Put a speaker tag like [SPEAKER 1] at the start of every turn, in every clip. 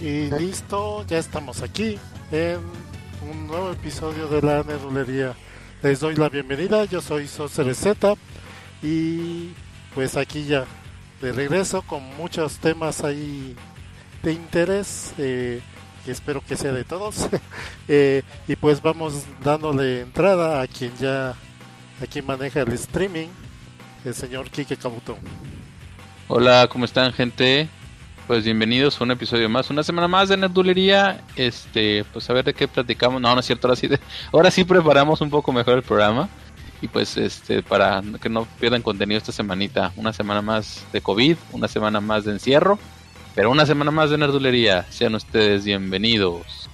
[SPEAKER 1] Y listo, ya estamos aquí en un nuevo episodio de la Nerdulería. Les doy la bienvenida, yo soy Z y pues aquí ya de regreso con muchos temas ahí de interés, eh, que espero que sea de todos. Eh, y pues vamos dándole entrada a quien ya, a quien maneja el streaming, el señor Kike Kabuto.
[SPEAKER 2] Hola, ¿cómo están gente? Pues bienvenidos a un episodio más, una semana más de Nerdulería. Este, pues a ver de qué platicamos. No, no es cierto, ahora sí, ahora sí preparamos un poco mejor el programa. Y pues este, para que no pierdan contenido esta semanita, una semana más de COVID, una semana más de encierro, pero una semana más de Nerdulería. Sean ustedes bienvenidos.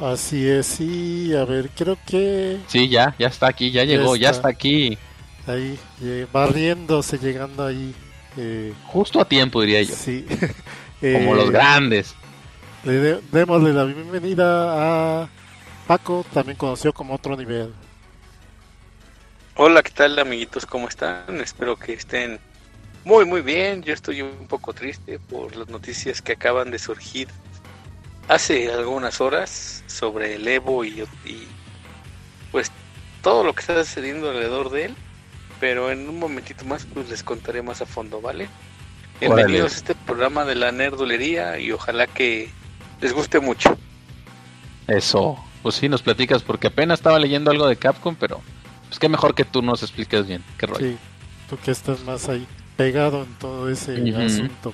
[SPEAKER 1] Así es, sí, a ver, creo que...
[SPEAKER 2] Sí, ya, ya está aquí, ya, llegó, ya está aquí.
[SPEAKER 1] Ahí, eh, barriéndose, llegando ahí
[SPEAKER 2] eh, Justo a tiempo, diría yo.
[SPEAKER 1] Sí.
[SPEAKER 2] Como los eh, grandes.
[SPEAKER 1] Le démosle la bienvenida a Paco, también conocido como Otro Nivel.
[SPEAKER 3] Hola, ¿qué tal amiguitos? ¿Cómo están? Espero que estén muy, muy bien. Yo estoy un poco triste por las noticias que acaban de surgir hace algunas horas sobre el Evo y, y pues todo lo que está sucediendo alrededor de él pero en un momentito más pues les contaré más a fondo, ¿vale? Bienvenidos a este programa de la nerdulería y ojalá que les guste mucho.
[SPEAKER 2] Eso, pues sí, nos platicas porque apenas estaba leyendo algo de Capcom, pero pues qué mejor que tú nos expliques bien, qué rollo. Sí,
[SPEAKER 1] tú que estás más ahí pegado en todo ese asunto.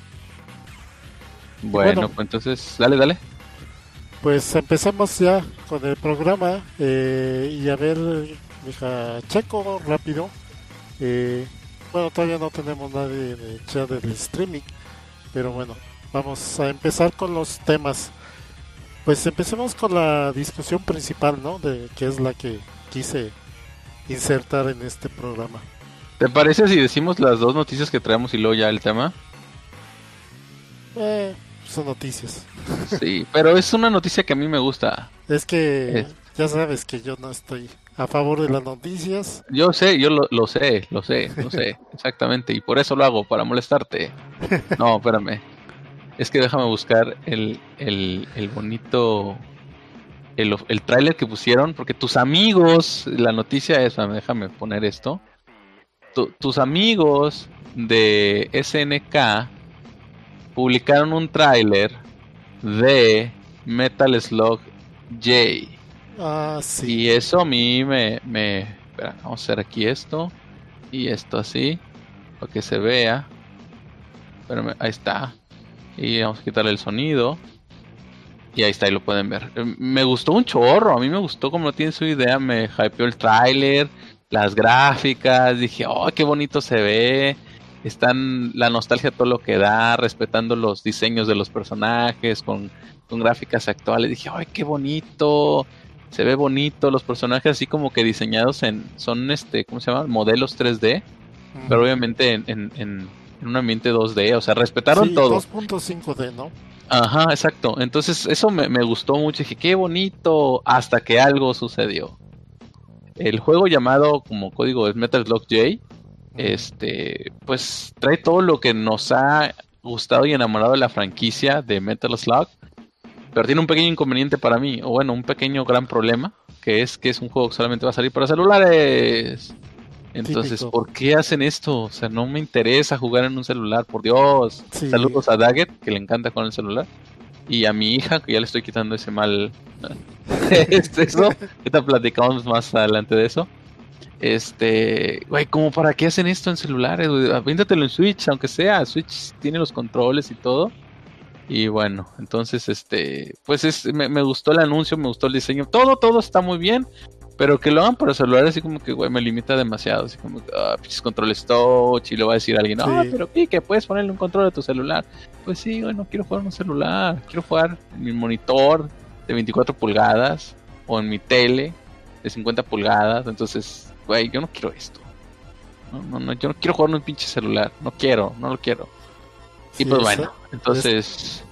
[SPEAKER 2] Bueno, pues entonces, dale, dale.
[SPEAKER 1] Pues empezamos ya con el programa eh, y a ver, hija Checo, rápido, eh, bueno, todavía no tenemos nadie de chat del streaming, pero bueno, vamos a empezar con los temas. Pues empecemos con la discusión principal, ¿no? De que es la que quise insertar en este programa.
[SPEAKER 2] ¿Te parece si decimos las dos noticias que traemos y luego ya el tema?
[SPEAKER 1] Eh, son noticias.
[SPEAKER 2] Sí, pero es una noticia que a mí me gusta.
[SPEAKER 1] Es que ya sabes que yo no estoy a favor de las noticias.
[SPEAKER 2] Yo sé, yo lo, lo sé, lo sé, lo sé, exactamente, y por eso lo hago, para molestarte. No, espérame. Es que déjame buscar el, el, el bonito, el, el tráiler que pusieron, porque tus amigos, la noticia es, déjame poner esto, tus amigos de SNK publicaron un tráiler de Metal Slug J.
[SPEAKER 1] Ah, sí.
[SPEAKER 2] Y eso a mí me, me... Espera, vamos a hacer aquí esto. Y esto así. Para que se vea. Pero ahí está. Y vamos a quitarle el sonido. Y ahí está, ahí lo pueden ver. Eh, me gustó un chorro. A mí me gustó como no tiene su idea. Me hypeó el tráiler. Las gráficas. Dije, oh, qué bonito se ve. Están la nostalgia todo lo que da. Respetando los diseños de los personajes. Con, con gráficas actuales. Dije, ay, qué bonito se ve bonito, los personajes así como que diseñados en, son este, ¿cómo se llama? Modelos 3D, pero obviamente en, en, un ambiente 2D, o sea, respetaron sí, todo.
[SPEAKER 1] 2.5D, ¿no?
[SPEAKER 2] Ajá, exacto. Entonces eso me, me, gustó mucho, dije, qué bonito, hasta que algo sucedió. El juego llamado como código es Metal Slug J, este, pues trae todo lo que nos ha gustado y enamorado de la franquicia de Metal Slug pero tiene un pequeño inconveniente para mí, o bueno, un pequeño gran problema, que es que es un juego que solamente va a salir para celulares. Entonces, ¿por qué hacen esto? O sea, no me interesa jugar en un celular, por Dios. Saludos a Daggett, que le encanta con el celular. Y a mi hija, que ya le estoy quitando ese mal. este, eso. Ahorita platicamos más adelante de eso. Este, güey, ¿cómo para qué hacen esto en celulares? Véndatelo en Switch, aunque sea. Switch tiene los controles y todo. Y bueno, entonces, este, pues es, me, gustó el anuncio, me gustó el diseño, todo, todo está muy bien, pero que lo hagan para celular así como que, güey, me limita demasiado, así como, ah, pinches controles touch, y le va a decir a alguien, ah, pero que puedes ponerle un control a tu celular. Pues sí, güey, no quiero jugar en un celular, quiero jugar en mi monitor de 24 pulgadas o en mi tele de 50 pulgadas, entonces, güey, yo no quiero esto. No, no, no, yo no quiero jugar en un pinche celular, no quiero, no lo quiero y pues bueno, entonces,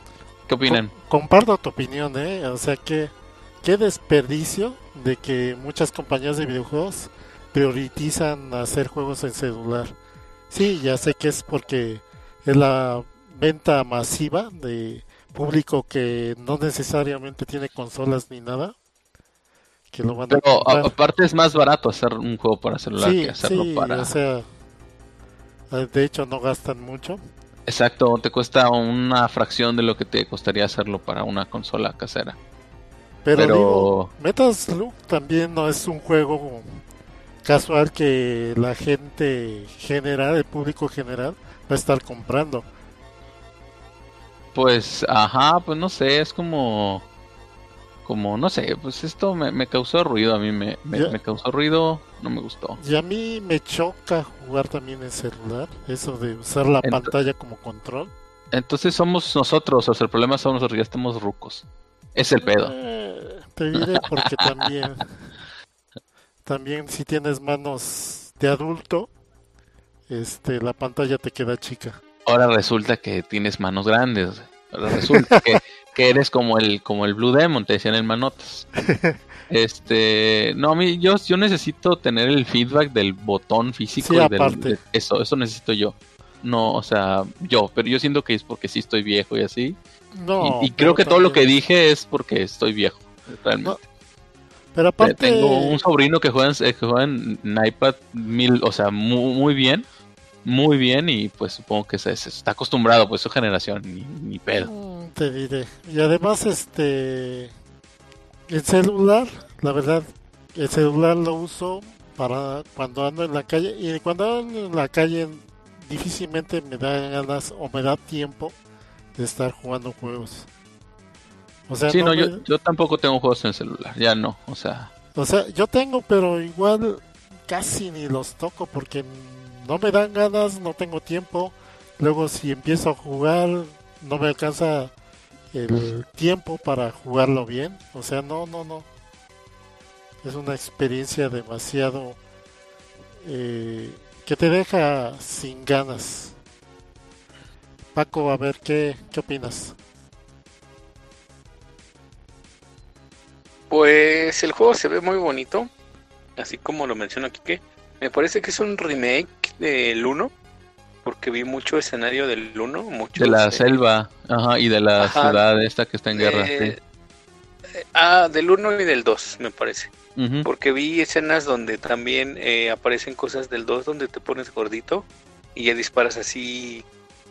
[SPEAKER 2] ¿qué opinan?
[SPEAKER 1] Comparto tu opinión, ¿eh? O sea, que qué desperdicio de que muchas compañías de videojuegos priorizan hacer juegos en celular. Sí, ya sé que es porque es la venta masiva de público que no necesariamente tiene consolas ni nada. Que lo van
[SPEAKER 2] Pero a-
[SPEAKER 1] comprar.
[SPEAKER 2] aparte es más barato hacer un juego para celular
[SPEAKER 1] Sí,
[SPEAKER 2] que hacerlo
[SPEAKER 1] sí,
[SPEAKER 2] para...
[SPEAKER 1] o sea, de hecho no gastan mucho.
[SPEAKER 2] Exacto, te cuesta una fracción de lo que te costaría hacerlo para una consola casera.
[SPEAKER 1] Pero,
[SPEAKER 2] Pero-
[SPEAKER 1] digo, Metal Slug también no es un juego casual que la gente general, el público general, va a estar comprando.
[SPEAKER 2] Pues, ajá, pues no sé, es como... Como, no sé, pues esto me, me causó ruido, a mí me, me, causó ruido, no me gustó.
[SPEAKER 1] Y a mí me choca jugar también en celular, eso de usar la
[SPEAKER 2] Ent-
[SPEAKER 1] pantalla como control.
[SPEAKER 2] Entonces somos nosotros, o sea, el problema somos nosotros, ya estamos rucos. Es el pedo.
[SPEAKER 1] Eh, te diré porque también, también si tienes manos de adulto, este, la pantalla te queda chica.
[SPEAKER 2] Ahora resulta que tienes manos grandes. Ahora resulta que, que eres como el como el Blue Demon, te decían en manotas. Este, no, a mí yo yo necesito tener el feedback del botón físico
[SPEAKER 1] Sí,
[SPEAKER 2] y del- de- eso, eso necesito yo. No, o sea, yo, pero yo siento que es porque sí estoy viejo y así.
[SPEAKER 1] No,
[SPEAKER 2] y, y creo que todo lo que dije es porque estoy viejo, realmente.
[SPEAKER 1] Pero
[SPEAKER 2] Te-
[SPEAKER 1] aparte,
[SPEAKER 2] Tengo un sobrino que juega en, eh, que juega en en iPad mil, o sea, muy, muy bien, muy bien y pues supongo que se, se está acostumbrado, pues su generación, ni, ni pedo.
[SPEAKER 1] Te diré. Y además, este. El celular, la verdad, el celular lo uso para cuando ando en la calle. Y cuando ando en la calle, difícilmente me da ganas o me da tiempo de estar jugando juegos. O sea,
[SPEAKER 2] Sí,
[SPEAKER 1] no
[SPEAKER 2] no,
[SPEAKER 1] me-
[SPEAKER 2] yo, yo tampoco tengo juegos en el celular, ya no, o sea,
[SPEAKER 1] o sea, yo tengo, pero igual casi ni los toco porque no me dan ganas, no tengo tiempo. Luego si empiezo a jugar, no me alcanza el tiempo para jugarlo bien. O sea, no, no, no. Es una experiencia demasiado eh, que te deja sin ganas. Paco, a ver, ¿qué, qué opinas?
[SPEAKER 3] Pues el juego se ve muy bonito, así como lo menciono aquí que me parece que es un remake del 1, porque vi mucho escenario del 1, mucho
[SPEAKER 2] de la selva, ajá, y de la
[SPEAKER 3] Ajá.
[SPEAKER 2] ciudad esta que está en guerra,
[SPEAKER 3] eh, eh, Ah, del 1 y del 2, me parece.
[SPEAKER 2] sí.
[SPEAKER 3] Porque vi escenas donde también eh, aparecen cosas del 2 donde te pones gordito y ya disparas así,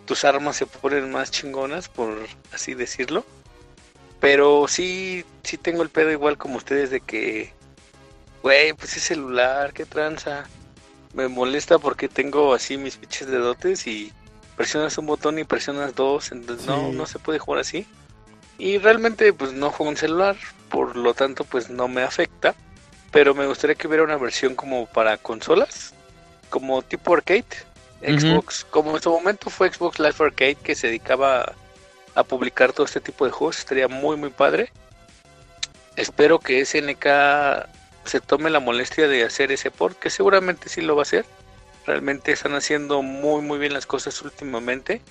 [SPEAKER 3] tus armas se ponen más chingonas, por así decirlo. Pero sí, sí tengo el pedo igual como ustedes de que, güey, pues es celular, qué tranza. Me molesta porque tengo así mis pinches dedotes y presionas un botón y presionas dos, entonces no,
[SPEAKER 1] Sí.
[SPEAKER 3] no se puede jugar así. Y realmente pues no juego en celular, por lo tanto pues no me afecta. Pero me gustaría que hubiera una versión como para consolas, como tipo arcade. Xbox, como en su momento fue Xbox Live Arcade que se dedicaba a publicar todo este tipo de juegos, estaría muy muy padre. Espero que SNK se tome la molestia de hacer ese port, que seguramente sí lo va a hacer. Realmente están haciendo muy muy bien las cosas últimamente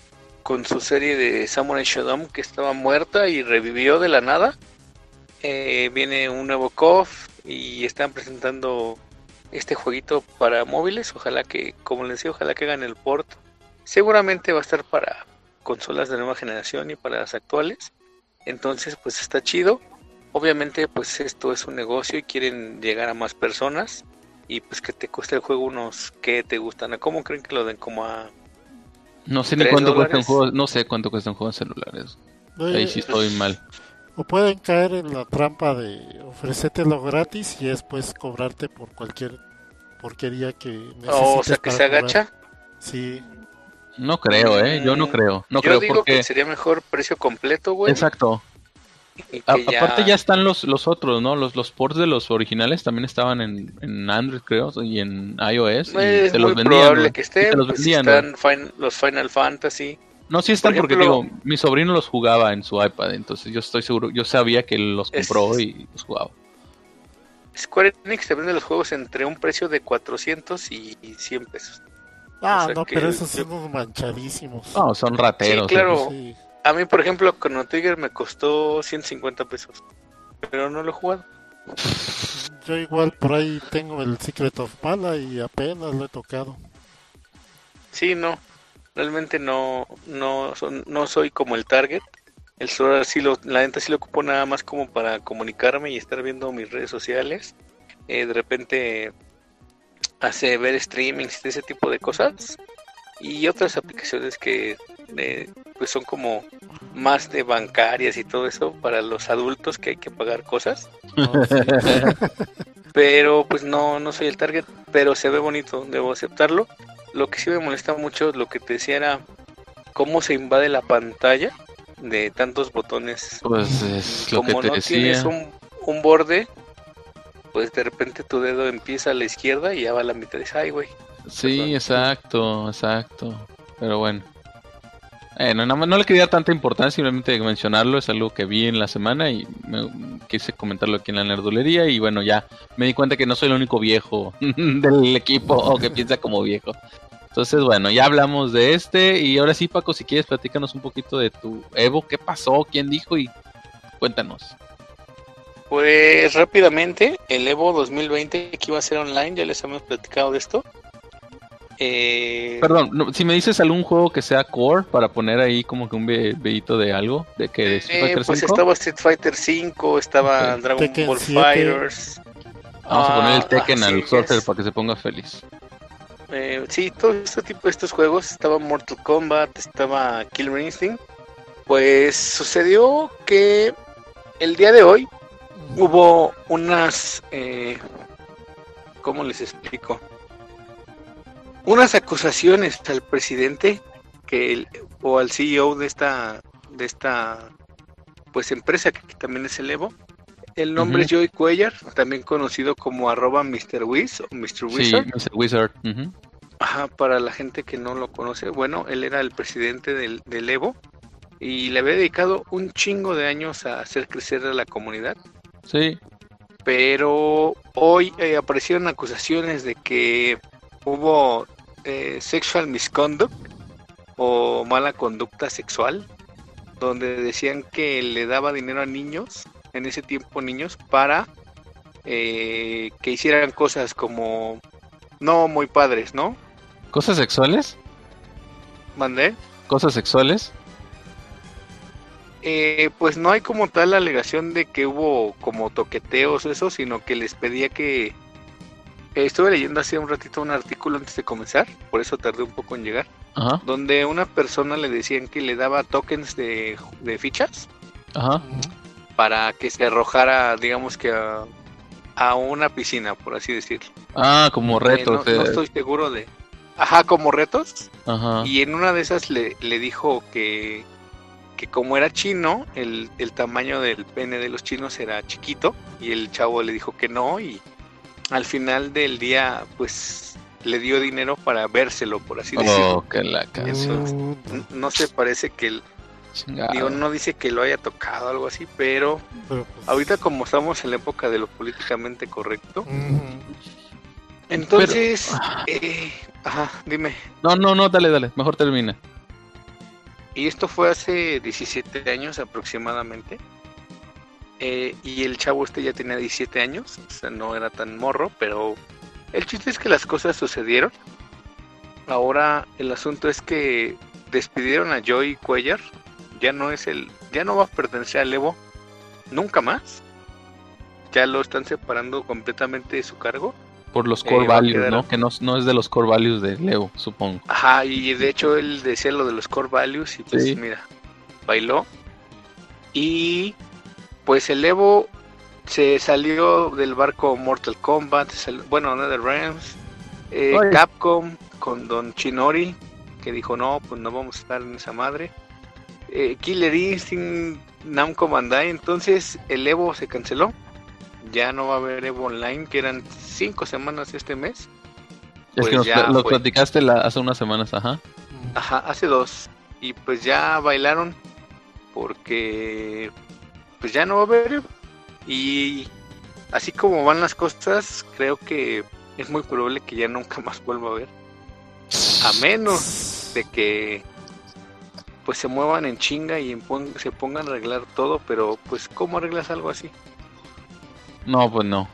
[SPEAKER 3] con su serie de Samurai Shodown que estaba muerta y revivió de la nada. Eh, viene un nuevo KOF y están presentando este jueguito para móviles. Ojalá que, como les decía, ojalá que hagan el port. Seguramente va a estar para consolas de nueva generación y para las actuales. Entonces, pues está chido. Obviamente, pues esto es un negocio y quieren llegar a más personas. Y pues que te cueste el juego unos que te gustan. ¿A ¿Cómo creen que lo den? Como a
[SPEAKER 2] No sé ni
[SPEAKER 3] ¿Tres
[SPEAKER 2] cuánto cuesta un
[SPEAKER 3] dólares?
[SPEAKER 2] juego, no sé cuánto cuesta un juego en celulares. Ahí sí estoy mal.
[SPEAKER 1] O pueden caer en la trampa de ofrecértelo gratis y después cobrarte por cualquier porquería que necesites.
[SPEAKER 3] o sea, que se
[SPEAKER 1] jugar.
[SPEAKER 3] agacha.
[SPEAKER 1] Sí,
[SPEAKER 2] No creo, eh, yo no
[SPEAKER 3] Mm,
[SPEAKER 2] creo, no
[SPEAKER 3] Yo
[SPEAKER 2] creo
[SPEAKER 3] digo
[SPEAKER 2] porque
[SPEAKER 3] que sería mejor precio completo, güey.
[SPEAKER 2] exacto. Aparte ya están los, los otros, ¿no? Los, los ports de los originales también estaban en, en Android, creo, y en iOS. Y
[SPEAKER 3] es
[SPEAKER 2] te
[SPEAKER 3] muy
[SPEAKER 2] los vendían.
[SPEAKER 3] probable que estén.
[SPEAKER 2] los
[SPEAKER 3] pues,
[SPEAKER 2] vendían,
[SPEAKER 3] están fin- los Final Fantasy.
[SPEAKER 2] No, sí están
[SPEAKER 3] Por
[SPEAKER 2] porque
[SPEAKER 3] ejemplo-
[SPEAKER 2] digo, mi sobrino los jugaba en su iPad, entonces yo estoy seguro, yo sabía que él los
[SPEAKER 3] Es-
[SPEAKER 2] compró y los jugaba.
[SPEAKER 3] Square Enix te vende los juegos entre un precio de 400 y 100 pesos.
[SPEAKER 1] Ah,
[SPEAKER 3] O sea
[SPEAKER 1] no,
[SPEAKER 3] que
[SPEAKER 1] pero esos son unos manchadísimos.
[SPEAKER 2] No, son rateros.
[SPEAKER 3] Sí, claro.
[SPEAKER 1] Sí.
[SPEAKER 3] A mí, por ejemplo, Chrono Trigger me costó 150 pesos. Pero no lo he jugado.
[SPEAKER 1] Yo igual por ahí tengo el Secret of Mana y apenas lo he tocado.
[SPEAKER 3] Sí, no. Realmente no, no, son- no soy como el target. El celular sí lo, la neta sí lo ocupo nada más como para comunicarme y estar viendo mis redes sociales. Eh, de repente hace ver streamings de ese tipo de cosas y otras aplicaciones que eh, pues son como más de bancarias y todo eso para los adultos que hay que pagar cosas. pero pues no, no soy el target, pero se ve bonito, debo aceptarlo. Lo que sí me molesta mucho, lo que te decía era cómo se invade la pantalla de tantos botones.
[SPEAKER 2] Pues es lo
[SPEAKER 3] Como
[SPEAKER 2] que te
[SPEAKER 3] no
[SPEAKER 2] decía.
[SPEAKER 3] tienes un, un borde, pues de repente tu dedo empieza a la izquierda y ya va a la mitad. Dices, ay, güey.
[SPEAKER 2] Sí,
[SPEAKER 3] Perdón.
[SPEAKER 2] exacto, exacto. Pero bueno. Eh, no, más- no le quería tanta importancia, simplemente mencionarlo, es algo que vi en la semana y me, quise comentarlo aquí en la nerdulería y bueno, ya me di cuenta que no soy el único viejo del equipo o que piensa como viejo. Entonces, bueno, ya hablamos de este y ahora sí, Paco, si quieres, platícanos un poquito de tu Evo, qué pasó, quién dijo y cuéntanos.
[SPEAKER 3] Pues rápidamente, el Evo 2020 que iba a ser online, ya les hemos platicado de esto. Eh,
[SPEAKER 2] Perdón, no, si me dices algún juego que sea core para poner ahí como que un ve- veíto de algo, de que de Street
[SPEAKER 3] eh,
[SPEAKER 2] Fighter
[SPEAKER 3] pues
[SPEAKER 2] 5?
[SPEAKER 3] estaba Street Fighter 5, estaba. Dragon
[SPEAKER 1] Tekken
[SPEAKER 3] Ball
[SPEAKER 1] 7.
[SPEAKER 3] Fighters.
[SPEAKER 2] Vamos a poner el
[SPEAKER 3] Ah,
[SPEAKER 2] Tekken
[SPEAKER 3] así
[SPEAKER 2] al Sorcerer
[SPEAKER 3] es.
[SPEAKER 2] para que se ponga feliz.
[SPEAKER 3] Eh, sí, todo este tipo de estos juegos, estaba Mortal Kombat, estaba Killer Instinct. Pues sucedió que el día de hoy hubo unas, eh, ¿cómo les explico? Unas acusaciones al presidente que el- o al CEO de esta, de esta, pues empresa que también es el Evo. El nombre es Joey Cuellar, también conocido como arroba Mr. Wiz o Mr.
[SPEAKER 2] Sí,
[SPEAKER 3] Wizard.
[SPEAKER 2] Mr. Wizard. ujú.
[SPEAKER 3] Ajá, para la gente que no lo conoce, bueno, él era el presidente del, del Evo y le había dedicado un chingo de años a hacer crecer a la comunidad,
[SPEAKER 2] Sí,
[SPEAKER 3] pero hoy eh, aparecieron acusaciones de que hubo eh, sexual misconduct o mala conducta sexual, donde decían que le daba dinero a niños, en ese tiempo niños, para eh, que hicieran cosas como no muy padres, ¿no?
[SPEAKER 2] ¿Cosas sexuales?
[SPEAKER 3] Mandé.
[SPEAKER 2] ¿Cosas sexuales?
[SPEAKER 3] Eh, pues no hay como tal la alegación de que hubo como toqueteos o eso, sino que les pedía que... eh, estuve leyendo hace un ratito un artículo antes de comenzar, por eso tardé un poco en llegar,
[SPEAKER 2] Ajá,
[SPEAKER 3] donde una persona le decían que le daba tokens de, de fichas
[SPEAKER 2] ajá.
[SPEAKER 3] para que se arrojara, digamos que a, a una piscina, por así decirlo.
[SPEAKER 2] Ah, como
[SPEAKER 3] Eh,
[SPEAKER 2] retos.
[SPEAKER 3] no, no
[SPEAKER 2] eh,
[SPEAKER 3] estoy seguro de... Ajá, como retos.
[SPEAKER 2] Ajá.
[SPEAKER 3] Y en una de esas le, le dijo que, que como era chino, el, el tamaño del pene de los chinos era chiquito y el chavo le dijo que no y al final del día pues le dio dinero para vérselo, por así decirlo.
[SPEAKER 2] Oh, que la
[SPEAKER 3] N- No se parece que, el-
[SPEAKER 2] Chingado.
[SPEAKER 3] digo, no dice que lo haya tocado algo así, pero
[SPEAKER 1] pero pues,
[SPEAKER 3] ahorita como estamos en la época de lo políticamente correcto, entonces, eh, ajá, dime.
[SPEAKER 2] No, no, no, dale, dale. Mejor termina.
[SPEAKER 3] Y esto fue hace 17 años aproximadamente. Eh, y el chavo este ya tenía 17 años, o sea, no era tan morro, pero el chiste es que las cosas sucedieron. Ahora el asunto es que despidieron a Joey Cuellar, ya no es el, ya no va a pertenecer al Evo nunca más. Ya lo están separando completamente de su cargo.
[SPEAKER 2] Por los
[SPEAKER 3] Eh,
[SPEAKER 2] core values, ¿no? Que no, no es de los core values de Leo, supongo.
[SPEAKER 3] Ajá, y de hecho él decía lo de los core values y pues
[SPEAKER 2] Sí.
[SPEAKER 3] mira, bailó. Y pues el Evo se salió del barco Mortal Kombat, bueno, NetherRealms, eh,
[SPEAKER 2] Oye.
[SPEAKER 3] Capcom con Don Chinori, que dijo no, pues no vamos a estar en esa madre. Eh, Killer Instinct, Namco Bandai, entonces el Evo se canceló. Ya no va a haber Evo Online, que eran cinco semanas este mes.
[SPEAKER 2] es
[SPEAKER 3] Pues
[SPEAKER 2] que nos
[SPEAKER 3] ya
[SPEAKER 2] lo
[SPEAKER 3] fue.
[SPEAKER 2] platicaste la- hace unas semanas, ajá.
[SPEAKER 3] Ajá, hace dos. Y pues ya bailaron porque pues ya no va a haber. Y así como van las cosas, creo que es muy probable que ya nunca más vuelva a haber. A menos de que pues se muevan en chinga y se pongan a arreglar todo, pero pues ¿cómo arreglas algo así?
[SPEAKER 2] No, pues no.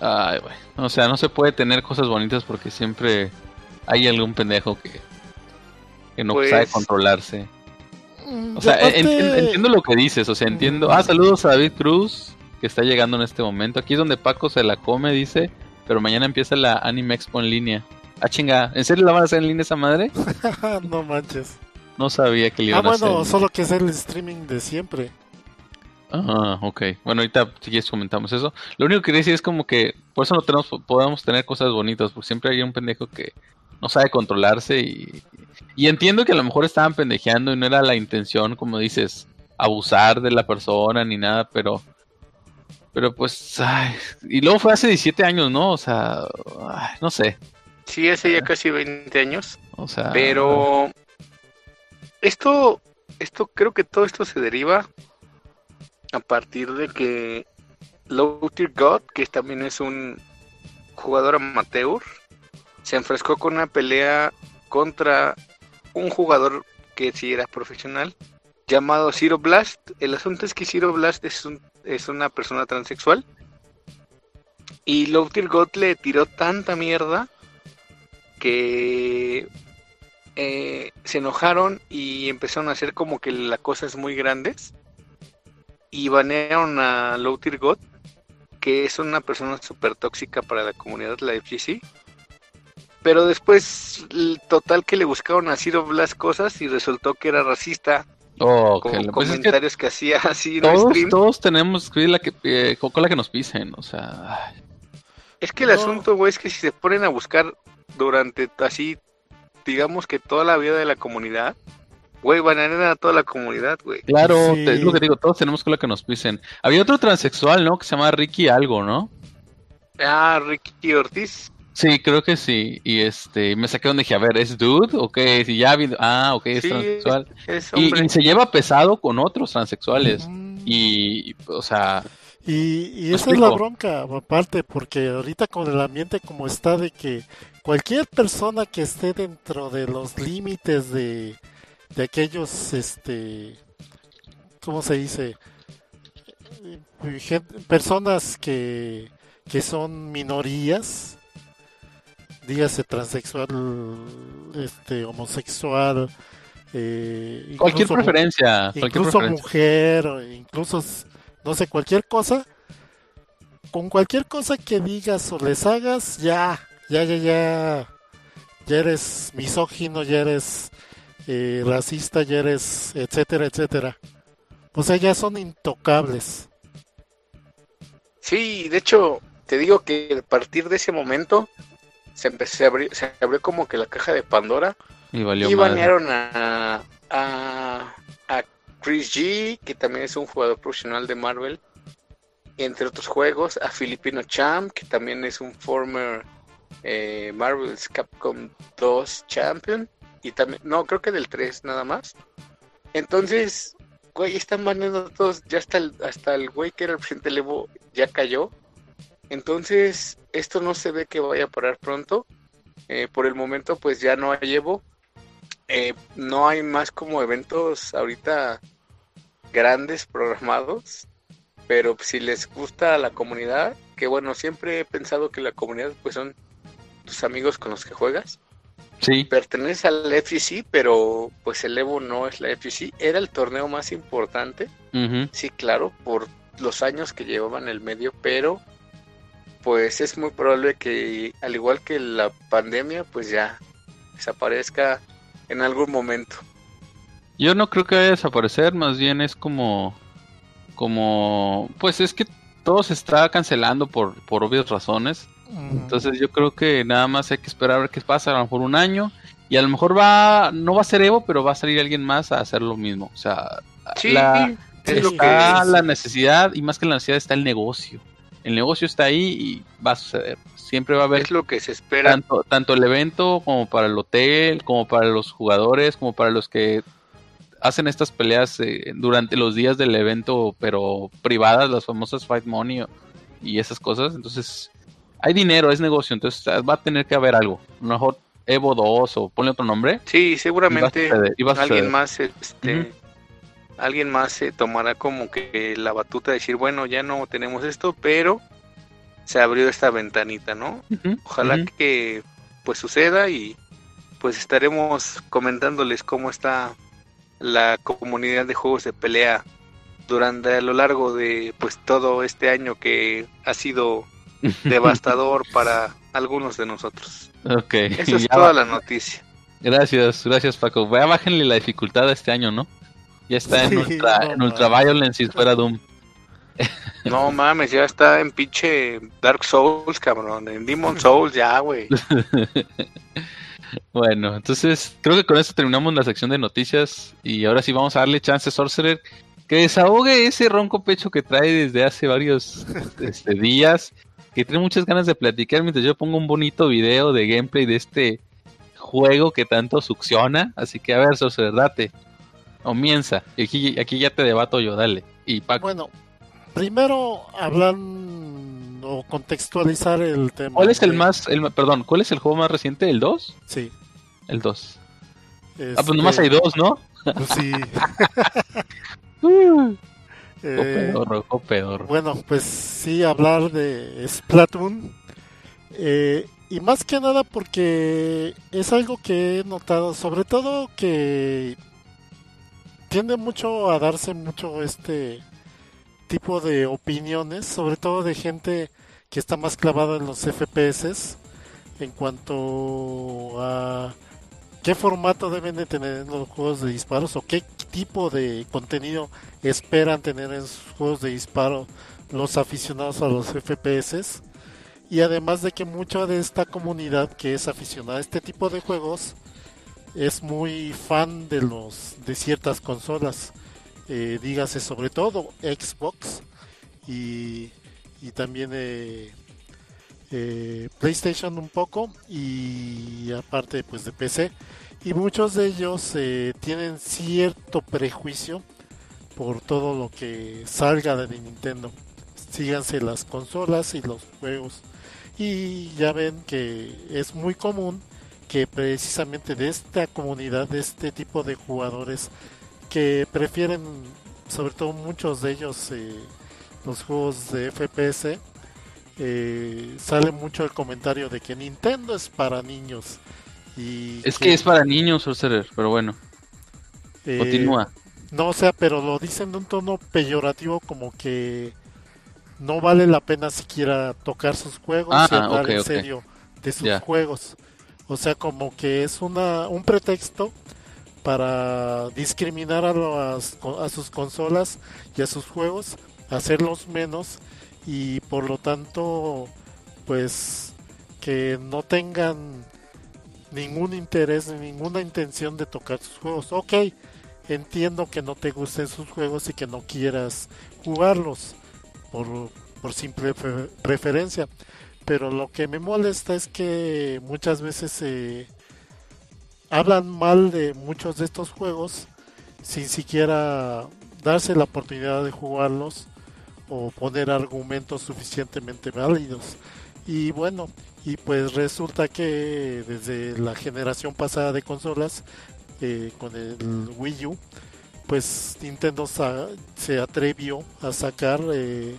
[SPEAKER 2] Ay, güey. O sea, no se puede tener cosas bonitas porque siempre hay algún pendejo que, que no
[SPEAKER 3] Pues-
[SPEAKER 2] sabe controlarse. O sea, entiendo lo que dices, o sea, entiendo. Ah, saludos a David Cruz, que está llegando en este momento. Aquí es donde Paco se la come, dice, pero mañana empieza la Anime Expo en línea. Ah, chinga, ¿en serio la van a hacer en línea esa madre?
[SPEAKER 1] no manches.
[SPEAKER 2] No sabía que le iban
[SPEAKER 1] ah,
[SPEAKER 2] a hacer.
[SPEAKER 1] Ah, bueno, solo que es el streaming de siempre.
[SPEAKER 2] Ah, ok. Bueno, ahorita si quieres comentamos eso. Lo único que quería decir es como que por eso no tenemos, podemos tener cosas bonitas, porque siempre hay un pendejo que no sabe controlarse y, y entiendo que a lo mejor estaban pendejeando y no era la intención, como dices, abusar de la persona ni nada, pero pero pues, ay, y luego fue hace 17 años, ¿no? O sea, no sé.
[SPEAKER 3] Sí, hace ya casi 20 años.
[SPEAKER 2] O sea,
[SPEAKER 3] pero esto, esto creo que todo esto se deriva a partir de que Low God, que también es un jugador amateur, se enfrescó con una pelea contra un jugador que sí era profesional, llamado Zero Blast. El asunto es que Zero Blast es, un, es una persona transexual. Y Tier God le tiró tanta mierda que eh, se enojaron y empezaron a hacer como que la cosa es muy grandes. Y banearon a Tier God, que es una persona súper tóxica para la comunidad la FGC. Pero después, total que le buscaron a Zero Blast cosas y resultó que era racista.
[SPEAKER 2] Oh,
[SPEAKER 3] con pues comentarios que, hacía así
[SPEAKER 2] todos, Todos tenemos que la que, eh, con la que nos pisen, o sea.
[SPEAKER 3] Es que el asunto, güey, es que si se ponen a buscar durante así, digamos que toda la vida de la comunidad, güey, van a a toda la comunidad, güey.
[SPEAKER 2] Claro, es lo que digo, todos tenemos que la que nos pisen. Había otro transexual, ¿no? Que se llama Ricky algo, ¿no?
[SPEAKER 3] Ah, Ricky Ortiz.
[SPEAKER 2] Sí, creo que sí. Y este, me saqué donde dije, a ver, ¿es dude? Ok, si ya habido. Ah, ok, es transexual. y, se lleva pesado con otros transexuales. Y, o sea.
[SPEAKER 1] Y, esa es la bronca, aparte, porque ahorita con el ambiente como está, de que cualquier persona que esté dentro de los límites de, de aquellos, este. ¿Cómo se dice? Personas que, que son minorías dígase transexual, este, homosexual, eh,
[SPEAKER 2] cualquier preferencia,
[SPEAKER 1] incluso mujer, incluso no sé cualquier cosa, con cualquier cosa que digas o les hagas, ya, ya, ya, ya, ya eres misógino, ya eres eh, racista, ya eres, etcétera, etcétera. O sea, ya son intocables.
[SPEAKER 3] Sí, de hecho, te digo que a partir de ese momento se, empezó, a abrir, se abrió como que la caja de Pandora
[SPEAKER 2] y, valió
[SPEAKER 3] y banearon a, a, Chris G, que también es un jugador profesional de Marvel, entre otros juegos, a Filipino Champ, que también es un former eh, Marvel's Capcom 2 Champion, y también, no, creo que del 3 nada más. Entonces, güey, están baneando todos, ya hasta el, hasta el güey que era el presidente Levo ya cayó. Entonces, esto no se ve que vaya a parar pronto. Eh, por el momento, pues ya no hay Evo. Eh, no hay más como eventos ahorita grandes programados. Pero si les gusta a la comunidad, que bueno, siempre he pensado que la comunidad pues son tus amigos con los que juegas.
[SPEAKER 2] Sí.
[SPEAKER 3] Perteneces al FGC, pero pues el Evo no es la FGC. Era el torneo más importante. Sí, claro, por los años que llevaban el medio, pero pues es muy probable que al igual que la pandemia, pues ya desaparezca en algún momento.
[SPEAKER 2] Yo no creo que vaya a desaparecer, más bien es como como pues es que todo se está cancelando por, por obvias razones. Entonces yo creo que nada más hay que esperar a ver qué pasa, a lo mejor un año. Y a lo mejor va, no va a ser Evo, pero va a salir alguien más a hacer lo mismo. O sea, la, está la necesidad y más que la necesidad está el negocio el negocio está ahí y va a suceder. Siempre va a haber.
[SPEAKER 3] Es lo que se espera.
[SPEAKER 2] Tanto, tanto el evento como para el hotel, como para los jugadores, como para los que hacen estas peleas eh, durante los días del evento, pero privadas, las famosas Fight Money y esas cosas. Entonces, hay dinero, es negocio, entonces va a tener que haber algo. A lo mejor Evo 2 o ponle otro nombre.
[SPEAKER 3] Sí, seguramente alguien más este, alguien más se tomará como que la batuta de decir, bueno, ya no tenemos esto, pero se abrió esta ventanita, ¿no? Ojalá que pues suceda y pues estaremos comentándoles cómo está la comunidad de juegos de pelea durante a lo largo de pues todo este año que ha sido devastador para algunos de nosotros.
[SPEAKER 2] Ok.
[SPEAKER 3] Esa es
[SPEAKER 2] ya
[SPEAKER 3] toda
[SPEAKER 2] va-
[SPEAKER 3] la noticia.
[SPEAKER 2] Gracias, gracias Paco. Bájenle la dificultad a este año, ¿no? Ya está en
[SPEAKER 1] Sí,
[SPEAKER 2] ultra,
[SPEAKER 1] no
[SPEAKER 2] en ultra violence si fuera Doom.
[SPEAKER 3] No mames, ya está en pinche Dark Souls, cabrón. En Demon Souls ya, güey.
[SPEAKER 2] Bueno, entonces creo que con esto terminamos la sección de noticias y ahora sí vamos a darle chance a Sorcerer que desahogue ese ronco pecho que trae desde hace varios este, días, que tiene muchas ganas de platicar mientras yo pongo un bonito video de gameplay de este juego que tanto succiona. Así que a ver, Sorcerer, date. Comienza. Y aquí, aquí ya te debato yo, dale. Y Paco,
[SPEAKER 1] Bueno, primero hablar o contextualizar el tema.
[SPEAKER 2] ¿cuál es el
[SPEAKER 1] de-
[SPEAKER 2] más, el, perdón, cuál es el juego más reciente? ¿El 2?
[SPEAKER 1] Sí.
[SPEAKER 2] El 2. Ah,
[SPEAKER 1] este,
[SPEAKER 2] pues nomás hay dos, ¿no?
[SPEAKER 1] pues sí.
[SPEAKER 2] Uh,
[SPEAKER 1] eh,
[SPEAKER 2] pedorro, oh, pedorro.
[SPEAKER 1] bueno, pues sí, hablar de Splatoon. eh, y más que nada porque es algo que he notado, sobre todo que tiende mucho a darse mucho este tipo de opiniones, sobre todo de gente que está más clavada en los FPS en cuanto a qué formato deben de tener los juegos de disparos o qué tipo de contenido esperan tener en sus juegos de disparo los aficionados a los FPS y además de que mucha de esta comunidad que es aficionada a este tipo de juegos es muy fan de los de ciertas consolas eh, dígase sobre todo Xbox y, y también eh, eh, PlayStation un poco y aparte pues de PC y muchos de ellos eh, tienen cierto prejuicio por todo lo que salga de Nintendo. Síganse las consolas y los juegos. Y ya ven que es muy común que precisamente de esta comunidad de este tipo de jugadores que prefieren sobre todo muchos de ellos eh, los juegos de FPS eh, sale mucho el comentario de que Nintendo es para niños y
[SPEAKER 2] Es que es para niños, Sorcerer, pero bueno,
[SPEAKER 1] eh,
[SPEAKER 2] continúa.
[SPEAKER 1] no o sea pero lo dicen de un tono peyorativo como que no vale la pena siquiera tocar sus juegos
[SPEAKER 2] Ah,
[SPEAKER 1] y hablar en serio de sus juegos o sea como que es una un pretexto para discriminar a, las- a sus consolas y a sus juegos, hacerlos menos y por lo tanto, pues que no tengan ningún interés ni ninguna intención de tocar sus juegos. Ok, entiendo que no te gusten sus juegos y que no quieras jugarlos por, por simple pre- preferencia. Pero lo que me molesta es que muchas veces eh, hablan mal de muchos de estos juegos sin siquiera darse la oportunidad de jugarlos o poner argumentos suficientemente válidos. Y bueno, y pues resulta que desde la generación pasada de consolas, eh, con el Wii U, pues Nintendo se atrevió a sacar eh,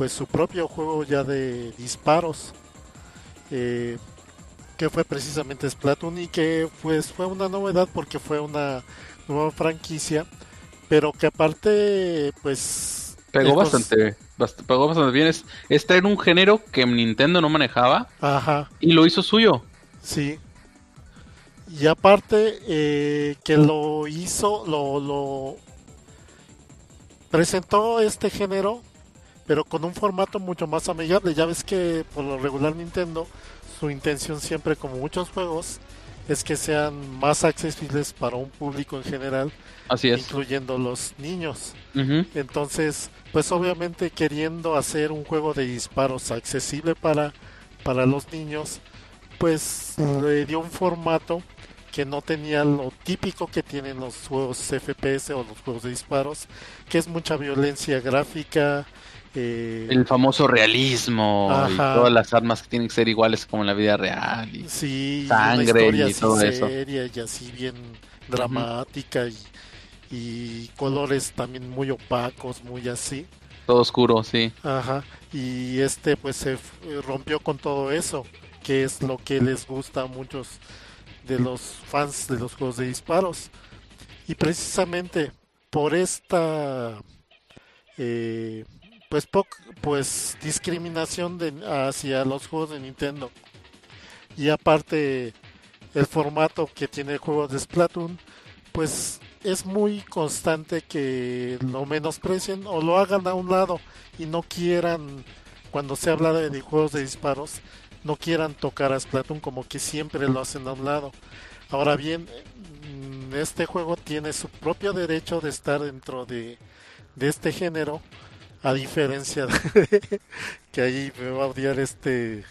[SPEAKER 1] pues su propio juego ya de disparos. eh, que fue precisamente Splatoon y que pues fue una novedad porque fue una nueva franquicia, pero que aparte pues
[SPEAKER 2] Pegó bastante, bast- pegó bastante bien. Es, es traer un género que Nintendo no manejaba
[SPEAKER 1] Ajá,
[SPEAKER 2] y lo hizo suyo.
[SPEAKER 1] sí. Y aparte eh, que lo hizo, lo, lo presentó este género, pero con un formato mucho más amigable. Ya ves que por lo regular Nintendo, su intención siempre, como muchos juegos, es que sean más accesibles para un público en general,
[SPEAKER 2] Así es.
[SPEAKER 1] incluyendo los niños. Entonces, pues obviamente queriendo hacer un juego de disparos accesible para, para los niños, pues le dio un formato que no tenía lo típico que tienen los juegos FPS o los juegos de disparos, que es mucha violencia gráfica. Eh,
[SPEAKER 2] El famoso realismo y todas las armas que tienen que ser iguales como en la vida real. y-
[SPEAKER 1] sí,
[SPEAKER 2] sangre y
[SPEAKER 1] así
[SPEAKER 2] todo eso.
[SPEAKER 1] seria y así bien dramática y, y colores también muy opacos, muy así.
[SPEAKER 2] Todo oscuro, sí.
[SPEAKER 1] Ajá, y este pues se rompió con todo eso, que es lo que les gusta a muchos de los fans de los juegos de disparos. Y precisamente por esta eh, pues pues discriminación de, hacia los juegos de Nintendo. Y aparte el formato que tiene el juego de Splatoon pues es muy constante que lo menosprecien o lo hagan a un lado y no quieran cuando se habla de juegos de disparos no quieran tocar a Splatoon como que siempre lo hacen a un lado. Ahora bien este juego tiene su propio derecho de estar dentro de, este género, a diferencia de que ahí me va a odiar este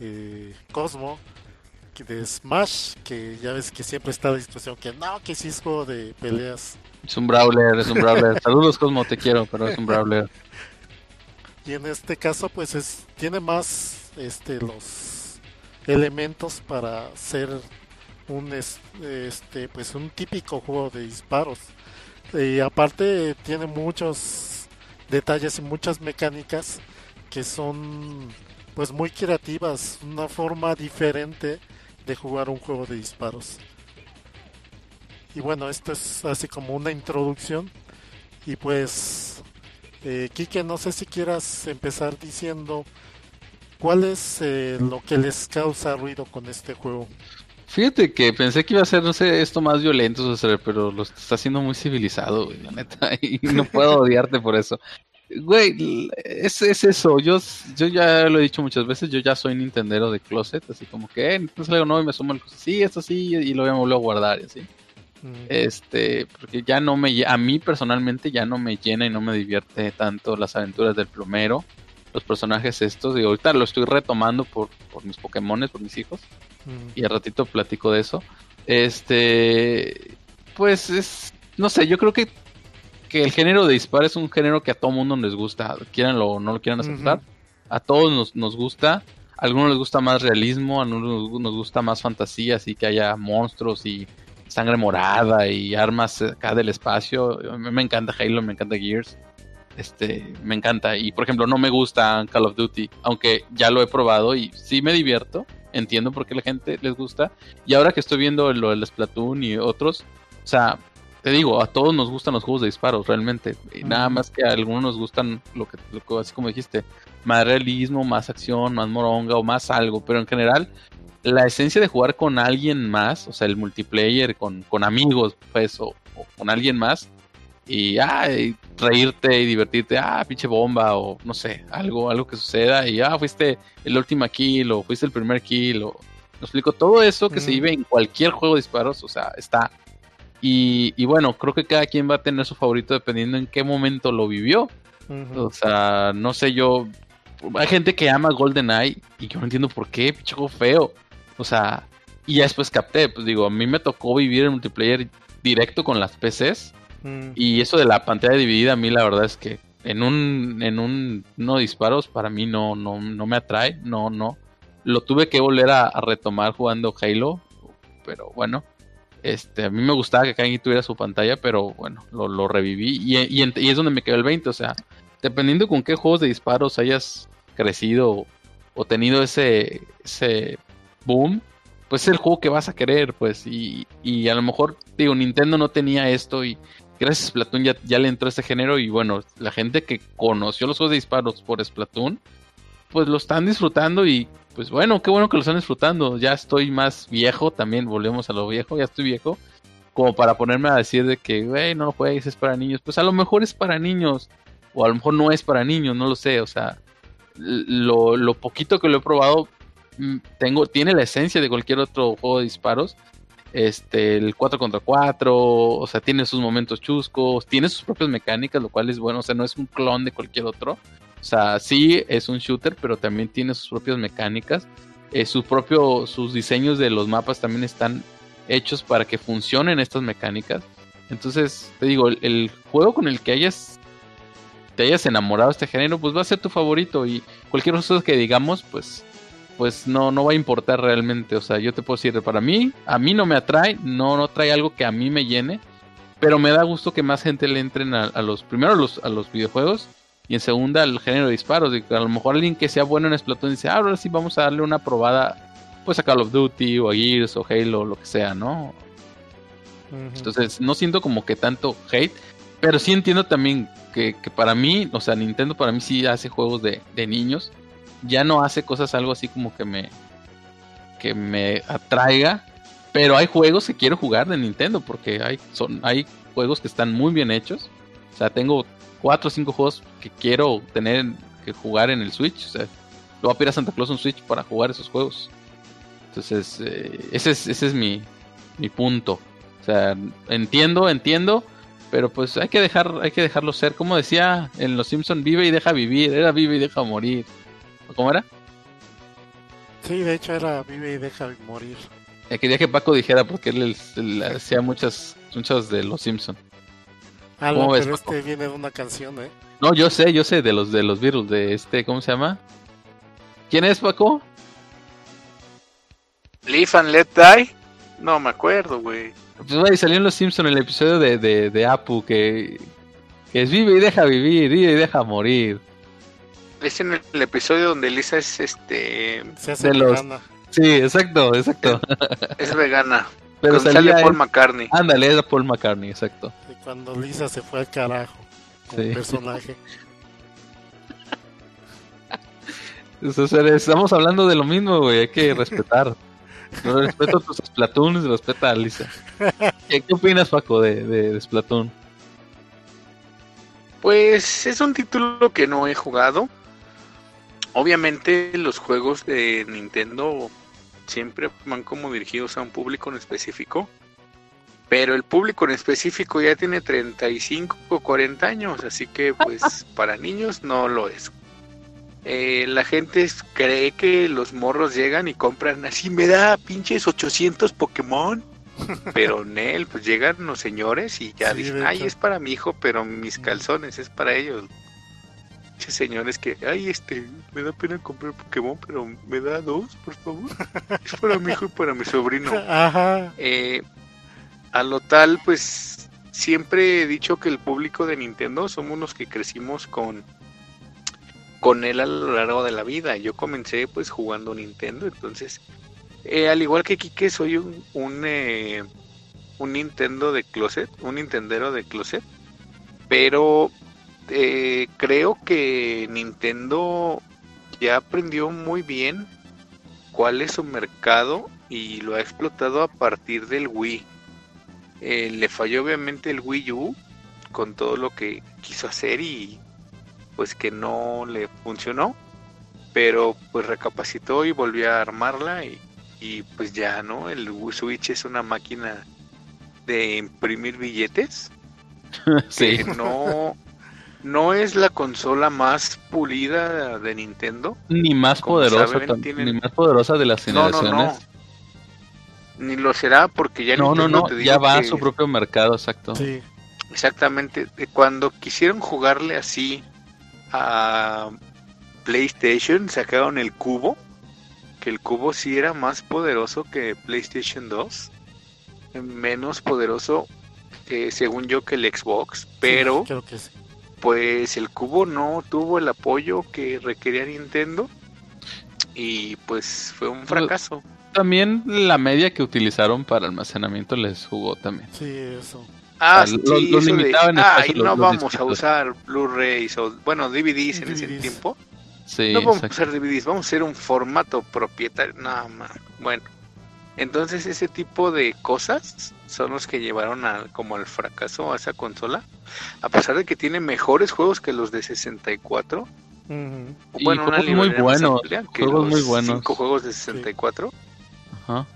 [SPEAKER 1] eh, Cosmo de Smash, que ya ves que siempre está a discusión que no, que sí es juego de peleas.
[SPEAKER 2] Es un brawler, es un brawler. Saludos Cosmo, te quiero, pero es un brawler.
[SPEAKER 1] Y en este caso pues es tiene más este los elementos para ser un este pues un típico juego de disparos y aparte tiene muchos detalles y muchas mecánicas que son pues muy creativas una forma diferente de jugar un juego de disparos. Y bueno esto es así como una introducción. Y pues eh, Kike no sé si quieras empezar diciendo cuál es eh, lo que les causa ruido con este juego
[SPEAKER 2] Fíjate que pensé que iba a ser, no sé, esto más violento, pero lo está haciendo muy civilizado, güey, la neta, y no puedo odiarte por eso. Güey, es, es eso, yo, yo ya lo he dicho muchas veces, yo ya soy Nintendero de closet, así como que, eh, entonces algo no, y me sumo el sí, esto sí, y lo voy a volver a guardar, y así. Este, porque ya no me, a mí personalmente ya no me llena y no me divierte tanto las aventuras del plomero, los personajes estos, y ahorita lo estoy retomando por, por mis Pokémones, por mis hijos y al ratito platico de eso. Este, pues es, no sé, yo creo que, que el género de disparo es un género que a todo mundo les gusta, quieran o no lo quieran aceptar, a todos nos, nos gusta. A algunos les gusta más realismo, a algunos nos gusta más fantasía, así que haya monstruos y sangre morada y armas acá del espacio. A mí me encanta Halo, me encanta Gears. Este, me encanta. Y por ejemplo, no me gusta Call of Duty, aunque ya lo he probado y sí me divierto entiendo por qué la gente les gusta. Y ahora que estoy viendo lo del Splatoon y otros, o sea, te digo, a todos nos gustan los juegos de disparos, realmente. Y nada más que a algunos nos gustan lo que, así como dijiste, más realismo, más acción, más moronga o más algo. Pero en general, la esencia de jugar con alguien más, o sea, el multiplayer con, con amigos, pues, o, con alguien más, y, ah, reírte y divertirte, ah, pinche bomba, o no sé, algo, algo que suceda, y ah, fuiste el último kill, o fuiste el primer kill, o me explico, todo eso que se vive en cualquier juego de disparos, o sea, está. Y, y, bueno, creo que cada quien va a tener su favorito dependiendo en qué momento lo vivió. O sea, no sé, yo. Hay gente que ama GoldenEye y yo no entiendo por qué, pinche juego feo. O sea, y ya después capté, pues digo, a mí me tocó vivir el multiplayer directo con las PCs Y eso de la pantalla dividida, a mí la verdad es que en un, en un no disparos, para mí no, no, no me atrae, no, no. Lo tuve que volver a, retomar jugando Halo, pero bueno, este, a mí me gustaba que quien tuviera su pantalla, pero bueno, lo, reviví y, y, es donde me quedó el 20, o sea, dependiendo con qué juegos de disparos hayas crecido o tenido ese, ese boom, pues es el juego que vas a querer, pues, y, y a lo mejor, digo, Nintendo no tenía esto y gracias a Splatoon ya, ya le entró este género y bueno, la gente que conoció los juegos de disparos por Splatoon, pues lo están disfrutando y pues bueno, qué bueno que lo están disfrutando. Ya estoy más viejo, también volvemos a lo viejo, ya estoy viejo, como para ponerme a decir de que, güey, no lo juegues, es para niños. Pues a lo mejor es para niños, o a lo mejor no es para niños, no lo sé, o sea, lo, lo poquito que lo he probado, mm, tengo, tiene la esencia de cualquier otro juego de disparos este, el 4 contra 4, o sea, tiene sus momentos chuscos, tiene sus propias mecánicas, lo cual es bueno, o sea, no es un clon de cualquier otro. O sea, sí es un shooter, pero también tiene sus propias mecánicas. Eh, su propio, sus diseños de los mapas también están hechos para que funcionen estas mecánicas. Entonces, te digo, el, juego con el que hayas te hayas enamorado de este género, pues va a ser tu favorito. Y cualquier cosa que digamos, pues pues no, no va a importar realmente. O sea, yo te puedo decir, para mí, a mí no me atrae, no, no trae algo que a mí me llene, pero me da gusto que más gente le entren a, los, primero a los, a los videojuegos y en segunda al género de disparos. a lo mejor alguien que sea bueno en Splatoon dice, ah, ahora sí vamos a darle una probada, pues a Call of Duty o a Gears o Halo o lo que sea, ¿no? Entonces, no siento como que tanto hate, pero sí entiendo también que, para mí, o sea, Nintendo para mí sí hace juegos de, niños. Ya no hace cosas algo así como que me que me atraiga, pero hay juegos que quiero jugar de Nintendo porque hay son hay juegos que están muy bien hechos. O sea, tengo cuatro o cinco juegos que quiero tener que jugar en el Switch. O sea, lo voy a pedir a Santa Claus un Switch para jugar esos juegos. Entonces, eh, ese es, ese es mi, mi punto. O sea, entiendo, entiendo, pero pues hay que dejar, hay que dejarlo ser. Como decía en Los Simpson, vive y deja vivir, era vive y deja morir. ¿Cómo era?
[SPEAKER 1] Sí, de hecho era vive y deja morir.
[SPEAKER 2] Eh, quería que Paco dijera porque él, hacía muchas, muchas de Los Simpson.
[SPEAKER 1] Ah, pero este viene de una canción, ¿eh?
[SPEAKER 2] No, yo sé, yo sé de los de los virus de este, ¿cómo se llama? ¿Quién es Paco?
[SPEAKER 3] Live and Let Die. No me acuerdo, güey.
[SPEAKER 2] Pues salió en Los Simpson el episodio de, de, Apu que, que, es vive y deja vivir, vive y deja morir.
[SPEAKER 3] Es en el, episodio donde Lisa es este.
[SPEAKER 1] Se hace vegana.
[SPEAKER 2] Sí, exacto, exacto.
[SPEAKER 3] Es vegana. Pero sale Paul McCartney.
[SPEAKER 2] Ándale, es Paul McCartney, exacto.
[SPEAKER 1] Y cuando Lisa se fue al carajo como personaje.
[SPEAKER 2] estamos hablando de lo mismo, güey, hay que respetar. respeto a tus Splatoons, respeta a Lisa. ¿Qué, opinas, Paco, de, de, Splatoon?
[SPEAKER 3] Pues es un título que no he jugado. Obviamente los juegos de Nintendo siempre van como dirigidos a un público en específico. Pero el público en específico ya tiene 35 o 40 años, así que pues para niños no lo es. Eh, la gente cree que los morros llegan y compran así, me da pinches 800 Pokémon. Pero en él, pues llegan los señores y ya dicen, ay, es para mi hijo, pero mis calzones es para ellos. Señores que, ay, este, me da pena comprar Pokémon, pero me da dos, por favor. es para mi hijo y para mi sobrino.
[SPEAKER 1] Ajá.
[SPEAKER 3] Eh, a lo tal, pues siempre he dicho que el público de Nintendo somos los que crecimos con con él a lo largo de la vida. Yo comencé pues jugando Nintendo, entonces eh, al igual que Kike soy un un, eh, un Nintendo de closet, un Nintendero de closet, pero eh, creo que Nintendo ya aprendió muy bien cuál es su mercado y lo ha explotado a partir del Wii. le falló obviamente el Wii U con todo lo que quiso hacer y pues que no le funcionó, pero pues recapacitó y volvió a armarla y, pues ya, ¿no? El Switch es una máquina de imprimir billetes.
[SPEAKER 2] sí.
[SPEAKER 3] no, no es la consola más pulida de Nintendo.
[SPEAKER 2] Ni más poderosa, ni más poderosa de las generaciones. No, no,
[SPEAKER 3] no. Ni lo será porque ya
[SPEAKER 2] no, no, no, ya va a su propio mercado, exacto.
[SPEAKER 1] Sí.
[SPEAKER 3] Exactamente. Cuando quisieron jugarle así a PlayStation sacaron el cubo, que el cubo sí era más poderoso que PlayStation 2, menos poderoso eh, según yo que el Xbox, pero pues el cubo no tuvo el apoyo que requería Nintendo y pues fue un fracaso.
[SPEAKER 2] También la media que utilizaron para almacenamiento les jugó también.
[SPEAKER 1] Sí, eso.
[SPEAKER 3] Ah, sí, ah, y no vamos a usar Blu-rays o, bueno, DVDs en ese tiempo.
[SPEAKER 2] Sí,
[SPEAKER 3] no vamos a usar DVDs, vamos a hacer un formato propietario. Nada más. Bueno, entonces ese tipo de cosas son los que llevaron a, como al fracaso a esa consola. A pesar de que tiene mejores juegos que los de 64.
[SPEAKER 2] Bueno, juegos muy buenos. Juegos muy buenos.
[SPEAKER 3] Cinco juegos de 64. Ajá.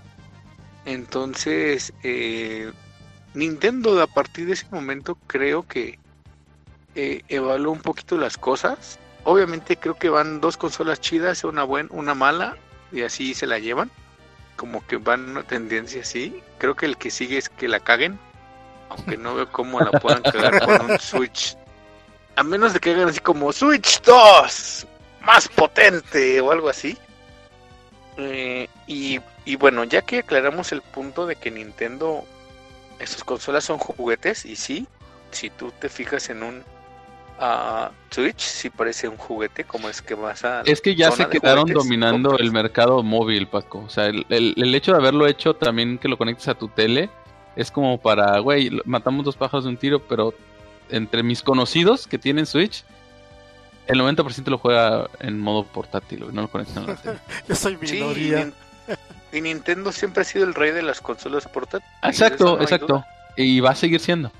[SPEAKER 3] Entonces, eh, Nintendo a partir de ese momento creo que eh, evaluó un poquito las cosas. Obviamente creo que van dos consolas chidas, una buena, una mala, y así se la llevan. Como que van una tendencia así. Creo que el que sigue es que la caguen. Aunque no veo cómo la puedan cagar con un Switch. A menos de que hagan así como Switch 2, más potente o algo así. Eh, y, y bueno, ya que aclaramos el punto de que Nintendo estas consolas son juguetes y sí, si tú te fijas en un uh, Switch, sí parece un juguete, como es que vas a...
[SPEAKER 2] Es que ya se quedaron dominando el mercado móvil, Paco. O sea, el, el, hecho de haberlo hecho también que lo conectes a tu tele, Es como para, güey, matamos dos pájaros de un tiro, pero entre mis conocidos que tienen Switch, el 90% lo juega en modo portátil, no lo conectan a la tele.
[SPEAKER 1] Yo soy
[SPEAKER 3] Sí, y,
[SPEAKER 1] minoría.
[SPEAKER 3] Nin- y Nintendo siempre ha sido el rey de las consolas portátiles.
[SPEAKER 2] Exacto,
[SPEAKER 3] no
[SPEAKER 2] exacto.
[SPEAKER 3] duda.
[SPEAKER 2] Y va a seguir siendo.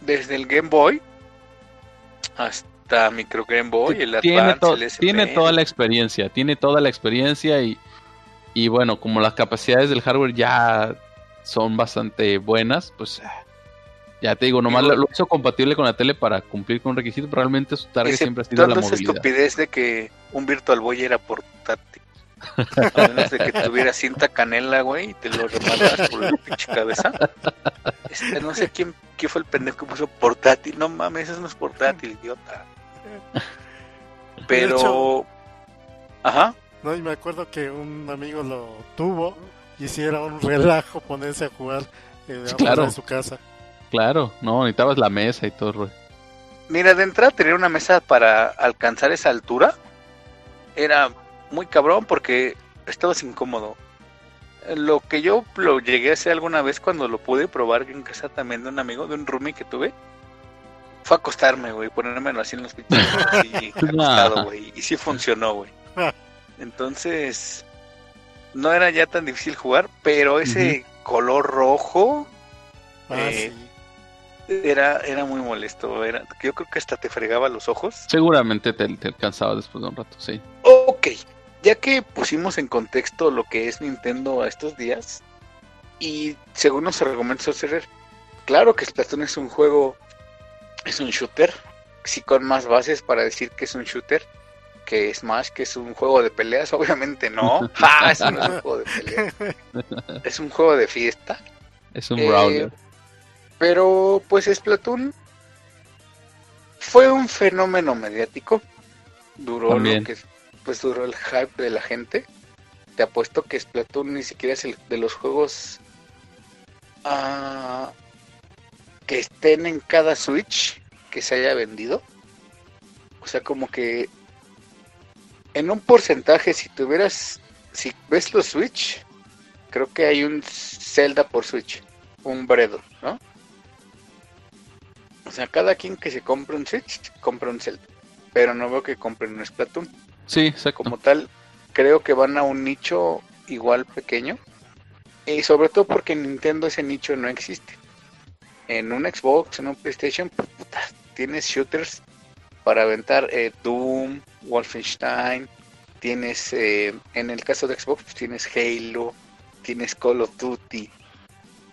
[SPEAKER 3] Desde el Game Boy hasta Micro Game Boy, el
[SPEAKER 2] tiene,
[SPEAKER 3] Advance,
[SPEAKER 2] to-
[SPEAKER 3] el SP.
[SPEAKER 2] tiene toda la experiencia, tiene toda la experiencia y, y bueno, como las capacidades del hardware ya son bastante buenas, pues ya te digo, nomás lo, lo hizo compatible con la tele para cumplir con un requisito, pero realmente su target siempre ha sido la
[SPEAKER 3] Exceptuando esa
[SPEAKER 2] movilidad.
[SPEAKER 3] estupidez de que un Virtual Boy era portátil. A menos de que tuviera cinta canela, güey, y te lo rematas por la pinche cabeza. Este, no sé quién, quién fue el pendejo que puso portátil. No mames, eso no es portátil, idiota. Pero.
[SPEAKER 1] hecho-
[SPEAKER 3] Ajá.
[SPEAKER 1] No, y me acuerdo que un amigo lo tuvo y si era un relajo ponerse a jugar eh,
[SPEAKER 2] claro.
[SPEAKER 1] de su casa.
[SPEAKER 2] Claro, no, necesitabas la mesa y todo. rollo.
[SPEAKER 3] Mira, de entrada tener una mesa para alcanzar esa altura era muy cabrón porque estabas incómodo. Lo que yo lo llegué a hacer alguna vez cuando lo pude probar en casa también de un amigo, de un roomie que tuve, fue acostarme, güey, ponérmelo así en los pinches, así, acostado, güey, y sí funcionó, güey. Entonces, no era ya tan difícil jugar, pero ese color rojo
[SPEAKER 1] Ah,
[SPEAKER 3] Eh,
[SPEAKER 1] sí.
[SPEAKER 3] era, era muy molesto, era, yo creo que hasta te fregaba los ojos.
[SPEAKER 2] Seguramente te, te alcanzaba después de un rato, sí.
[SPEAKER 3] Ok, ya que pusimos en contexto lo que es Nintendo a estos días, y según los argumentos de Cerrer, claro que Splatoon es un juego, es un shooter, sí con más bases para decir que es un shooter, que Smash, que es un juego de peleas, obviamente no, no es un juego de peleas, es un juego de fiesta.
[SPEAKER 2] Es un
[SPEAKER 3] Eh,
[SPEAKER 2] brawler.
[SPEAKER 3] Pero pues Splatoon fue un fenómeno mediático. Duró
[SPEAKER 2] También.
[SPEAKER 3] lo que pues duró el hype de la gente. Te apuesto que Splatoon ni siquiera es el de los juegos ah, que estén en cada Switch que se haya vendido. O sea, como que en un porcentaje, si tuvieras, si ves los Switch, creo que hay un Zelda por Switch, un Bredo, ¿no? O sea, cada quien que se compre un Switch, compra un Zelda. Pero no veo que compren un Splatoon.
[SPEAKER 2] Sí, exacto.
[SPEAKER 3] Como tal, creo que van a un nicho igual pequeño. Y sobre todo porque en Nintendo ese nicho no existe. En un Xbox, en un PlayStation, puta, tienes shooters para aventar eh, Doom, Wolfenstein. Tienes, eh, en el caso de Xbox, pues, tienes Halo, tienes Call of Duty.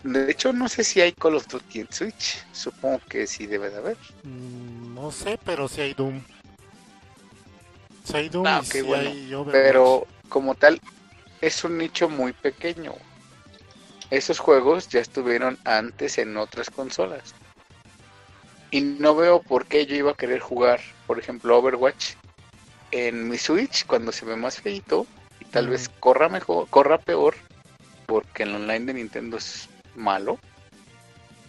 [SPEAKER 3] De hecho, no sé si hay Call of Duty en Switch. Supongo que sí debe de haber.
[SPEAKER 1] Mm, no sé, pero si hay Doom. Si hay Doom
[SPEAKER 3] Ah, bueno.
[SPEAKER 1] hay.
[SPEAKER 3] Pero como tal, es un nicho muy pequeño. Esos juegos ya estuvieron antes en otras consolas. Y no veo por qué yo iba a querer jugar, por ejemplo, Overwatch en mi Switch cuando se ve más feito y tal vez corra mejor, corra peor, porque el online de Nintendo es malo,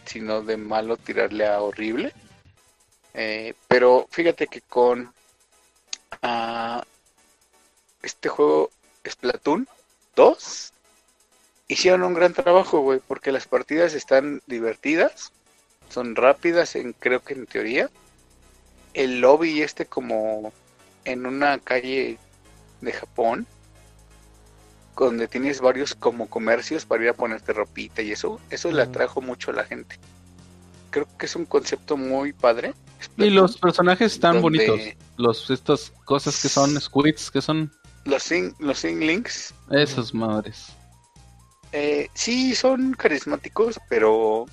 [SPEAKER 3] sino de malo tirarle a horrible. Eh, pero fíjate que con ah, este juego Splatoon 2 hicieron un gran trabajo, güey, porque las partidas están divertidas, son rápidas, en, creo que en teoría. El lobby este como en una calle de Japón, donde tienes varios como comercios para ir a ponerte ropita y eso, eso le
[SPEAKER 1] Ujú.
[SPEAKER 3] atrajo mucho a la gente. Creo que es un concepto muy padre.
[SPEAKER 2] Y los personajes están
[SPEAKER 3] donde
[SPEAKER 2] bonitos. Los, estas cosas que son squids, que son
[SPEAKER 3] Los sing, los sing links
[SPEAKER 2] esas madres.
[SPEAKER 3] Eh, sí, son carismáticos, pero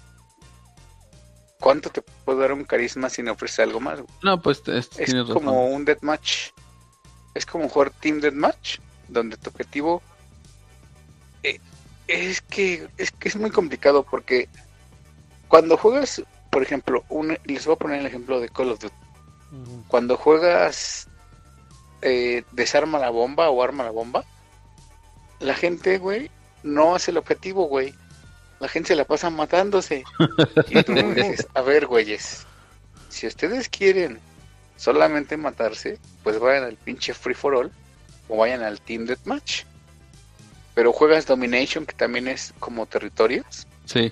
[SPEAKER 3] ¿cuánto te puede dar un carisma sin ofrecer algo más?
[SPEAKER 2] No, pues es,
[SPEAKER 3] Es como
[SPEAKER 2] razón.
[SPEAKER 3] un deathmatch. Es como jugar Team Deathmatch, donde tu objetivo eh, es que es que es muy complicado porque cuando juegas, por ejemplo, un, les voy a poner el ejemplo de Call of Duty. Cuando juegas eh, desarma la bomba o arma la bomba, la gente, güey, no hace el objetivo, güey. La gente se la pasa matándose. Y tú dices, a ver, güeyes, si ustedes quieren solamente matarse, pues vayan al pinche free for all o vayan al Team Deathmatch. Pero juegas Domination, que también es como territorios.
[SPEAKER 2] Sí,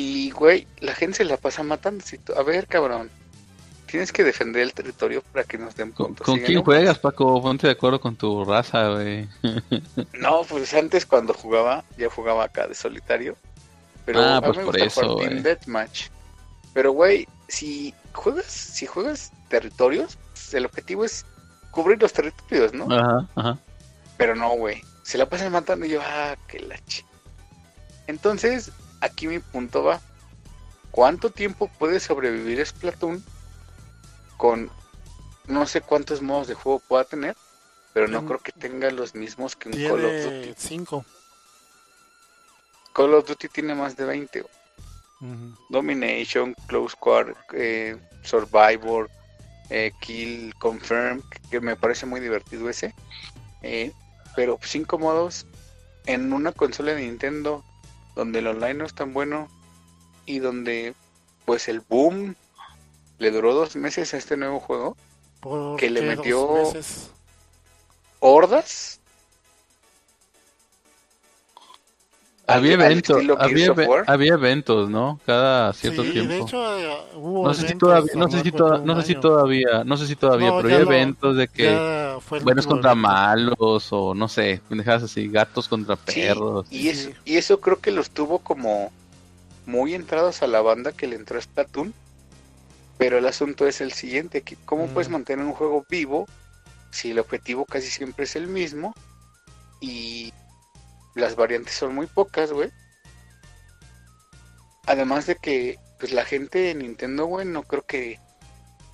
[SPEAKER 3] Y, güey, la gente se la pasa matando. A ver, cabrón. Tienes que defender el territorio para que nos den
[SPEAKER 2] ¿Con,
[SPEAKER 3] puntos.
[SPEAKER 2] con quién juegas, Paco? Ponte de acuerdo con tu raza, güey.
[SPEAKER 3] No, pues antes cuando jugaba, ya jugaba acá de solitario. Pero
[SPEAKER 2] Ah,
[SPEAKER 3] a mí
[SPEAKER 2] pues
[SPEAKER 3] me
[SPEAKER 2] por
[SPEAKER 3] gusta
[SPEAKER 2] eso,
[SPEAKER 3] jugar. Deathmatch. Pero, güey, si juegas, si juegas territorios, pues, el objetivo es cubrir los territorios, ¿no?
[SPEAKER 2] Ajá, ajá.
[SPEAKER 3] Pero no, güey. Se la pasan matando y yo, ah, qué lache. Entonces, aquí mi punto va. ¿Cuánto tiempo puede sobrevivir Splatoon con no sé cuántos modos de juego pueda tener? Pero no creo que tenga los mismos que un Call of Duty.
[SPEAKER 1] Tiene 5.
[SPEAKER 3] Call of Duty tiene más de 20. Domination, Close Quarter, eh, Survivor, eh, Kill, Confirm, que me parece muy divertido ese. Eh, pero cinco modos en una consola de Nintendo donde el online no es tan bueno y donde pues el boom le duró dos meses a este nuevo juego.
[SPEAKER 1] ¿Por
[SPEAKER 3] Que le metió-? Hordas.
[SPEAKER 2] Había eventos, había, había eventos, ¿no? Cada cierto
[SPEAKER 1] sí,
[SPEAKER 2] tiempo.
[SPEAKER 1] de hecho eh, hubo
[SPEAKER 2] no sé si todavía, no sé si, toda- no sé todavía, no sé si todavía,
[SPEAKER 1] No,
[SPEAKER 2] pero hay
[SPEAKER 1] lo-
[SPEAKER 2] eventos de que buenos contra
[SPEAKER 1] evento.
[SPEAKER 2] malos o no sé, pendejadas así, gatos contra
[SPEAKER 3] Sí,
[SPEAKER 2] perros.
[SPEAKER 3] y, eso, y eso creo que los tuvo como muy entrados a la banda que le entró a Splatoon. Pero el asunto es el siguiente, que ¿cómo
[SPEAKER 1] Mm.
[SPEAKER 3] puedes mantener un juego vivo si el objetivo casi siempre es el mismo? Y las variantes son muy pocas, güey. Además de que pues la gente de Nintendo, güey, no creo que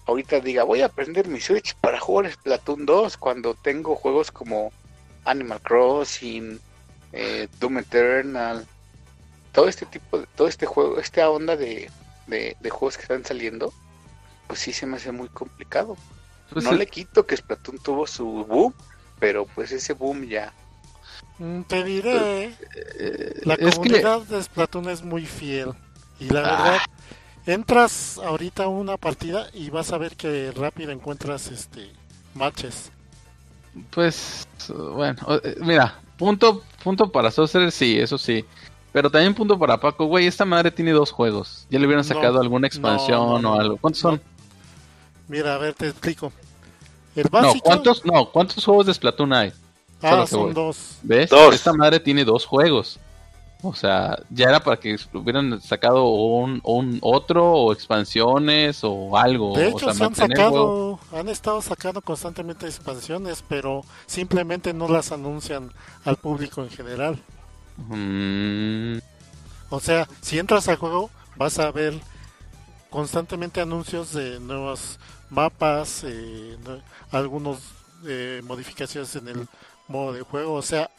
[SPEAKER 3] ahorita diga, voy a prender mi Switch para jugar Splatoon 2 cuando tengo juegos como Animal Crossing, eh, Doom Eternal, todo este tipo de, todo este juego, esta onda de, de, de juegos que están saliendo, pues sí se me hace muy complicado.
[SPEAKER 2] Pues,
[SPEAKER 3] no le quito que Splatoon tuvo su boom, pero pues ese boom ya.
[SPEAKER 1] Mm, Te diré,
[SPEAKER 2] eh,
[SPEAKER 1] la
[SPEAKER 2] es que
[SPEAKER 1] comunidad de Splatoon es muy fiel. Y la
[SPEAKER 2] Ah.
[SPEAKER 1] verdad, entras ahorita a una partida y vas a ver que rápido encuentras este matches.
[SPEAKER 2] Pues, bueno, eh, mira, punto, punto para Sorcerer, sí, eso sí. Pero también punto para Paco, güey, esta madre tiene dos juegos. Ya le hubieran
[SPEAKER 1] No,
[SPEAKER 2] sacado alguna expansión
[SPEAKER 1] no, no,
[SPEAKER 2] o
[SPEAKER 1] no.
[SPEAKER 2] algo. ¿Cuántos son?
[SPEAKER 1] Mira, a ver, te explico. El
[SPEAKER 2] No,
[SPEAKER 1] básico.
[SPEAKER 2] ¿cuántos, no, ¿cuántos juegos de Splatoon hay?
[SPEAKER 1] Ah, son
[SPEAKER 2] voy.
[SPEAKER 1] dos.
[SPEAKER 2] ¿Ves?
[SPEAKER 3] Dos.
[SPEAKER 2] Esta madre tiene dos juegos. O sea, ya era para que hubieran sacado un, un otro o expansiones o algo.
[SPEAKER 1] De
[SPEAKER 2] o
[SPEAKER 1] hecho,
[SPEAKER 2] sea,
[SPEAKER 1] se han sacado, han estado sacando constantemente expansiones, pero simplemente no las anuncian al público en general.
[SPEAKER 2] Mm,
[SPEAKER 1] O sea, si entras al juego, vas a ver constantemente anuncios de nuevos mapas, eh, no- algunos eh, modificaciones en el modo de juego. O sea,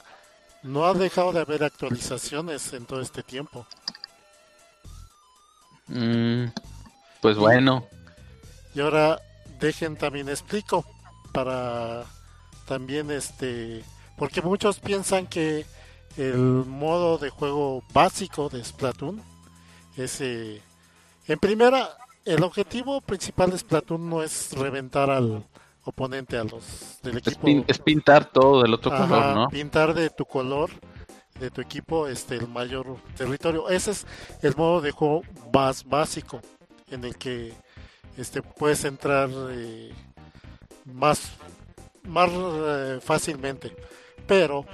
[SPEAKER 1] no ha dejado de haber actualizaciones en todo este tiempo.
[SPEAKER 2] mm, pues bueno.
[SPEAKER 1] Y ahora dejen también explico para también este porque muchos piensan que el modo de juego básico de Splatoon es eh, en primera el objetivo principal de Splatoon no es reventar al oponente a los del
[SPEAKER 2] Es,
[SPEAKER 1] equipo.
[SPEAKER 2] pin- es pintar todo del otro
[SPEAKER 1] Ajá,
[SPEAKER 2] color, ¿no?
[SPEAKER 1] pintar de tu color de tu equipo este el mayor territorio. Ese es el modo de juego más básico en el que este puedes entrar eh, más más eh, fácilmente. Pero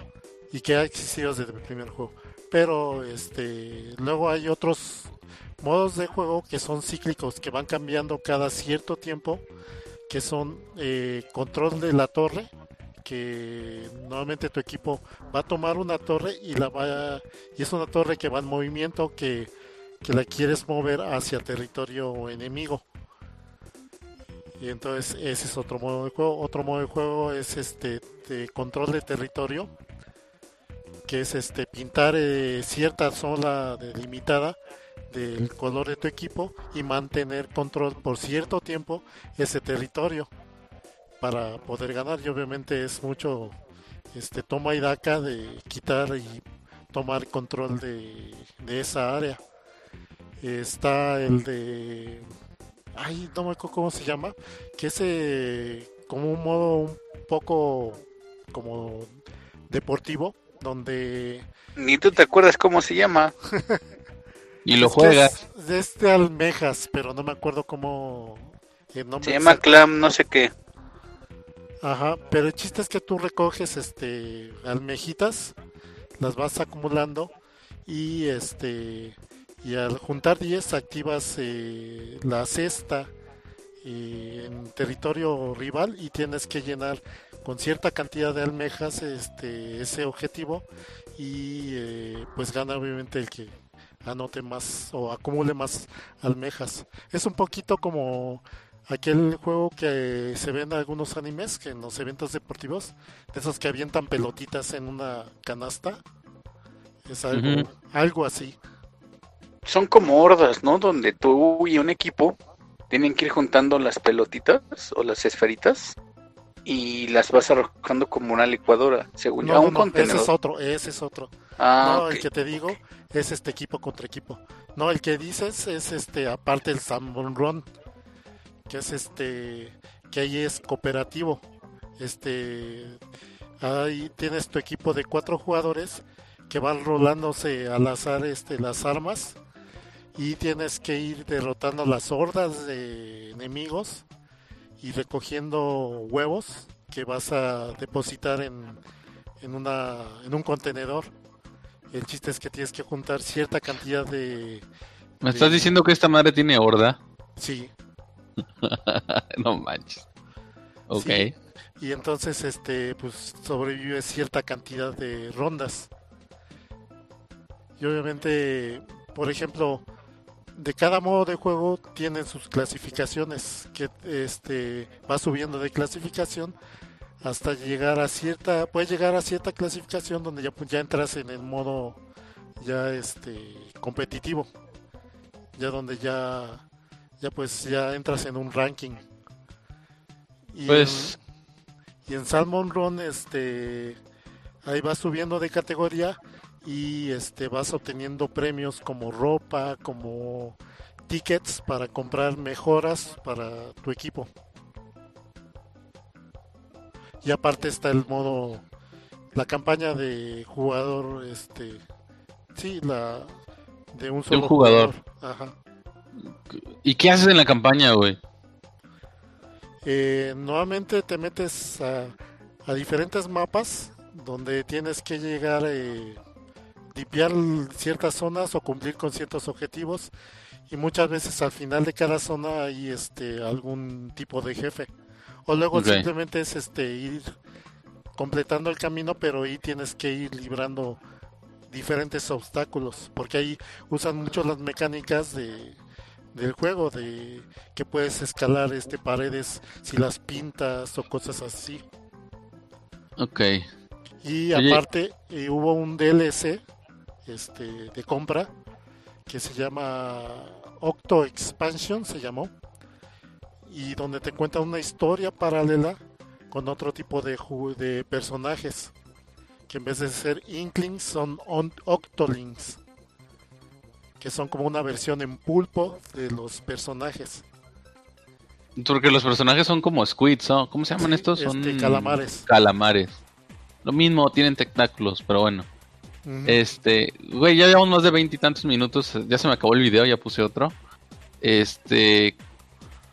[SPEAKER 1] y que ha existido desde el primer juego. Pero este luego hay otros modos de juego que son cíclicos que van cambiando cada cierto tiempo que son eh, control de la torre que normalmente tu equipo va a tomar una torre y la va a- y es una torre que va en movimiento que, que la quieres mover hacia territorio enemigo. Y entonces ese es otro modo de juego. Otro modo de juego es este control de territorio que es este pintar eh, cierta zona delimitada del color de tu equipo y mantener control por cierto tiempo ese territorio para poder ganar y obviamente es mucho este toma y daca de quitar y tomar control de, de esa área está el de ay no me acuerdo cómo se llama que es eh, como un modo un poco como deportivo donde
[SPEAKER 3] Ni tú te acuerdas cómo se llama.
[SPEAKER 2] Y lo juegas.
[SPEAKER 1] Es de este almejas, pero no me acuerdo cómo. el nombre
[SPEAKER 3] Se llama
[SPEAKER 1] exacto.
[SPEAKER 3] Clam, no sé qué.
[SPEAKER 1] Ajá, pero el chiste es que tú recoges este almejitas, las vas acumulando y este y al juntar 10 activas eh, la cesta eh, en territorio rival y tienes que llenar con cierta cantidad de almejas este ese objetivo y eh, pues gana obviamente el que anote más o acumule más almejas. Es un poquito como aquel juego que se ve en algunos animes, que en los eventos deportivos, de esos que avientan pelotitas en una canasta. Es algo, algo así.
[SPEAKER 3] Son como hordas, ¿no? Donde tú y un equipo tienen que ir juntando las pelotitas o las esferitas y las vas arrojando como una licuadora, según yo,
[SPEAKER 1] No,
[SPEAKER 3] a
[SPEAKER 1] no,
[SPEAKER 3] un
[SPEAKER 1] no, ese es otro, ese es otro.
[SPEAKER 3] Ah,
[SPEAKER 1] no, el que te digo es este equipo contra equipo. No, el que dices es este, aparte el Salmon Run, que es este, que ahí es cooperativo. Este, ahí tienes tu equipo de cuatro jugadores que van rolándose al azar este, las armas y tienes que ir derrotando las hordas de enemigos y recogiendo huevos que vas a depositar en, en, una, en un contenedor. El chiste es que tienes que juntar cierta cantidad de...
[SPEAKER 2] ¿Me estás diciendo que esta madre tiene horda?
[SPEAKER 1] Sí,
[SPEAKER 2] no manches. Ok.
[SPEAKER 1] Sí. y entonces este pues sobrevive cierta cantidad de rondas. Y obviamente, por ejemplo, de cada modo de juego tienen sus clasificaciones que este va subiendo de clasificación hasta llegar a cierta puede llegar a cierta clasificación donde ya pues, ya entras en el modo ya este competitivo. Ya donde ya ya pues ya entras en un ranking. Y
[SPEAKER 2] Pues-
[SPEAKER 1] en, y en Salmon Run este ahí vas subiendo de categoría y este vas obteniendo premios como ropa como tickets para comprar mejoras para tu equipo y aparte está el modo la campaña de jugador este sí la de un solo
[SPEAKER 2] jugador.
[SPEAKER 1] Ajá.
[SPEAKER 2] ¿Y qué haces en la campaña, güey?
[SPEAKER 1] Eh, nuevamente te metes a, a diferentes mapas donde tienes que llegar eh, limpiar ciertas zonas o cumplir con ciertos objetivos y muchas veces al final de cada zona hay este algún tipo de jefe o luego simplemente es este ir completando el camino pero ahí tienes que ir librando diferentes obstáculos porque ahí usan mucho las mecánicas de del juego de que puedes escalar este paredes si las pintas o cosas así.
[SPEAKER 2] Ok.
[SPEAKER 1] y aparte eh, hubo un DLC este de compra que se llama Octo Expansion se llamó y donde te cuenta una historia paralela con otro tipo de, de personajes que en vez de ser Inklings son on- Octolings que son como una versión en pulpo de los personajes
[SPEAKER 2] Porque los personajes son como squids, ¿no? ¿Cómo se llaman estos? Son
[SPEAKER 1] este, calamares.
[SPEAKER 2] Calamares. Lo mismo, tienen tentáculos, pero bueno. Este, güey, ya llevamos más de veintitantos minutos. Ya se me acabó el video, ya puse otro. Este,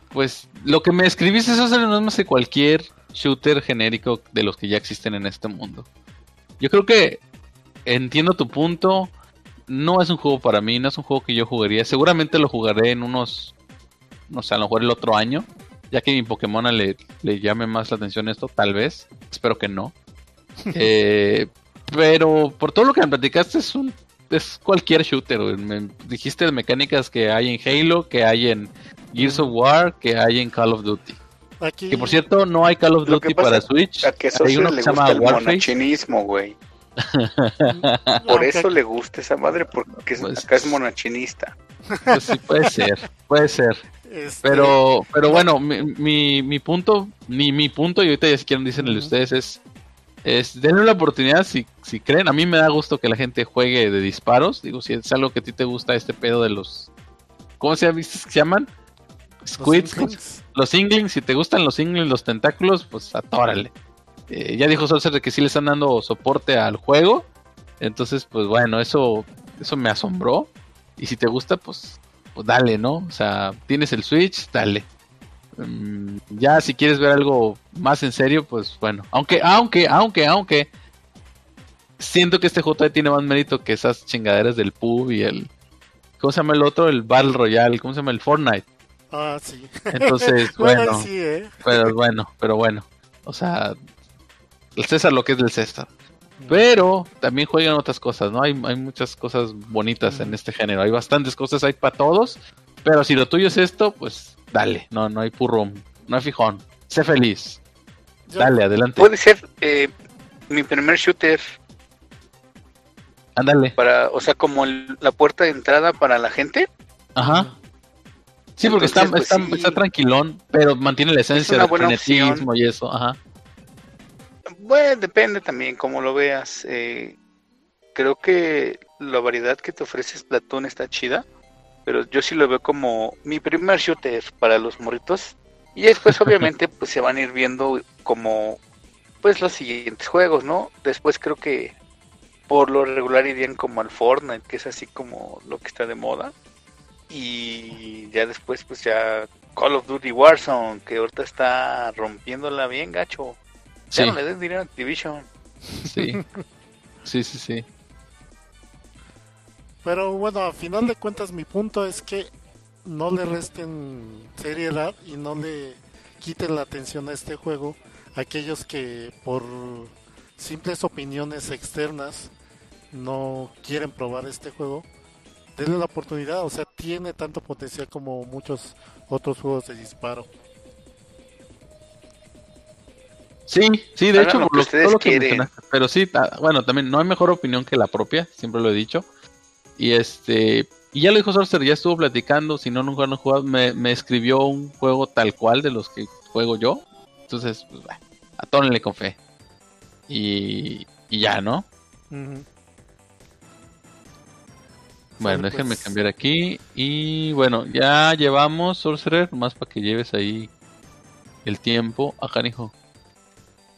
[SPEAKER 2] pues lo que me escribiste, eso no es más que cualquier shooter genérico de los que ya existen en este mundo. Yo creo que entiendo tu punto. No es un juego para mí, no es un juego que yo jugaría. Seguramente lo jugaré en unos, no sé, a lo mejor el otro año. Ya que mi Pokémon le, le llame más la atención esto, tal vez. Espero que no. Eh, pero por todo lo que me platicaste es un es cualquier shooter. Me dijiste de mecánicas que hay en Halo, que hay en Gears of War, que hay en Call of Duty.
[SPEAKER 1] Aquí
[SPEAKER 2] Que por cierto no hay Call of
[SPEAKER 3] Lo
[SPEAKER 2] Duty para Switch.
[SPEAKER 3] A que
[SPEAKER 2] Hay uno
[SPEAKER 3] le
[SPEAKER 2] que se llama
[SPEAKER 3] el güey. Por eso le gusta esa madre, porque es-
[SPEAKER 2] Pues-
[SPEAKER 3] acá es monachinista.
[SPEAKER 2] Pues sí, puede ser, puede ser.
[SPEAKER 1] este,
[SPEAKER 2] Pero, pero bueno, mi, mi, mi punto, ni mi punto, y ahorita ya si quieren dicen el de ustedes, es, es denle una oportunidad si, si creen. A mí me da gusto que la gente juegue de disparos. Digo, si es algo que a ti te gusta, este pedo de los. ¿Cómo se, llama- se llaman?
[SPEAKER 1] Los
[SPEAKER 2] Squids. Los Inglings, si te gustan los Inglings, los tentáculos, pues atórale. Eh, ya dijo Sorcerer que sí le están dando soporte al juego. Entonces, pues bueno, eso, eso me asombró. Y si te gusta, pues, pues dale, ¿no? O sea, tienes el Switch, dale. Mm, ya si quieres ver algo más en serio, pues bueno. Aunque, aunque, aunque, aunque. Siento que este juego tiene más mérito que esas chingaderas del pub y el. ¿Cómo se llama el otro? El Battle Royale. ¿Cómo se llama el Fortnite?
[SPEAKER 1] Ah, sí.
[SPEAKER 2] Entonces,
[SPEAKER 1] Bueno,
[SPEAKER 2] bueno.
[SPEAKER 1] sí, ¿eh?
[SPEAKER 2] Pero bueno, pero bueno. O sea, el César lo que es del César. Pero también juegan otras cosas, ¿no? Hay, hay muchas cosas bonitas en este género. Hay bastantes cosas, hay para todos. Pero si lo tuyo es esto, pues dale. No, no hay purro, no hay fijón. Sé feliz. Dale, adelante.
[SPEAKER 3] Puede ser eh, mi primer shooter
[SPEAKER 2] Ándale.
[SPEAKER 3] para, o sea, como el- la puerta de entrada para la gente.
[SPEAKER 2] Ajá. Sí, porque está,
[SPEAKER 3] pues,
[SPEAKER 2] está,
[SPEAKER 3] sí.
[SPEAKER 2] está tranquilón, pero mantiene la esencia
[SPEAKER 3] una
[SPEAKER 2] del frenetismo y eso. Ajá.
[SPEAKER 3] Bueno, depende también como lo veas. eh, creo que la variedad que te ofrece Splatoon está chida, pero yo sí lo veo como mi primer shooter para los morritos. Y después obviamente pues se van a ir viendo como pues los siguientes juegos, ¿no? Después creo que por lo regular irían como al Fortnite, que es así como lo que está de moda. Y ya después pues ya Call of Duty Warzone, que ahorita está rompiéndola bien gacho. Ya
[SPEAKER 2] Sí,
[SPEAKER 3] no le des dinero a Activision.
[SPEAKER 2] sí. Sí, sí, sí.
[SPEAKER 1] Pero bueno, a final de cuentas mi punto es que no le resten seriedad y no le quiten la atención a este juego aquellos que por simples opiniones externas no quieren probar este juego. Denle la oportunidad, o sea, tiene tanto potencial como muchos otros juegos de disparo.
[SPEAKER 2] Sí, sí, de hecho,
[SPEAKER 3] lo que
[SPEAKER 2] lo,
[SPEAKER 3] ustedes
[SPEAKER 2] todo lo que
[SPEAKER 3] quieren.
[SPEAKER 2] mencionaste. Pero sí, bueno, también no hay mejor opinión que la propia, siempre lo he dicho. Y este, y ya lo dijo Sorcerer, ya estuvo platicando, si no, nunca han jugado, me, me escribió un juego tal cual de los que juego yo. Entonces, pues, atónenle con fe. Y, y ya, ¿no?
[SPEAKER 1] Ujú.
[SPEAKER 2] Bueno, déjenme
[SPEAKER 1] pues.
[SPEAKER 2] cambiar aquí. Y bueno, ya llevamos, Sorcerer, más para que lleves ahí el tiempo. Acá, hijo.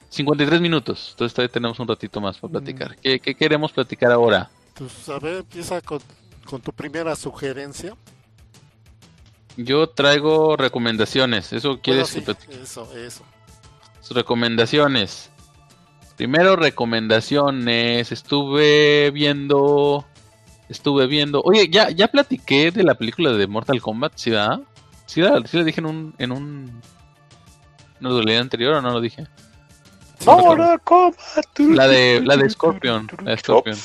[SPEAKER 2] 53 minutos. Entonces todavía tenemos un ratito más para
[SPEAKER 1] Mm.
[SPEAKER 2] platicar. ¿Qué, qué queremos platicar ahora?
[SPEAKER 1] Pues a ver, empieza con, con tu primera sugerencia.
[SPEAKER 2] Yo traigo recomendaciones. ¿Eso
[SPEAKER 1] Bueno,
[SPEAKER 2] quieres
[SPEAKER 1] sí,
[SPEAKER 2] que platique?
[SPEAKER 1] eso, eso.
[SPEAKER 2] Recomendaciones. Primero, recomendaciones. Estuve viendo. Estuve viendo. Oye, ya, ya platiqué de la película de Mortal Kombat, ¿sí, verdad? ¿Sí, la, sí la dije en un. en un. ¿En una dualidad anterior o no lo dije?
[SPEAKER 3] Mortal Kombat.
[SPEAKER 2] La de- la de Scorpion, la de Scorpion.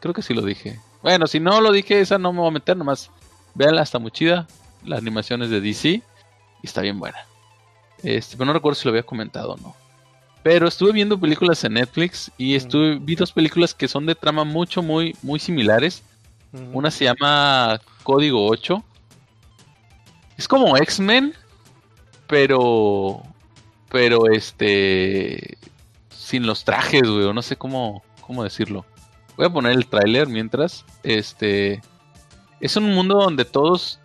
[SPEAKER 2] Creo que sí lo dije. Bueno, si no lo dije, esa no me voy a meter nomás. Véanla, está muy chida. La animación es de DC y está bien buena. Este, pero no recuerdo si lo había comentado o no. Pero estuve viendo películas en Netflix y estuve vi dos películas que son de trama mucho, muy, muy similares. Una se llama Código 8. Es como X-Men, pero. Pero este. Sin los trajes, güey. o No sé cómo, cómo decirlo. Voy a poner el tráiler mientras. Este. Es un mundo donde todos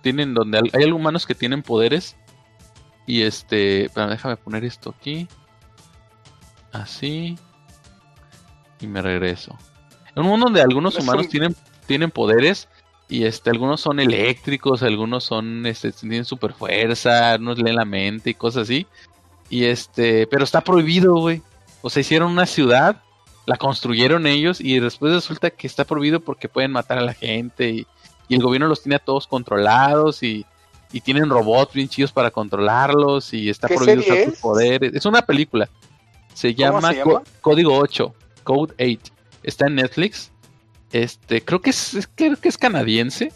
[SPEAKER 2] tienen. Donde hay humanos que tienen poderes. Y este. Espera, déjame poner esto aquí. Así. Y me regreso. En un mundo donde algunos humanos tienen, tienen poderes. Y este, algunos son eléctricos, algunos son, este, tienen super fuerza, unos leen la mente y cosas así. Y este, pero está prohibido, güey. O sea, hicieron una ciudad, la construyeron ellos y después resulta que está prohibido porque pueden matar a la gente y, y el gobierno los tiene a todos controlados y, y tienen robots bien chidos para controlarlos y está
[SPEAKER 3] ¿Qué
[SPEAKER 2] prohibido usar sus
[SPEAKER 3] es?
[SPEAKER 2] poderes. Es una película. Se
[SPEAKER 3] ¿Cómo
[SPEAKER 2] llama,
[SPEAKER 3] se llama?
[SPEAKER 2] Co- Código 8, Code 8. Está en Netflix. Este, creo que es, es- creo que es canadiense.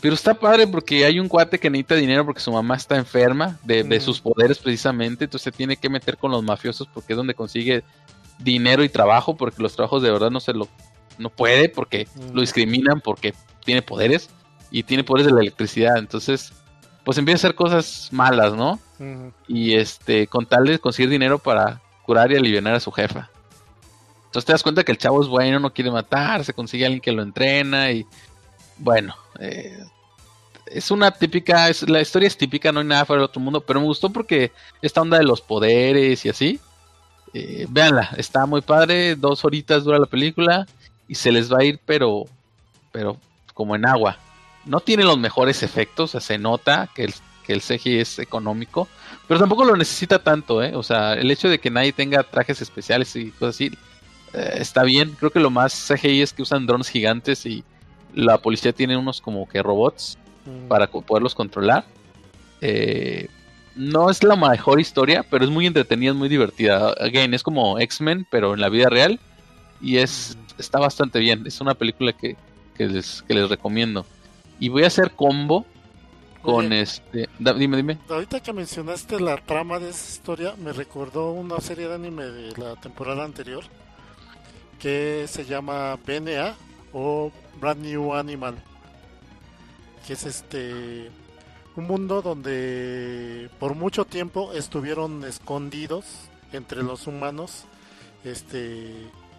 [SPEAKER 2] Pero está padre porque hay un cuate que necesita dinero porque su mamá está enferma de, de
[SPEAKER 1] Mm.
[SPEAKER 2] sus poderes precisamente. Entonces se tiene que meter con los mafiosos porque es donde consigue dinero y trabajo. Porque los trabajos de verdad no se lo no puede porque
[SPEAKER 1] Mm.
[SPEAKER 2] lo discriminan porque tiene poderes y tiene poderes de la electricidad. Entonces, pues empieza a hacer cosas malas, ¿no? Y este con tal de conseguir dinero para curar y aliviar a su jefa. Entonces te das cuenta que el chavo es bueno, no quiere matar, se consigue a alguien que lo entrena y bueno, eh, es una típica, la historia es típica, no hay nada fuera del otro mundo, pero me gustó porque esta onda de los poderes y así, eh, véanla, está muy padre, dos horitas dura la película y se les va a ir pero, pero como en agua. No tiene los mejores efectos, se nota que el, que el CGI es económico, pero tampoco lo necesita tanto, ¿eh? O sea, el hecho de que nadie tenga trajes especiales y cosas así eh, está bien. Creo que lo más CGI es que usan drones gigantes y la policía tiene unos como que robots
[SPEAKER 1] Mm.
[SPEAKER 2] para co- poderlos controlar. Eh, no es la mejor historia, pero es muy entretenida, es muy divertida. Again, es como X-Men, pero en la vida real. Y es está bastante bien. Es una película que, que les, que les recomiendo. Y voy a hacer combo con
[SPEAKER 1] Oye.
[SPEAKER 2] este. da- dime, dime.
[SPEAKER 1] Ahorita que mencionaste la trama de esa historia, me recordó una serie de anime de la temporada anterior que se llama BNA o Brand New Animal, que es este un mundo donde por mucho tiempo estuvieron escondidos entre los humanos este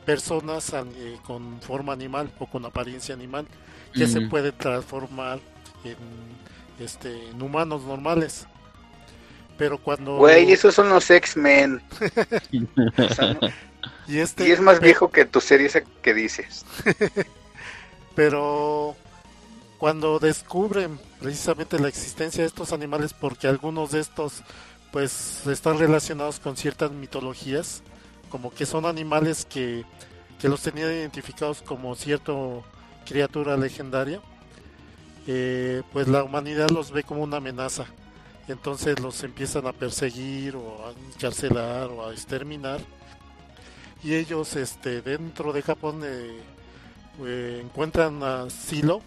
[SPEAKER 1] personas eh, con forma animal o con apariencia animal que se pueden transformar en este en humanos normales pero cuando
[SPEAKER 3] Güey, esos son los X-Men. O sea, no-
[SPEAKER 1] y este
[SPEAKER 3] y es más viejo que tu serie esa que dices.
[SPEAKER 1] pero cuando descubren precisamente la existencia de estos animales porque algunos de estos pues están relacionados con ciertas mitologías como que son animales que, que los tenían identificados como cierta criatura legendaria eh, pues la humanidad los ve como una amenaza. Entonces los empiezan a perseguir o a encarcelar o a exterminar. Y ellos este dentro de Japón eh, eh, encuentran asilo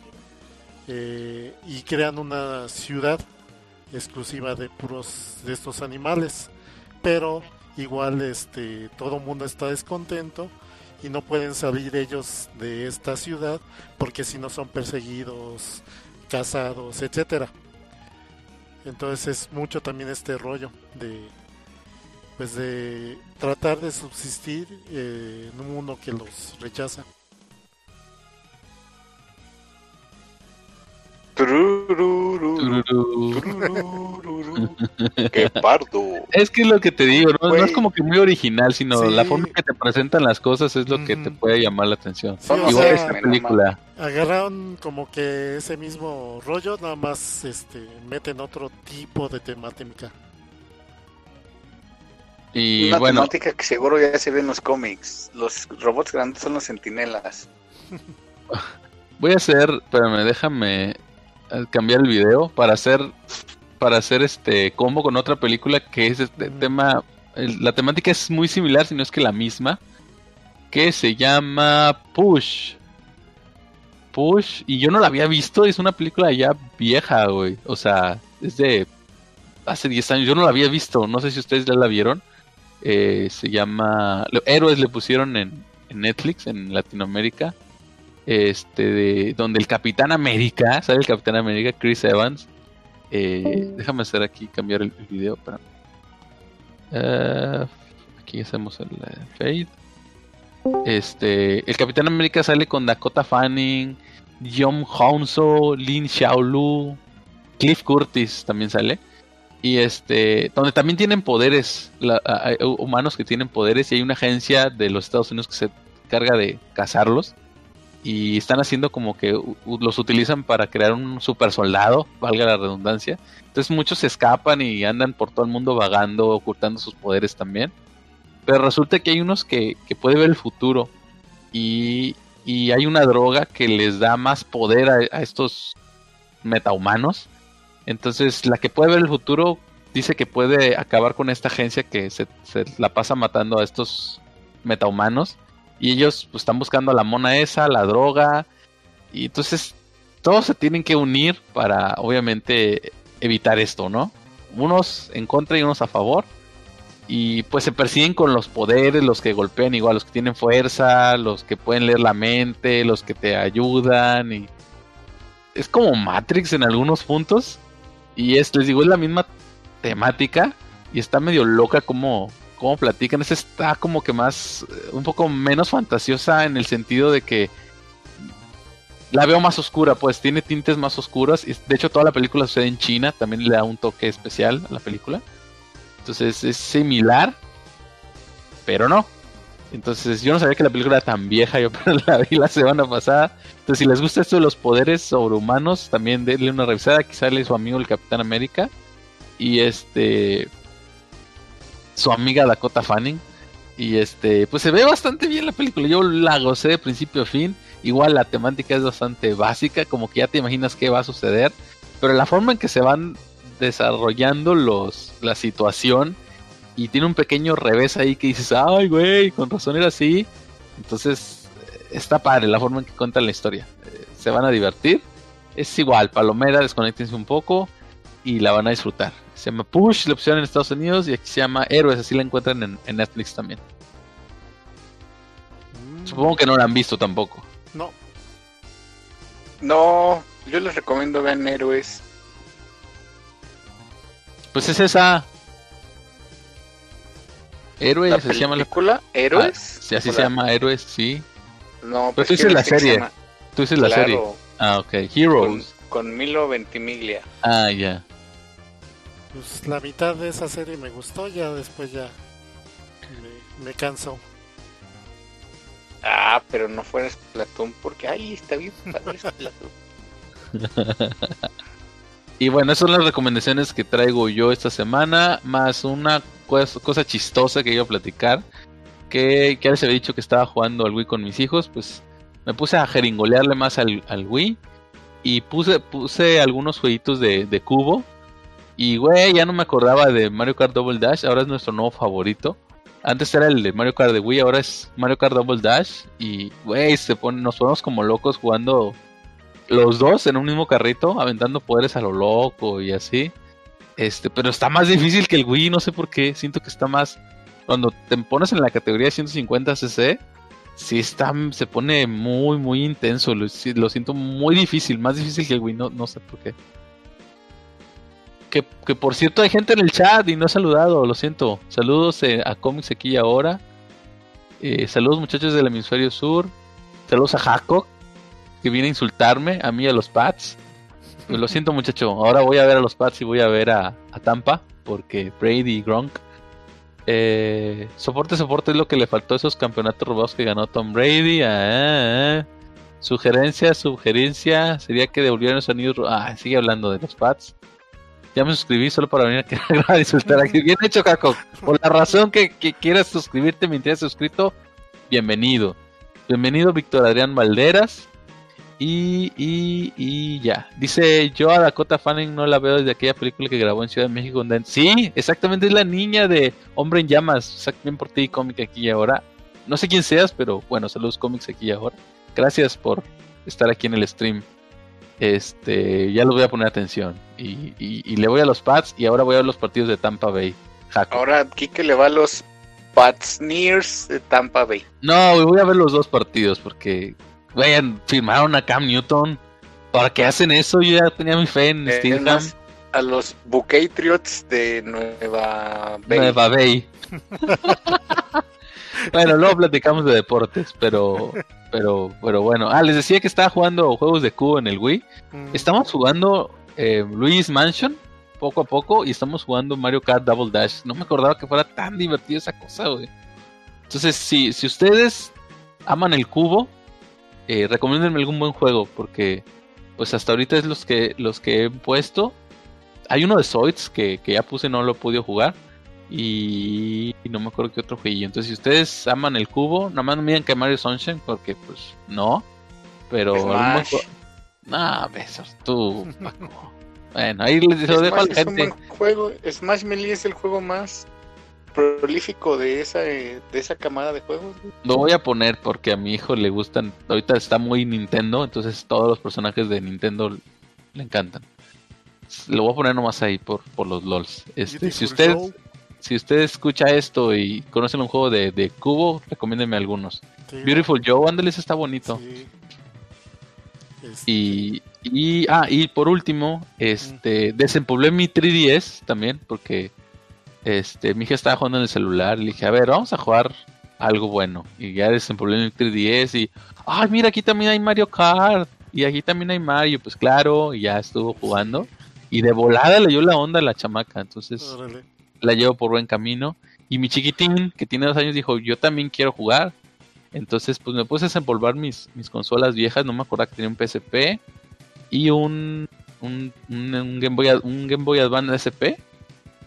[SPEAKER 1] eh, y crean una ciudad exclusiva de puros de estos animales. Pero igual este todo el mundo está descontento y no pueden salir ellos de esta ciudad porque si no son perseguidos cazados etcétera. Entonces es mucho también este rollo de pues de tratar de subsistir eh, en un mundo que los rechaza
[SPEAKER 3] Turururu,
[SPEAKER 2] Tururú.
[SPEAKER 3] turururu. Qué pardo.
[SPEAKER 2] Es que es lo que te digo, ¿no? No es como que muy original, sino
[SPEAKER 1] Sí.
[SPEAKER 2] la forma en que te presentan las cosas es lo que te puede llamar la atención.
[SPEAKER 1] Sí,
[SPEAKER 2] Igual
[SPEAKER 1] sea,
[SPEAKER 2] esta película.
[SPEAKER 1] agarraron como que ese mismo rollo nada más este meten otro tipo de temática
[SPEAKER 2] Y
[SPEAKER 3] Una
[SPEAKER 2] bueno,
[SPEAKER 3] temática que seguro ya se ve en los cómics. Los robots grandes son los sentinelas.
[SPEAKER 2] voy a hacer, espérame, déjame cambiar el video para hacer para hacer este combo con otra película que es este tema el- la temática es muy similar, si no es que la misma, que se llama Push. Push, y yo no la había visto, es una película ya vieja, güey. O sea, es de hace 10 años, yo no la había visto, no sé si ustedes ya la vieron. Eh, se llama Héroes le pusieron en, en Netflix en Latinoamérica. Este de donde el Capitán América, ¿sabe el Capitán América? Chris Evans. Eh, déjame hacer aquí cambiar el, el video para eh, aquí hacemos el eh, fade. Este, el Capitán América sale con Dakota Fanning, John Hounsou, Lin Xiaolu, Cliff Curtis también sale. Y este, donde también tienen poderes, la- hay humanos que tienen poderes y hay una agencia de los Estados Unidos que se encarga de cazarlos. Y están haciendo como que los utilizan para crear un super soldado, valga la redundancia. Entonces muchos se escapan y andan por todo el mundo vagando, ocultando sus poderes también. Pero resulta que hay unos que, que puede ver el futuro. Y, y hay una droga que les da más poder a, a estos metahumanos. Entonces la que puede ver el futuro dice que puede acabar con esta agencia que se, se la pasa matando a estos metahumanos. Y ellos pues, están buscando a la mona esa, la droga. Y entonces todos se tienen que unir para obviamente evitar esto, ¿no? Unos en contra y unos a favor. Y pues se persiguen con los poderes, los que golpean igual, los que tienen fuerza, los que pueden leer la mente, los que te ayudan. Y es como Matrix en algunos puntos. Y es, les digo, es la misma temática. Y está medio loca como, como platican. Esa está como que más, eh, un poco menos fantasiosa en el sentido de que la veo más oscura, pues tiene tintes más oscuros. Y de hecho, toda la película sucede en China, también le da un toque especial a la película. Entonces es similar, pero no. Entonces, yo no sabía que la película era tan vieja, yo la vi la semana pasada. Entonces, si les gusta esto de los poderes sobrehumanos, también denle una revisada. Quizá sale su amigo el Capitán América. Y este. Su amiga Dakota Fanning. Y este. Pues se ve bastante bien la película. Yo la gocé de principio a fin. Igual la temática es bastante básica. Como que ya te imaginas qué va a suceder. Pero la forma en que se van desarrollando los, la situación y tiene un pequeño revés ahí que dices, ay, güey, con razón era así. Entonces, eh, está padre la forma en que cuentan la historia. Eh, se van a divertir. Es igual, Palomera, desconectense un poco y la van a disfrutar. Se llama Push, la opción en Estados Unidos, y aquí se llama Héroes, así la encuentran en, Netflix también. Mm. Supongo que no la han visto tampoco.
[SPEAKER 1] No.
[SPEAKER 3] No, yo les recomiendo ver Héroes.
[SPEAKER 2] Pues es esa. Héroes,
[SPEAKER 3] se llama la película. ¿Héroes?
[SPEAKER 2] Ah, sí, así se llama Héroes, sí.
[SPEAKER 3] No,
[SPEAKER 2] pero pues tú dices la serie. Tú dices la serie. Ah, ok. Heroes.
[SPEAKER 3] Con, Milo Ventimiglia.
[SPEAKER 2] Ah, ya.
[SPEAKER 1] Pues la mitad de esa serie me gustó, ya después ya me, me canso.
[SPEAKER 3] Ah, pero no fueras Platón porque ahí está bien padre
[SPEAKER 2] y bueno, esas son las recomendaciones que traigo yo esta semana, más una cosa, chistosa que iba a platicar. Que ya les había dicho que estaba jugando al Wii con mis hijos, pues me puse a jeringolearle más al, Wii y puse, puse algunos jueguitos de, de cubo. Y güey, ya no me acordaba de Mario Kart Double Dash, ahora es nuestro nuevo favorito. Antes era el de Mario Kart de Wii, ahora es Mario Kart Double Dash. Y, güey, se pone, nos ponemos como locos jugando los dos en un mismo carrito, aventando poderes a lo loco y así. Este, pero está más difícil que el Wii, no sé por qué. Siento que está más. Cuando te pones en la categoría 150 cc, sí está, se pone muy, muy intenso. Lo, siento muy difícil, más difícil que el Wii, no, no sé por qué. Que, por cierto hay gente en el chat y no ha saludado, lo siento. Saludos eh, a Comics aquí y ahora. Eh, saludos muchachos del hemisferio sur. Saludos a Jacob, que viene a insultarme, a mí a los Pats. Lo siento, muchacho. Ahora voy a ver a los Pats y voy a ver a, Tampa. Porque Brady y Gronk. Eh, soporte, soporte es lo que le faltó a esos campeonatos robados que ganó Tom Brady. Ah, ah, ah. Sugerencia, sugerencia. Sería que devolvieran los anillos. Ah, sigue hablando de los Pats. Ya me suscribí solo para venir a insultar aquí. Bien hecho, Caco. Por la razón que, quieras suscribirte mientras suscrito, bienvenido. Bienvenido, Víctor Adrián Valderas. Y, y, y ya. Dice, yo a Dakota Fanning no la veo desde aquella película que grabó en Ciudad de México. Sí, exactamente, es la niña de Hombre en Llamas. Bien por ti, cómic aquí y ahora. No sé quién seas, pero bueno, saludos cómics aquí y ahora. Gracias por estar aquí en el stream. Este, ya lo voy a poner atención. Y, y, le voy a los Pats y ahora voy a ver los partidos de Tampa Bay.
[SPEAKER 3] Ahora Kike le va a los Pats Nears de Tampa Bay.
[SPEAKER 2] No, voy a ver los dos partidos porque Vayan, firmaron a Cam Newton. ¿Para qué hacen eso? Yo ya tenía mi fe en eh,
[SPEAKER 3] A los Bucatriots de Nueva Bay.
[SPEAKER 2] Nueva Bay. bueno, luego platicamos de deportes, pero, pero, pero bueno. Ah, les decía que estaba jugando juegos de cubo en el Wii. Mm. Estamos jugando eh, Luis Mansion poco a poco y estamos jugando Mario Kart Double Dash. No me acordaba que fuera tan divertida esa cosa, güey. Entonces, si, si ustedes aman el cubo, eh, recomiéndenme algún buen juego, porque pues hasta ahorita es los que los que he puesto. Hay uno de Zoids que, ya puse, no lo he podido jugar. Y, no me acuerdo qué otro jueguillo. Entonces, si ustedes aman el cubo, nada más no miren que Mario Sunshine, porque pues no. Pero.
[SPEAKER 3] Smash.
[SPEAKER 2] Nah, besos, tú, bueno, ahí les dejo a la gente. Es un
[SPEAKER 3] juego. Smash Melee es el juego más prolífico de esa de esa camada de juegos.
[SPEAKER 2] Lo voy a poner porque a mi hijo le gustan. Ahorita está muy Nintendo, entonces todos los personajes de Nintendo le encantan. Lo voy a poner nomás ahí por, por los LOLs. Este, si usted si usted escucha esto y conoce un juego de, de cubo, recomiéndeme algunos. Beautiful Joe, ándale, está bonito. Este. Y, y, ah, y por último, este, desempoblé mi 3DS también, porque este, mi hija estaba jugando en el celular y le dije, a ver, vamos a jugar algo bueno. Y ya desenvolví el 3DS y, ay, mira, aquí también hay Mario Kart. Y aquí también hay Mario, pues claro, y ya estuvo jugando. Y de volada le dio la onda a la chamaca, entonces la llevo por buen camino. Y mi chiquitín, que tiene dos años, dijo, yo también quiero jugar. Entonces, pues me puse a desempolvar mis, mis consolas viejas, no me acuerdo que tenía un PSP y un, un, un, Game, Boy, un Game Boy Advance SP.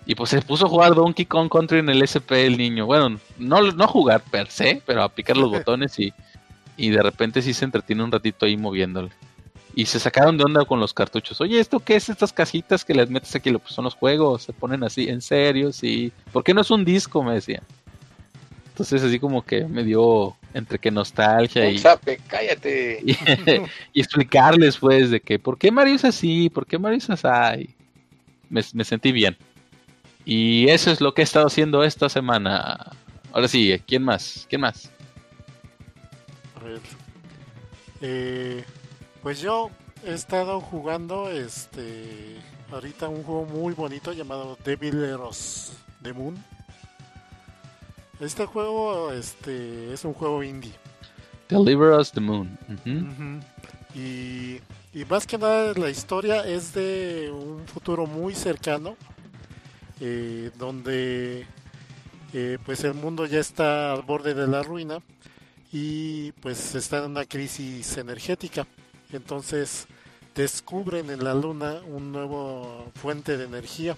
[SPEAKER 2] Y pues se puso a jugar Donkey Kong Country en el SP el niño. Bueno, no, no jugar per se, pero a picar los botones y, y de repente sí se entretiene un ratito ahí moviéndole. Y se sacaron de onda con los cartuchos. Oye, ¿esto qué es? Estas casitas que les metes aquí, pues son los juegos, se ponen así, en serio, sí. ¿Por qué no es un disco? Me decían. Entonces así como que me dio entre que nostalgia y...
[SPEAKER 3] cállate.
[SPEAKER 2] Y, explicarles pues de que, ¿por qué Mario es así? ¿Por qué Mario es así? Me, me sentí bien. Y eso es lo que he estado haciendo esta semana. Ahora sí, ¿quién más? ¿Quién más?
[SPEAKER 1] A ver. Eh, pues yo he estado jugando este ahorita un juego muy bonito llamado Devil Eros The Moon. Este juego este es un juego indie.
[SPEAKER 2] Deliver Us the Moon.
[SPEAKER 1] y, y, más que nada la historia es de un futuro muy cercano eh, donde eh, pues el mundo ya está al borde de la ruina y pues está en una crisis energética entonces descubren en la luna un nuevo fuente de energía.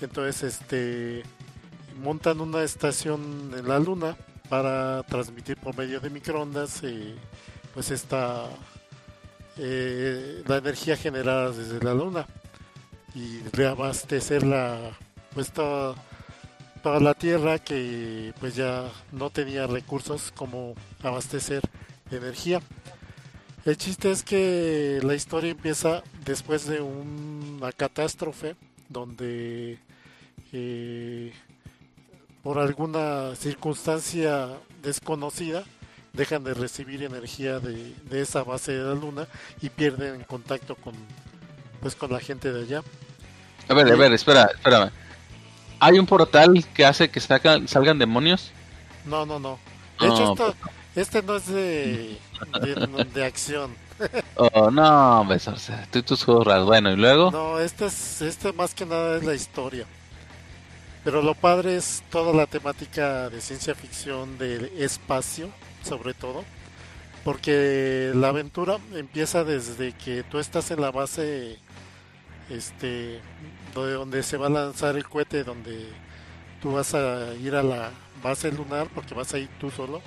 [SPEAKER 1] Entonces este montan una estación en la luna para transmitir por medio de microondas eh, pues esta eh, la energía generada desde la luna y reabastecer la pues toda, toda la tierra que pues ya no tenía recursos como abastecer energía el chiste es que la historia empieza después de una catástrofe donde eh, por alguna circunstancia desconocida dejan de recibir energía de, esa base de la luna y pierden contacto con pues con la gente de allá.
[SPEAKER 2] A ver, a ver, espera, espérame. ¿Hay un portal que hace que salgan demonios?
[SPEAKER 1] No, no, no. De hecho, esto, pues este no es de, de, acción.
[SPEAKER 2] Oh, no, hombre, tú tus juegos Bueno, ¿y luego?
[SPEAKER 1] No, este, es, este más que nada es la historia. Pero lo padre es toda la temática de ciencia ficción del espacio, sobre todo. Porque la aventura empieza desde que tú estás en la base este donde se va a lanzar el cohete donde tú vas a ir a la base lunar porque vas a ir tú solo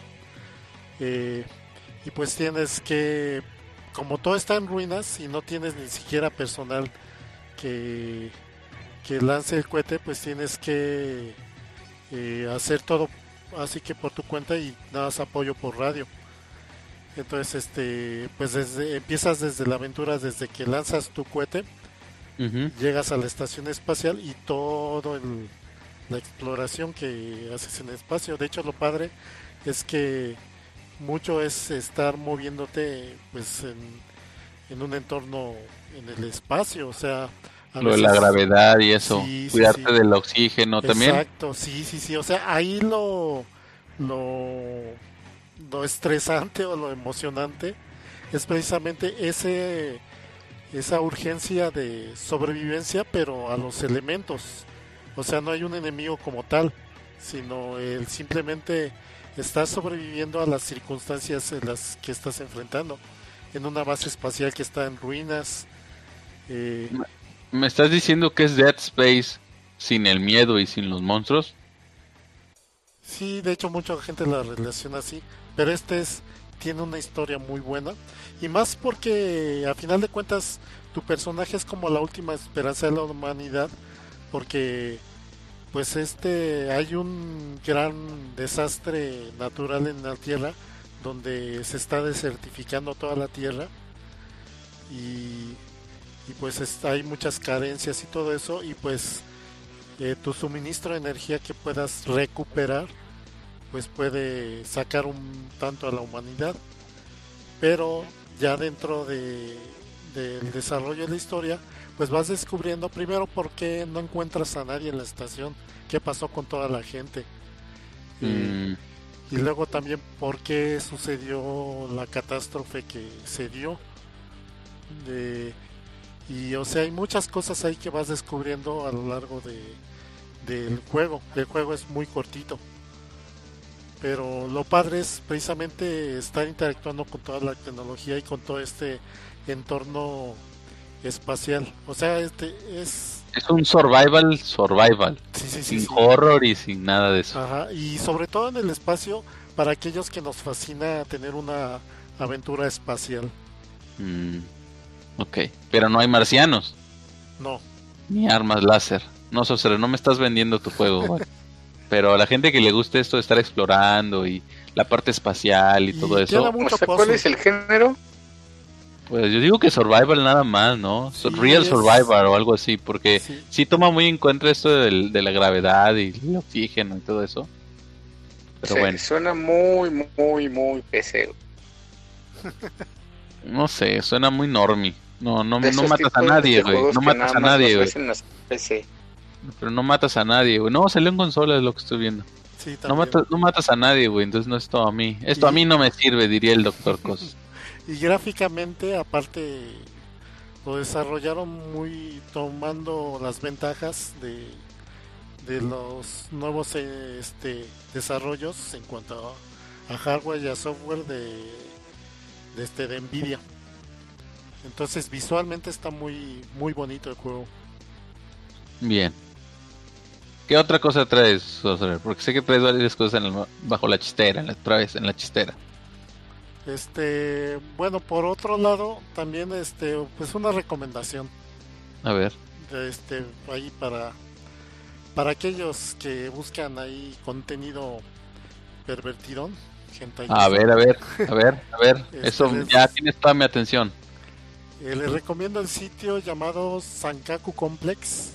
[SPEAKER 1] eh, y pues tienes que, como todo está en ruinas y no tienes ni siquiera personal que, que lance el cohete, pues tienes que eh, hacer todo así que por tu cuenta y nada más apoyo por radio. Entonces, este, pues desde, empiezas desde la aventura, desde que lanzas tu cohete, llegas a la estación espacial y todo el, la exploración que haces en el espacio. De hecho, lo padre es que mucho es estar moviéndote pues en, un entorno en el espacio, o sea...
[SPEAKER 2] Lo de la gravedad y eso, cuidarte del oxígeno también.
[SPEAKER 1] Exacto, sí, sí, sí, o sea, ahí lo, lo, lo estresante o lo emocionante es precisamente ese esa urgencia de sobrevivencia, pero a los elementos. O sea, no hay un enemigo como tal, sino el simplemente estás sobreviviendo a las circunstancias en las que estás enfrentando. En una base espacial que está en ruinas. Eh,
[SPEAKER 2] ¿Me estás diciendo que es Dead Space sin el miedo y sin los monstruos?
[SPEAKER 1] Sí, de hecho mucha gente la relaciona así, pero este es tiene una historia muy buena y más porque a final de cuentas tu personaje es como la última esperanza de la humanidad porque pues este hay un gran desastre natural en la Tierra donde se está desertificando toda la Tierra y, pues hay muchas carencias y todo eso y pues eh, tu suministro de energía que puedas recuperar pues puede sacar un tanto a la humanidad. Pero ya dentro de, del desarrollo de la historia pues vas descubriendo primero por qué no encuentras a nadie en la estación, qué pasó con toda la gente. Mm. Y, luego también por qué sucedió la catástrofe que se dio. y o sea, hay muchas cosas ahí que vas descubriendo a lo largo de, del juego. El juego es muy cortito. Pero lo padre es precisamente estar interactuando con toda la tecnología y con todo este entorno espacial. O sea, este es...
[SPEAKER 2] Es un survival, survival.
[SPEAKER 1] Sí, sí, sí,
[SPEAKER 2] sin
[SPEAKER 1] sí.
[SPEAKER 2] horror y sin nada de eso.
[SPEAKER 1] Ajá, y sobre todo en el espacio para aquellos que nos fascina tener una aventura espacial.
[SPEAKER 2] Mm, ok, pero no hay marcianos,
[SPEAKER 1] No,
[SPEAKER 2] ni armas láser. No, Sosero, no me estás vendiendo tu juego. pero a la gente que le guste esto de estar explorando y la parte espacial y,
[SPEAKER 1] Y
[SPEAKER 2] todo eso,
[SPEAKER 3] O
[SPEAKER 1] mucho
[SPEAKER 3] sea, ¿Cuál es el género?
[SPEAKER 2] Pues yo digo que survival nada más, ¿no?
[SPEAKER 1] Sí,
[SPEAKER 2] Real
[SPEAKER 1] es-
[SPEAKER 2] survival o algo así, porque
[SPEAKER 1] Sí.
[SPEAKER 2] sí toma muy en cuenta esto del- de la gravedad y el oxígeno y todo eso. Pero
[SPEAKER 3] Sí,
[SPEAKER 2] bueno,
[SPEAKER 3] Suena muy, muy, muy PC.
[SPEAKER 2] no sé, suena muy normie. No, no,
[SPEAKER 3] De
[SPEAKER 2] no matas a nadie,
[SPEAKER 3] de
[SPEAKER 2] güey. No matas a nadie, güey.
[SPEAKER 3] PC.
[SPEAKER 2] Pero no matas a nadie, güey. No, salió en consola, es lo que estoy viendo.
[SPEAKER 1] Sí,
[SPEAKER 2] No
[SPEAKER 1] también.
[SPEAKER 2] matas, no matas a nadie, güey. Entonces no es todo a mí. Esto
[SPEAKER 1] Y-
[SPEAKER 2] a mí no me sirve, diría el doctor Cos.
[SPEAKER 1] Y gráficamente, aparte, lo desarrollaron muy tomando las ventajas de, de los nuevos este, desarrollos en cuanto a, a hardware y a software de, de, este, de Nvidia. Entonces visualmente está muy, muy bonito el juego.
[SPEAKER 2] Bien. ¿Qué otra cosa traes? Porque sé que traes varias cosas en el- bajo la chistera, en la, otra vez, en la chistera.
[SPEAKER 1] Este, bueno, por otro lado, también este, pues una recomendación.
[SPEAKER 2] A ver.
[SPEAKER 1] este ahí para para aquellos que buscan ahí contenido pervertidón hentai.
[SPEAKER 2] A ver, a ver, a ver, a ver.
[SPEAKER 1] Este
[SPEAKER 2] Eso
[SPEAKER 1] les-
[SPEAKER 2] ya tienes toda mi atención.
[SPEAKER 1] Eh, les recomiendo el sitio llamado Sankaku Complex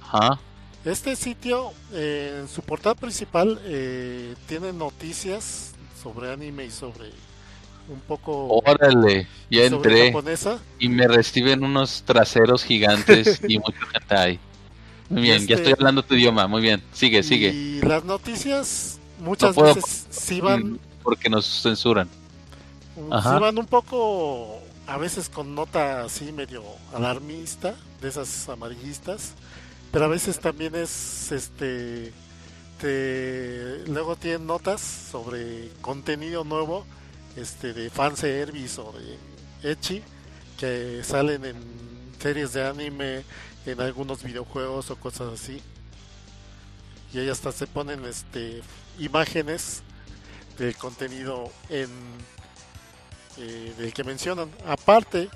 [SPEAKER 2] Ajá.
[SPEAKER 1] este sitio eh, en su portada principal eh, tiene noticias sobre anime y sobre un poco
[SPEAKER 2] Órale, ya entré
[SPEAKER 1] japonesa
[SPEAKER 2] y me reciben unos traseros gigantes y mucho hentai. Muy bien, ya
[SPEAKER 1] Este-
[SPEAKER 2] estoy hablando tu idioma. Muy bien, sigue, sigue.
[SPEAKER 1] y las noticias muchas veces sí van
[SPEAKER 2] Porque nos censuran. Ajá.
[SPEAKER 1] Sí van un poco, a veces con nota así medio alarmista, de esas amarillistas, pero a veces también es, este, te, luego tienen notas sobre contenido nuevo, este, de fanservice o de Echi, que salen en series de anime, en algunos videojuegos o cosas así. Y ahí hasta se ponen, este, imágenes del contenido en eh, del que mencionan. Aparte,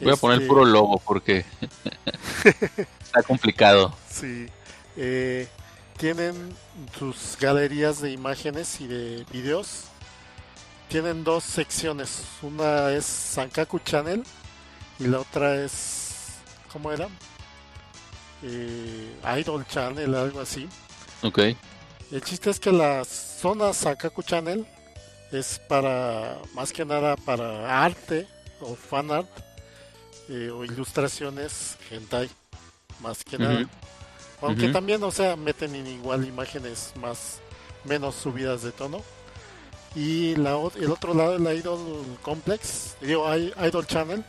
[SPEAKER 2] Voy a poner
[SPEAKER 1] este,
[SPEAKER 2] puro logo porque está complicado.
[SPEAKER 1] Sí, eh, tienen sus galerías de imágenes y de videos. Tienen dos secciones. Una es Sankaku Channel y la otra es. ¿Cómo era? Eh, Idol Channel, algo así.
[SPEAKER 2] Ok.
[SPEAKER 1] El chiste es que la zona Sankaku Channel es para, más que nada, para arte o fan art eh, o ilustraciones hentai, más que nada. Aunque también, o sea, meten en igual imágenes más, menos subidas de tono. Y la, el otro lado, la Idol Complex, digo, Idol Channel,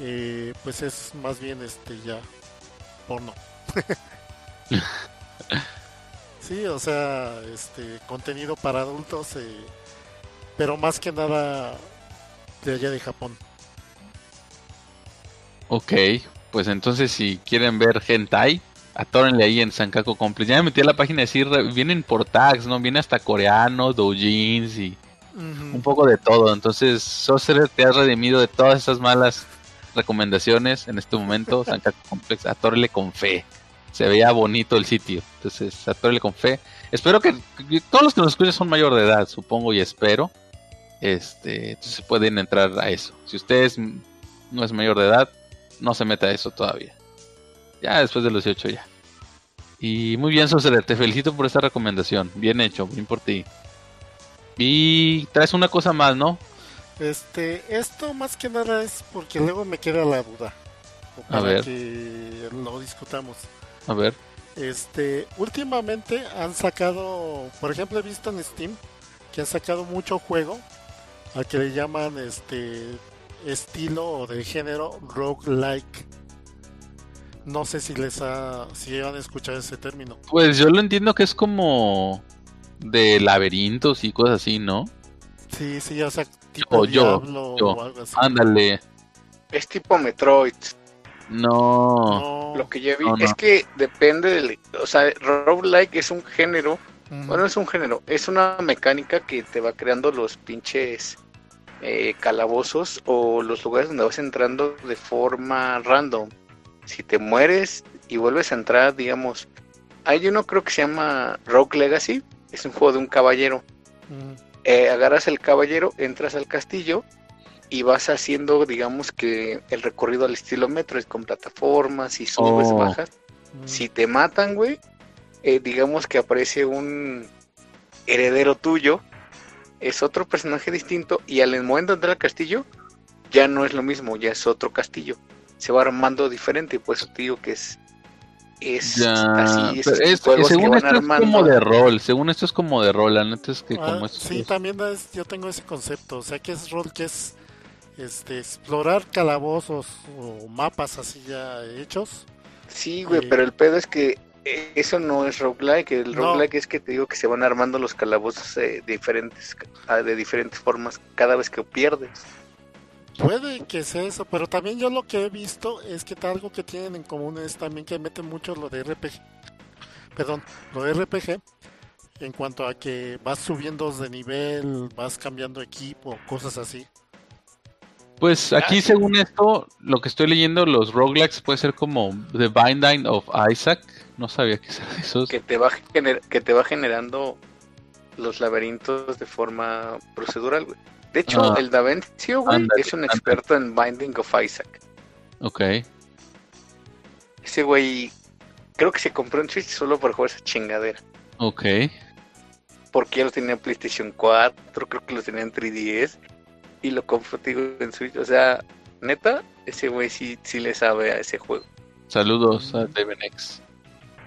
[SPEAKER 1] eh, pues es más bien este ya porno. sí, o sea, este contenido para adultos, eh, pero más que nada de allá de Japón.
[SPEAKER 2] Ok, pues entonces si quieren ver hentai, atórenle ahí en Sankaku Complex. Ya me metí a la página sí, re- vienen por tags, ¿no? Viene hasta coreano, doujins y un poco de todo. Entonces, Sorcerer te has redimido de todas esas malas recomendaciones en este momento. Sankaku Complex, atórele con fe. Se veía bonito el sitio. Entonces, atórele con fe. Espero que, que todos los que nos escuchan son mayor de edad, supongo y espero. Este, entonces pueden entrar a eso. Si usted es- no es mayor de edad, no se meta a eso todavía. Ya después de los 18 ya. Y muy bien, Sorcerer, te felicito por esta recomendación. Bien hecho, bien por ti. Y traes una cosa más, ¿no?
[SPEAKER 1] Este, esto más que nada es porque luego me queda la duda. O para
[SPEAKER 2] ver.
[SPEAKER 1] que lo discutamos.
[SPEAKER 2] A ver.
[SPEAKER 1] Este, últimamente han sacado, por ejemplo, he visto en Steam que han sacado mucho juego al que le llaman este estilo o de género roguelike. No sé si les ha, si han escuchado ese término.
[SPEAKER 2] Pues yo lo entiendo que es como de laberintos y cosas así, ¿no?
[SPEAKER 1] Sí, sí, o sea, tipo
[SPEAKER 2] Yo-
[SPEAKER 1] Diablo
[SPEAKER 2] yo.
[SPEAKER 1] o algo así.
[SPEAKER 2] Ándale.
[SPEAKER 3] Es tipo Metroid.
[SPEAKER 2] No.
[SPEAKER 1] No.
[SPEAKER 3] Lo que yo vi
[SPEAKER 2] No, no.
[SPEAKER 3] es que depende del. O sea, roguelike es un género. Bueno, es un género. Es una mecánica que te va creando los pinches eh, calabozos o los lugares donde vas entrando de forma random. Si te mueres y vuelves a entrar, digamos. Hay uno creo que se llama Rogue Legacy. Es un juego de un caballero.
[SPEAKER 1] Ujú.
[SPEAKER 3] eh, agarras el caballero, entras al castillo y vas haciendo, digamos que el recorrido al estilo Metroid con plataformas y subes,
[SPEAKER 2] Oh.
[SPEAKER 3] bajas.
[SPEAKER 1] Ujú.
[SPEAKER 3] Si te matan, güey, eh, digamos que aparece un heredero tuyo, es otro personaje distinto y al momento de entrar al castillo ya no es lo mismo, ya es otro castillo. Se va armando diferente, por eso te digo que es es
[SPEAKER 2] Ya.
[SPEAKER 3] así,
[SPEAKER 2] es-
[SPEAKER 3] que
[SPEAKER 2] según esto es como de rol. Según esto es como de rol. La neta es que
[SPEAKER 1] Ah,
[SPEAKER 2] como es.
[SPEAKER 1] sí, también es- yo tengo ese concepto, o sea que es rol que es este explorar calabozos o mapas así ya hechos.
[SPEAKER 3] Sí, güey,
[SPEAKER 1] Eh,
[SPEAKER 3] pero el pedo es que eh, eso no es roguelike. El
[SPEAKER 1] No.
[SPEAKER 3] roguelike es que te digo que se van armando los calabozos eh, diferentes, ah, de diferentes formas cada vez que pierdes.
[SPEAKER 1] Puede que sea eso, pero también yo lo que he visto es que algo que tienen en común es también que meten mucho lo de RPG. Perdón, lo de RPG en cuanto a que vas subiendo de nivel, vas cambiando equipo, cosas así.
[SPEAKER 2] Pues aquí,
[SPEAKER 3] Ah, sí.
[SPEAKER 2] según esto, lo que estoy leyendo, los roguelikes puede ser como The Binding of Isaac. No sabía que eran esos.
[SPEAKER 3] Que te va, gener- que te va generando los laberintos de forma procedural, güey. De hecho,
[SPEAKER 2] Ah.
[SPEAKER 3] el Davencio, güey, es un experto en Binding of Isaac.
[SPEAKER 2] Ok.
[SPEAKER 3] Ese güey, creo que se compró un Switch solo por jugar esa chingadera.
[SPEAKER 2] Ok.
[SPEAKER 3] porque ya lo tenía en PlayStation 4, creo que lo tenía en 3DS y lo compró en Switch. O sea, neta, ese güey sí, sí le sabe a ese juego.
[SPEAKER 2] Saludos a. Devenex.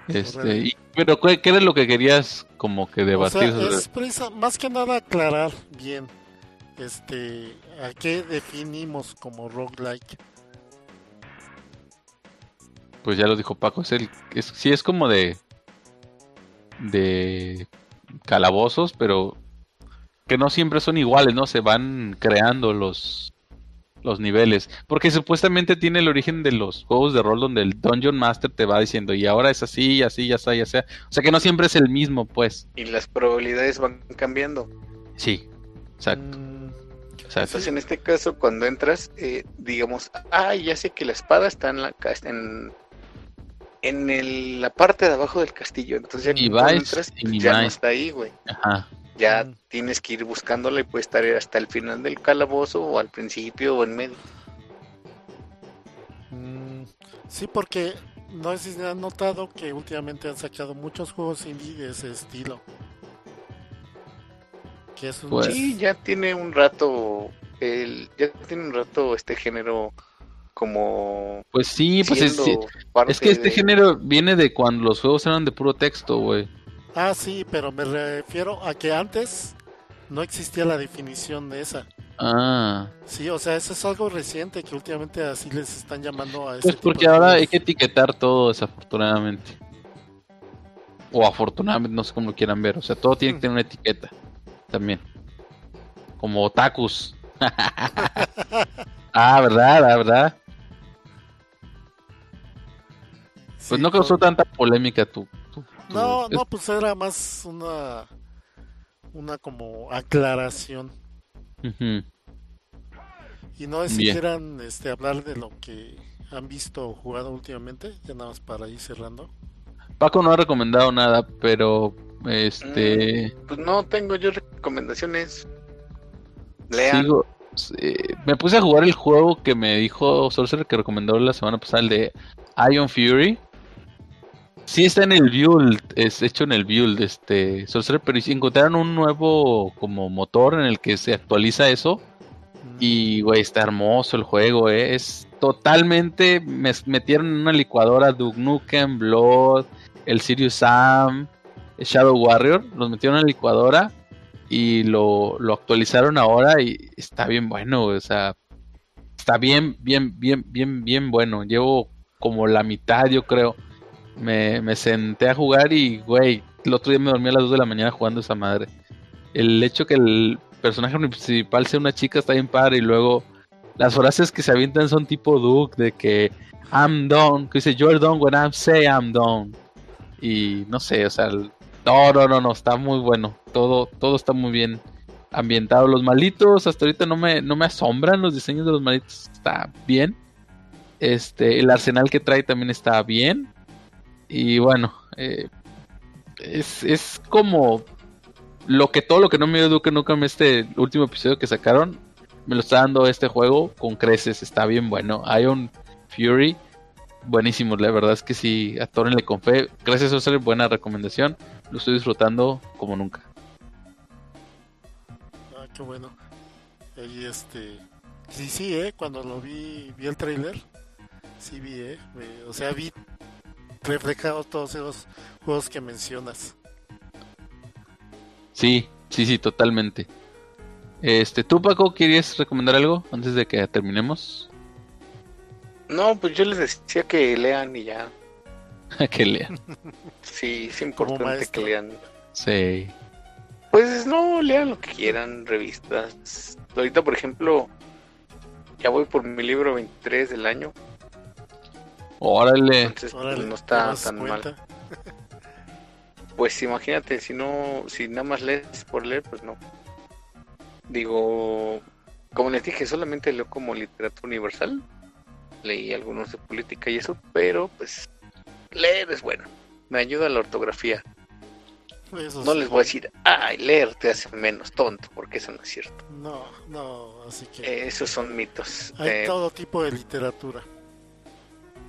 [SPEAKER 2] Este, y- pero ¿qué, qué era lo que querías como que
[SPEAKER 1] O
[SPEAKER 2] debatir
[SPEAKER 1] sea,
[SPEAKER 2] sobre-
[SPEAKER 1] es más que nada aclarar bien este a qué definimos como roguelike.
[SPEAKER 2] Pues ya lo dijo Paco, es el, es, sí es como de de calabozos, pero que no siempre son iguales, ¿no? Se van creando los los niveles, porque supuestamente tiene el origen de los juegos de rol donde el Dungeon Master te va diciendo y ahora es así, así, ya sea, ya sea, o sea que no siempre es el mismo, pues.
[SPEAKER 3] Y las probabilidades van cambiando.
[SPEAKER 2] Sí, exacto,
[SPEAKER 1] Mm,
[SPEAKER 2] exacto.
[SPEAKER 3] Entonces, en este caso, cuando entras, eh, digamos, ah, ya sé que la espada está en la en, en el- la parte de abajo del castillo. Entonces, ya cuando entras,
[SPEAKER 2] y
[SPEAKER 3] ya no está ahí, güey.
[SPEAKER 2] Ajá.
[SPEAKER 3] Ya
[SPEAKER 1] Mm.
[SPEAKER 3] tienes que ir buscándola y puede estar hasta el final del calabozo o al principio o en medio.
[SPEAKER 1] mm, sí, porque no sé si han notado que últimamente han sacado muchos juegos indie de ese estilo. Que es un
[SPEAKER 2] Pues-
[SPEAKER 3] Sí, ya tiene un rato, el, ya tiene un rato este género como
[SPEAKER 2] Pues sí, pues es, que este
[SPEAKER 3] de-
[SPEAKER 2] género viene de cuando los juegos eran de puro texto, güey.
[SPEAKER 1] Ah, sí, pero me refiero a que antes no existía la definición de esa.
[SPEAKER 2] Ah,
[SPEAKER 1] Sí, o sea, eso es algo reciente que últimamente así les están llamando a ese
[SPEAKER 2] pues
[SPEAKER 1] tipo
[SPEAKER 2] porque ahora hay que etiquetar todo desafortunadamente. O afortunadamente, no sé cómo lo quieran ver. O sea, todo tiene que tener una etiqueta también. Como otakus. ah, ¿verdad? Ah, ¿verdad? Pues no causó tanta polémica tu... tu- tu-
[SPEAKER 1] No, no, pues era más una una como aclaración y no si quieran este hablar de lo que han visto o jugado últimamente, ya nada más para ir cerrando.
[SPEAKER 2] Paco no ha recomendado nada, pero... Este...
[SPEAKER 3] Pues no tengo yo recomendaciones. Lean.
[SPEAKER 2] Sigo- eh, me puse a jugar el juego que me dijo Sorcerer que recomendó la semana pasada, el de Ion Fury. Sí está en el build, es hecho en el build, este Sorcerer, pero si encontraron un nuevo como motor en el que se actualiza eso.
[SPEAKER 1] Mm,
[SPEAKER 2] Y güey, está hermoso el juego, eh. es totalmente me metieron en una licuadora Duke Nukem, Blood, el Sirius Sam, Shadow Warrior, los metieron en la licuadora y lo, lo actualizaron ahora y está bien bueno, o sea, está bien, bien, bien, bien, bien bueno. Llevo como la mitad, yo creo. Me, me senté a jugar y, güey, el otro día me dormí a las 2 de la mañana jugando esa madre. El hecho que el personaje principal sea una chica está bien padre y luego las frases que se avientan son tipo Duke de que I'm done, que dice you're done when I say I'm done. Y no sé, o sea, no, no, no, no, está muy bueno. Todo, todo está muy bien ambientado. Los malitos hasta ahorita no me, no me asombran los diseños de los malitos, está bien. Este, el arsenal que trae también está bien. Y bueno, eh, es, es como lo que todo lo que no me dio Duke Nukem este último episodio que sacaron, me lo está dando este juego con creces, está bien bueno. Ion Fury, buenísimo, la verdad es que sí, atórenle con fe. Gracias a ser buena recomendación, lo estoy disfrutando como nunca.
[SPEAKER 1] Ah, qué bueno. Y este, sí, sí, eh, cuando lo vi, vi el trailer, sí vi, eh, o sea, vi reflejados todos esos juegos que mencionas.
[SPEAKER 2] Sí, sí, sí, totalmente. Este, ¿tú Paco querías recomendar algo antes de que terminemos?
[SPEAKER 3] No, pues yo les decía que lean y ya.
[SPEAKER 2] que lean.
[SPEAKER 3] Sí, es importante que lean.
[SPEAKER 2] Sí.
[SPEAKER 3] Pues no, lean lo que quieran, revistas. Ahorita, por ejemplo, ya voy por mi libro 23 del año.
[SPEAKER 2] Órale.
[SPEAKER 3] Entonces, pues, no está tan mal. Pues imagínate, si no, si nada más lees por leer, pues no. Digo, como les dije, solamente leo como literatura universal. Leí algunos de política y eso, pero pues leer es bueno. Me ayuda la ortografía. no les voy a decir, ay, leer te hace menos tonto, porque eso no es cierto.
[SPEAKER 1] No, no, así que...
[SPEAKER 3] esos son mitos.
[SPEAKER 1] Hay eh, todo tipo de literatura.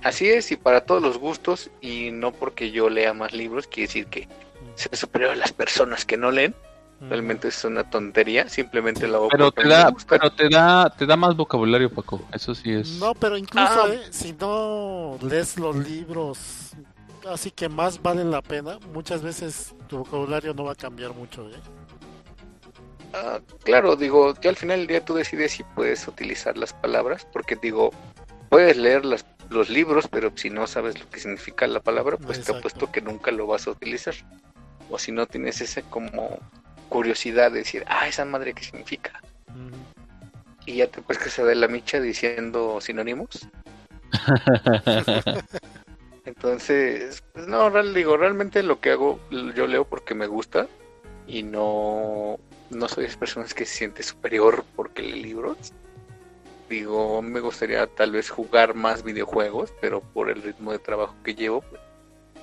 [SPEAKER 3] Así es, y para todos los gustos, y no porque yo lea más libros, quiere decir que sea superior a las personas que no leen. Realmente es una tontería, simplemente la
[SPEAKER 2] pero te da, pero te da, te da más vocabulario, Paco. Eso sí es.
[SPEAKER 1] No, pero incluso ah. eh, si no lees los libros, así que más valen la pena. Muchas veces tu vocabulario no va a cambiar mucho. ¿eh?
[SPEAKER 3] Ah, claro, digo, que al final del día tú decides si puedes utilizar las palabras, porque digo, puedes leer las los libros, pero si no sabes lo que significa la palabra, pues te apuesto que nunca lo vas a utilizar. O si no tienes esa como curiosidad de decir, ah, esa madre qué significa. Y ya te puedes que se dé la micha diciendo sinónimos. Entonces, pues no, real, digo, realmente lo que hago, yo leo porque me gusta y no, no soy de esas personas que se siente superior porque lee libros digo, me gustaría tal vez jugar más videojuegos, pero por el ritmo de trabajo que llevo, pues,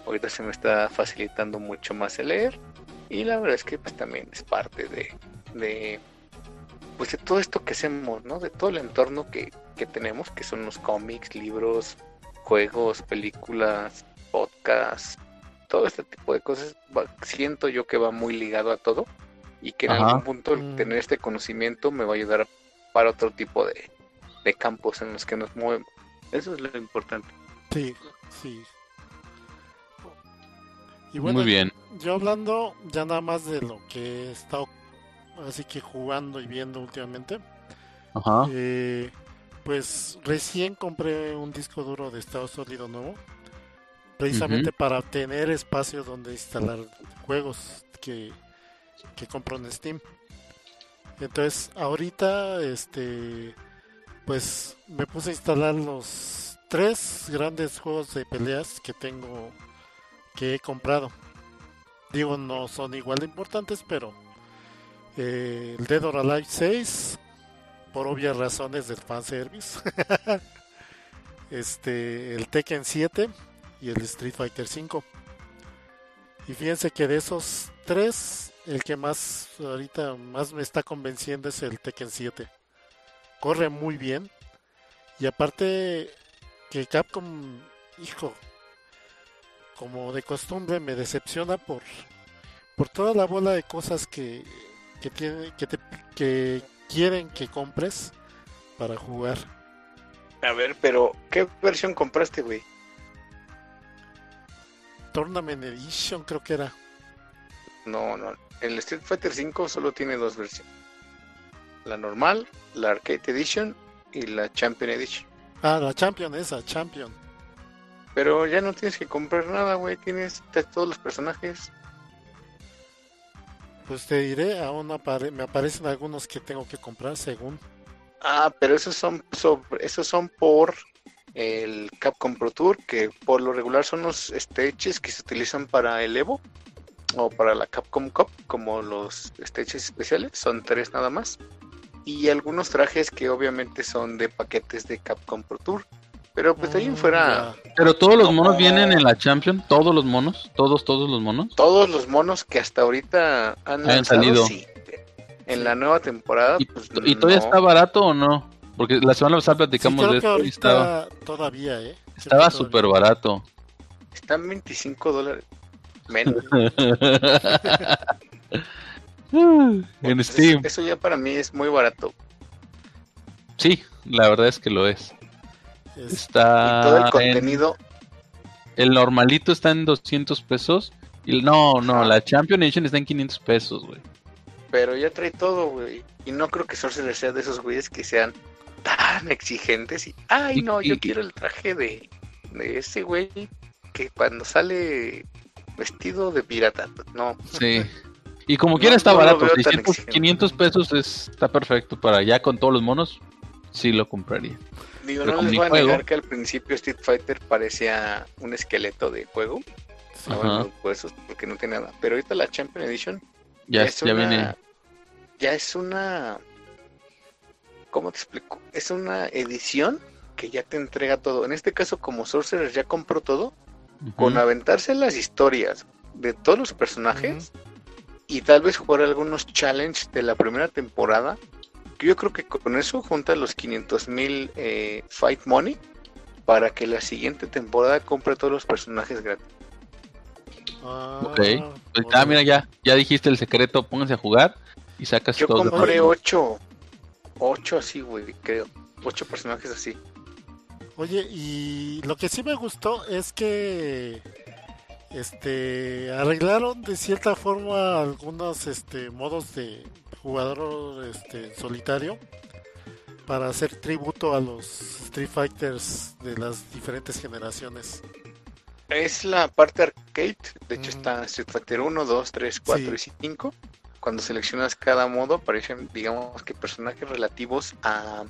[SPEAKER 3] ahorita se me está facilitando mucho más el leer. Y la verdad es que pues también es parte de, de pues de todo esto que hacemos, ¿no? De todo el entorno que, que tenemos, que son los cómics, libros, juegos, películas, podcasts, todo este tipo de cosas, siento yo que va muy ligado a todo y que en algún punto mm. tener este conocimiento me va a ayudar para otro tipo de, de campos en los que nos movemos. Eso es lo importante.
[SPEAKER 1] Sí, sí.
[SPEAKER 2] Y bueno, Muy bien.
[SPEAKER 1] Yo hablando ya nada más de lo que he estado así que jugando y viendo últimamente.
[SPEAKER 2] Ajá.
[SPEAKER 1] Eh, pues recién compré un disco duro de estado sólido nuevo. Precisamente para tener espacio donde instalar juegos que, que compro en Steam. Entonces, ahorita este pues me puse a instalar los tres grandes juegos de peleas que tengo que he comprado. Digo, no son igual de importantes, pero eh, el Dead or Alive 6, por obvias razones del fanservice. este, el Tekken 7 y el Street Fighter 5. Y fíjense que de esos tres, el que más ahorita más me está convenciendo es el Tekken 7 corre muy bien. Y aparte que Capcom, hijo, como de costumbre me decepciona por, por toda la bola de cosas que, que, tiene, que, te, que quieren que compres para jugar.
[SPEAKER 3] A ver, pero ¿qué versión compraste, güey?
[SPEAKER 1] Tournament Edition creo que era.
[SPEAKER 3] No, no. El Street Fighter 5 solo tiene dos versiones la normal, la Arcade Edition y la Champion Edition.
[SPEAKER 1] Ah, la Champion, esa, Champion.
[SPEAKER 3] Pero ya no tienes que comprar nada, güey. Tienes todos los personajes.
[SPEAKER 1] Pues te diré, aún apare me aparecen algunos que tengo que comprar según.
[SPEAKER 3] Ah, pero esos son sobre, esos son por el Capcom Pro Tour, que por lo regular son los stages que se utilizan para el Evo o para la Capcom Cup, como los stages especiales, son tres nada más. Y algunos trajes que obviamente son de paquetes de Capcom Pro Tour. Pero pues ahí en fuera.
[SPEAKER 2] Pero todos los monos vienen en la Champion, todos los monos, todos, todos los monos.
[SPEAKER 3] Todos los monos que hasta ahorita han, salido. En la nueva temporada.
[SPEAKER 2] ¿Y, pues, todavía está barato o no? Porque la semana pasada platicamos de esto
[SPEAKER 1] y estaba. Todavía, ¿eh?
[SPEAKER 2] Estaba súper barato.
[SPEAKER 3] Están 25 dólares. Menos.
[SPEAKER 2] en Steam.
[SPEAKER 3] Eso, ya para mí es muy barato.
[SPEAKER 2] Sí, la verdad es que lo es. Está.
[SPEAKER 3] Y todo el contenido.
[SPEAKER 2] El normalito está en 200 pesos. Y no, no, la Champion Edition está en 500 pesos, güey.
[SPEAKER 3] Pero ya trae todo, güey. Y no creo que Sorcerer sea de esos güeyes que sean tan exigentes. Y, ay, no, yo quiero el traje de, de ese güey que cuando sale vestido de pirata, no.
[SPEAKER 2] Sí. Y como quiera está barato, 500 pesos está perfecto para ya con todos los monos, sí lo compraría.
[SPEAKER 3] Digo, no les voy a negar que al principio Street Fighter parecía un esqueleto de juego. Pues, porque no tiene nada. Pero ahorita la Champion Edition
[SPEAKER 2] ya, es ya viene.
[SPEAKER 3] Ya es una. ¿Cómo te explico? Es una edición que ya te entrega todo. En este caso, como Sorcerer ya compró todo, con aventarse las historias de todos los personajes y tal vez jugar algunos challenges de la primera temporada, yo creo que con eso junta los 500 mil eh, Fight Money para que la siguiente temporada compre todos los personajes gratis.
[SPEAKER 2] Ah, ok, pues, ah, mira, ya, ya dijiste el secreto, pónganse a jugar y sacas
[SPEAKER 3] todo. Yo compré 8, 8 así, güey, creo, 8 personajes así.
[SPEAKER 1] Oye, y lo que sí me gustó es que este arreglaron de cierta forma algunos este modos de jugador este solitario para hacer tributo a los Street Fighters de las diferentes generaciones.
[SPEAKER 3] Es la parte arcade, de hecho está Street Fighter 1, 2, 3, 4 y 5. Cuando seleccionas cada modo aparecen digamos que personajes relativos a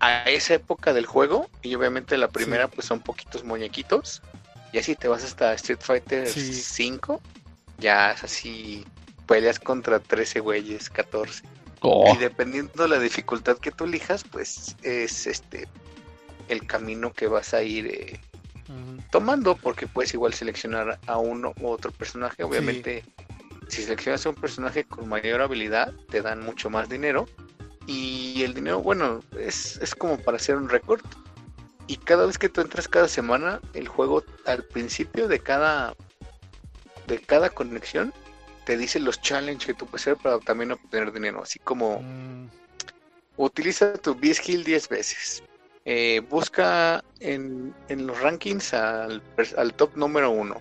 [SPEAKER 3] a esa época del juego y obviamente la primera pues son poquitos muñequitos. Y así te vas hasta Street Fighter 5 ya es así peleas contra 13 güeyes 14 y dependiendo de la dificultad que tú elijas pues es este el camino que vas a ir eh, tomando porque puedes igual seleccionar a uno u otro personaje. Obviamente si seleccionas a un personaje con mayor habilidad te dan mucho más dinero. Y el dinero, bueno, es, es como para hacer un récord. Y cada vez que tú entras cada semana, el juego al principio de cada de cada conexión te dice los challenges que tú puedes hacer para también obtener dinero. Así como mm. utiliza tu B-Skill 10 veces. Eh, busca en, en, los rankings al, al top número uno.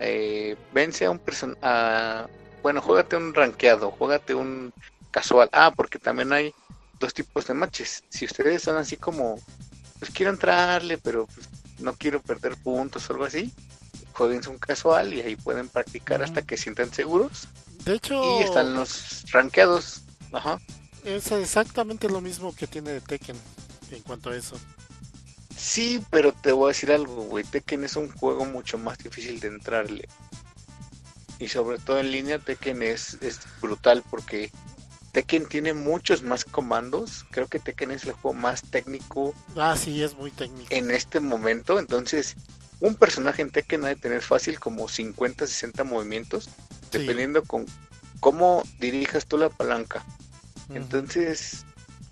[SPEAKER 3] Eh, vence a un person bueno, juégate un rankeado, juégate un casual. Ah, porque también hay dos tipos de matches. Si ustedes son así como, pues quiero entrarle, pero pues, no quiero perder puntos o algo así, jueguen un casual y ahí pueden practicar hasta que sientan seguros.
[SPEAKER 1] De hecho,
[SPEAKER 3] y están los rankeados. Ajá.
[SPEAKER 1] Es exactamente lo mismo que tiene Tekken en cuanto a eso.
[SPEAKER 3] Sí, pero te voy a decir algo, güey. Tekken es un juego mucho más difícil de entrarle. Y sobre todo en línea, Tekken es, es brutal porque Tekken tiene muchos más comandos. Creo que Tekken es el juego más técnico.
[SPEAKER 1] Ah, sí, es muy técnico.
[SPEAKER 3] En este momento, entonces, un personaje en Tekken ha de tener fácil como 50, 60 movimientos, dependiendo con cómo dirijas tú la palanca. Entonces.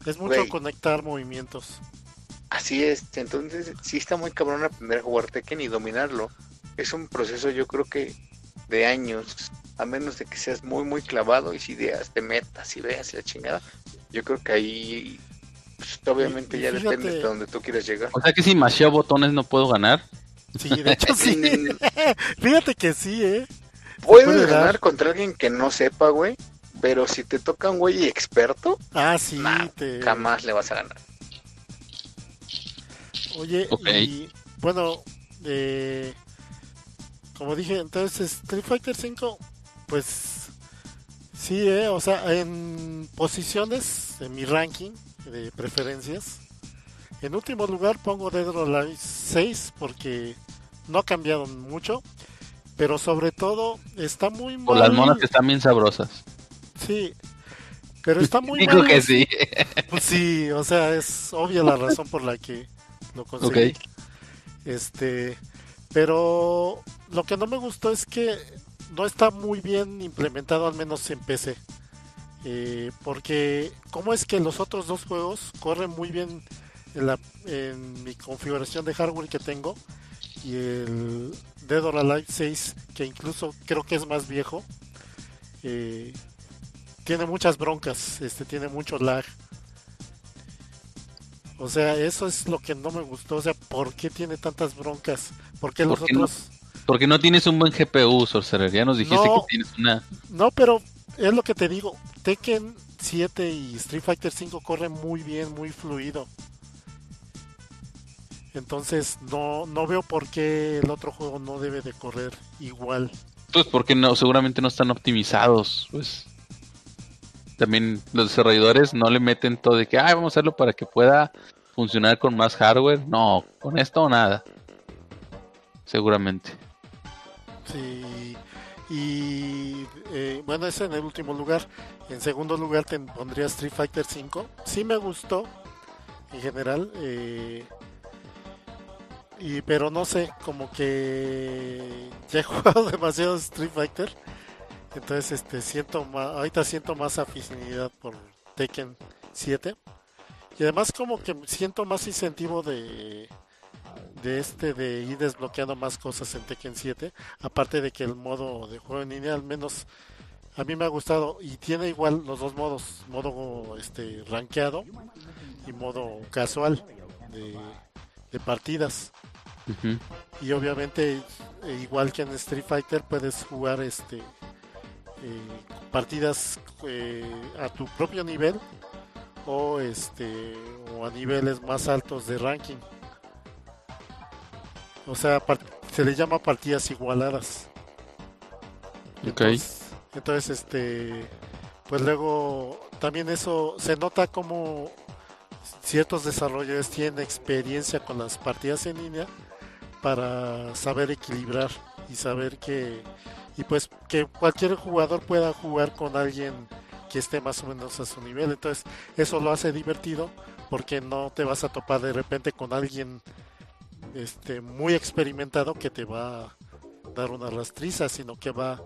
[SPEAKER 1] Es mucho conectar movimientos.
[SPEAKER 3] Así es. Entonces, sí está muy cabrón aprender a jugar Tekken y dominarlo. Es un proceso, yo creo que de años a menos de que seas muy, muy clavado y si ideas te metas y veas la chingada, yo creo que ahí pues, obviamente ya depende de donde tú quieras llegar.
[SPEAKER 2] O sea que si macheo botones no puedo ganar.
[SPEAKER 1] Sí, de hecho sí. fíjate que sí, ¿eh?
[SPEAKER 3] Puedes ganar contra alguien que no sepa, güey, pero si te toca un güey experto,
[SPEAKER 1] ah, sí,
[SPEAKER 3] jamás le vas a ganar.
[SPEAKER 1] Oye, y bueno, eh, como dije, entonces Street Fighter 5, pues sí, eh, o sea, en posiciones, en mi ranking de preferencias, en último lugar pongo Dead or Alive 6 porque no ha cambiado mucho, pero sobre todo está muy
[SPEAKER 2] Por las monas que están bien sabrosas.
[SPEAKER 1] Sí, pero está muy
[SPEAKER 2] Digo
[SPEAKER 1] mal.
[SPEAKER 2] que sí.
[SPEAKER 1] Pues sí, o sea, es obvia la razón por la que lo conseguí.
[SPEAKER 2] Ok.
[SPEAKER 1] Este, pero lo que no me gustó es que no está muy bien implementado, al menos en PC. Eh, porque, ¿cómo es que los otros dos juegos corren muy bien en, la, en mi configuración de hardware que tengo? Y el Dead or Alive 6, que incluso creo que es más viejo, eh, tiene muchas broncas, este, tiene mucho lag. O sea, eso es lo que no me gustó. O sea, ¿por qué tiene tantas broncas? ¿Por qué los
[SPEAKER 2] ¿Por qué no?
[SPEAKER 1] otros?
[SPEAKER 2] Porque no tienes un buen GPU, Sorcerer. Ya nos dijiste
[SPEAKER 1] No.
[SPEAKER 2] que tienes una.
[SPEAKER 1] No, pero es lo que te digo. Tekken 7 y Street Fighter 5 corren muy bien, muy fluido. Entonces no, no veo por qué el otro juego no debe de correr igual.
[SPEAKER 2] Pues porque no, seguramente no están optimizados. Pues también los desarrolladores no le meten todo de que, ay, vamos a hacerlo para que pueda funcionar con más hardware. No, con esto o nada. Seguramente.
[SPEAKER 1] Sí, y eh, bueno, ese en el último lugar. En segundo lugar te pondría Street Fighter 5. Sí me gustó en general. eh, y pero no sé, como que ya he jugado demasiado Street Fighter. Entonces este siento más, ahorita siento más afinidad por Tekken 7. Y además como que siento más incentivo de de este de ir desbloqueando más cosas en Tekken 7 aparte de que el modo de juego en línea al menos a mí me ha gustado y tiene igual los dos modos modo este rankeado y modo casual de, de partidas Y obviamente eh, igual que en Street Fighter puedes jugar este eh, partidas eh, a tu propio nivel o este o a niveles más altos de ranking. O sea se le llama partidas igualadas.
[SPEAKER 2] Ok.
[SPEAKER 1] entonces, entonces, este pues luego también eso se nota como ciertos desarrolladores tienen experiencia con las partidas en línea para saber equilibrar y saber que y pues que cualquier jugador pueda jugar con alguien que esté más o menos a su nivel entonces eso lo hace divertido porque no te vas a topar de repente con alguien este muy experimentado que te va a dar una rastriza sino que va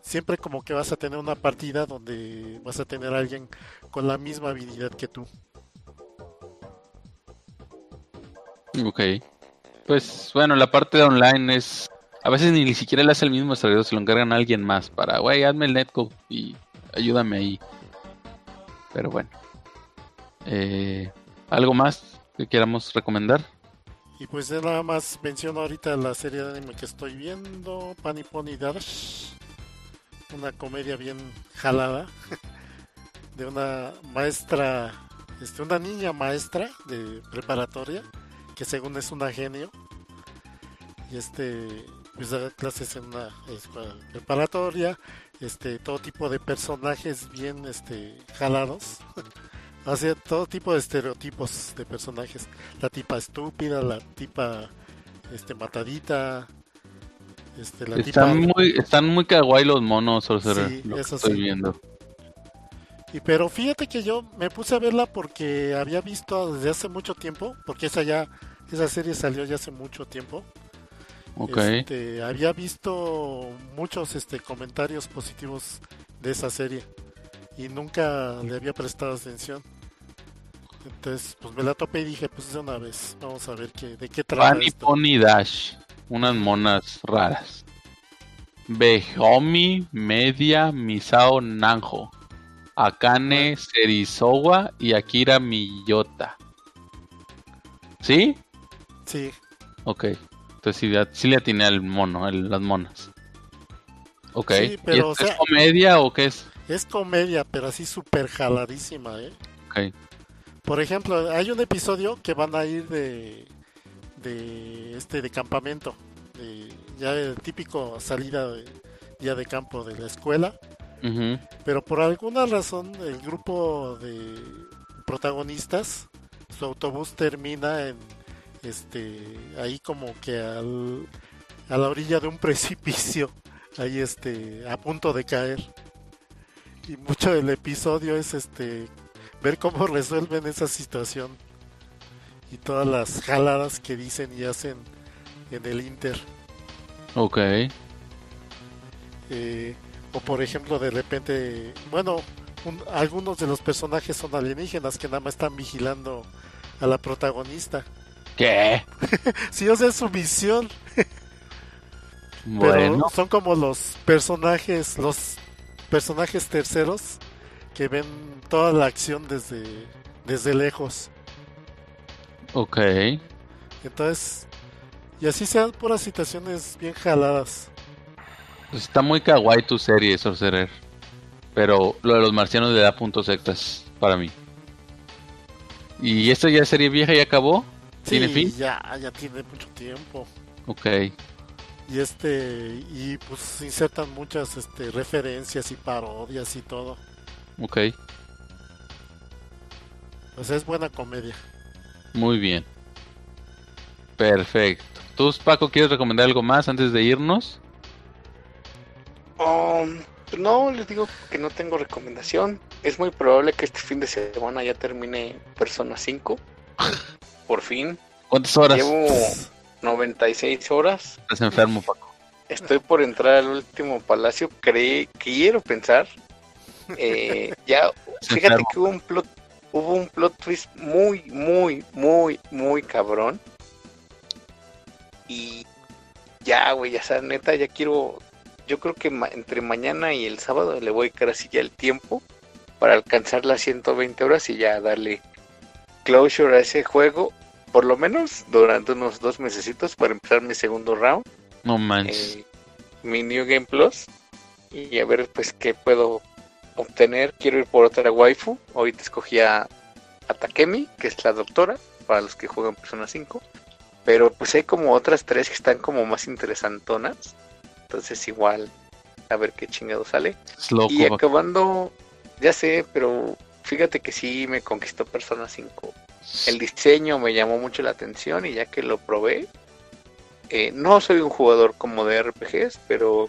[SPEAKER 1] siempre como que vas a tener una partida donde vas a tener alguien con la misma habilidad que tú
[SPEAKER 2] Ok. Pues bueno, la parte de online es. A veces ni siquiera le hace el mismo desarrollador, se lo encargan a alguien más para, güey, hazme el netcode y ayúdame ahí. Pero bueno. Eh, ¿Algo más que queramos recomendar?
[SPEAKER 1] Y pues nada más menciono ahorita la serie de anime que estoy viendo, Pani Pony Dash. Una comedia bien jalada. De una maestra, este, una niña maestra de preparatoria, que según es una genio. Y este, pues da clases en una escuela preparatoria. Este, todo tipo de personajes bien este, jalados. Hace todo tipo de estereotipos de personajes la tipa estúpida, la tipa este matadita, este la tipa
[SPEAKER 2] Están muy, están muy kawaii los monos, Sorcerer,
[SPEAKER 1] Sí,
[SPEAKER 2] lo que
[SPEAKER 1] eso
[SPEAKER 2] estoy
[SPEAKER 1] sí.
[SPEAKER 2] viendo.
[SPEAKER 1] Y pero fíjate que yo me puse a verla porque había visto desde hace mucho tiempo, porque esa ya esa serie salió ya hace mucho tiempo.
[SPEAKER 2] Ok.
[SPEAKER 1] Este, había visto muchos este comentarios positivos de esa serie y nunca le había prestado atención. Entonces, pues me la topé y dije, pues de una vez, vamos a ver qué, de qué trata
[SPEAKER 2] Bunny
[SPEAKER 1] esto.
[SPEAKER 2] Pony Dash. Unas monas raras. Behomi Media Misao Nanjo. Akane Serizawa y Akira Miyota. ¿Sí?
[SPEAKER 1] Sí,
[SPEAKER 2] Ok. Entonces sí, sí le atiné al mono, al- las monas. Ok.
[SPEAKER 1] Sí,
[SPEAKER 2] ¿Y
[SPEAKER 1] pero,
[SPEAKER 2] esto
[SPEAKER 1] o
[SPEAKER 2] es comedia o qué es?
[SPEAKER 1] es comedia, pero así súper jaladísima, ¿eh?
[SPEAKER 2] Ok.
[SPEAKER 1] Por ejemplo, hay un episodio que van a ir de, de este de campamento, ya el típico salida de, ya de campo de la escuela. Pero por alguna razón el grupo de protagonistas, su autobús termina en este ahí como que al, a la orilla de un precipicio, ahí este a punto de caer. Y mucho del episodio es este ver cómo resuelven esa situación y todas las jaladas que dicen y hacen en el Inter.
[SPEAKER 2] Ok.
[SPEAKER 1] Eh, o por ejemplo, de repente, bueno, algunos de los personajes son alienígenas que nada más están vigilando a la protagonista.
[SPEAKER 2] ¿Qué?
[SPEAKER 1] sí, o sea, es su misión. bueno. son como los personajes, los personajes terceros que ven toda la acción desde, desde lejos.
[SPEAKER 2] Ok.
[SPEAKER 1] Entonces, y así sean puras situaciones bien jaladas.
[SPEAKER 2] Pues está muy kawaii tu serie, Sorcerer. Pero lo de los marcianos le da puntos extras para mí. ¿Y esto ya serie vieja y acabó?
[SPEAKER 1] ¿Tiene fin? Ya, ya tiene mucho tiempo.
[SPEAKER 2] Ok.
[SPEAKER 1] Y este, y pues insertan muchas este, referencias y parodias y todo.
[SPEAKER 2] Ok.
[SPEAKER 1] Pues es buena comedia.
[SPEAKER 2] Muy bien. Perfecto. ¿Tú, Paco, quieres recomendar algo más antes de irnos?
[SPEAKER 3] Um, no, les digo que no tengo recomendación. Es muy probable que este fin de semana ya termine Persona 5. Por fin.
[SPEAKER 2] ¿Cuántas horas?
[SPEAKER 3] Llevo 96 horas.
[SPEAKER 2] Estás enfermo, Paco.
[SPEAKER 3] Estoy por entrar al último palacio. Creí, quiero pensar. Eh, ya, fíjate que hubo un plot, hubo un plot twist muy, muy, muy, muy cabrón. Y ya, güey, ya sea, neta, ya quiero yo creo que entre mañana y el sábado le voy a quedar así ya el tiempo para alcanzar las 120 horas y ya darle closure a ese juego, por lo menos durante unos dos mesecitos para empezar mi segundo round.
[SPEAKER 2] No manches.
[SPEAKER 3] Eh, mi New Game Plus y a ver pues qué puedo obtener. Quiero ir por otra waifu. Ahorita escogí a, Takemi, que es la doctora, para los que juegan Persona 5. Pero pues hay como otras tres que están como más interesantonas. Entonces igual, a ver qué chingado sale. Y acabando, ya sé, pero fíjate que sí me conquistó Persona 5. El diseño me llamó mucho la atención y ya que lo probé, eh, no soy un jugador como de RPGs, pero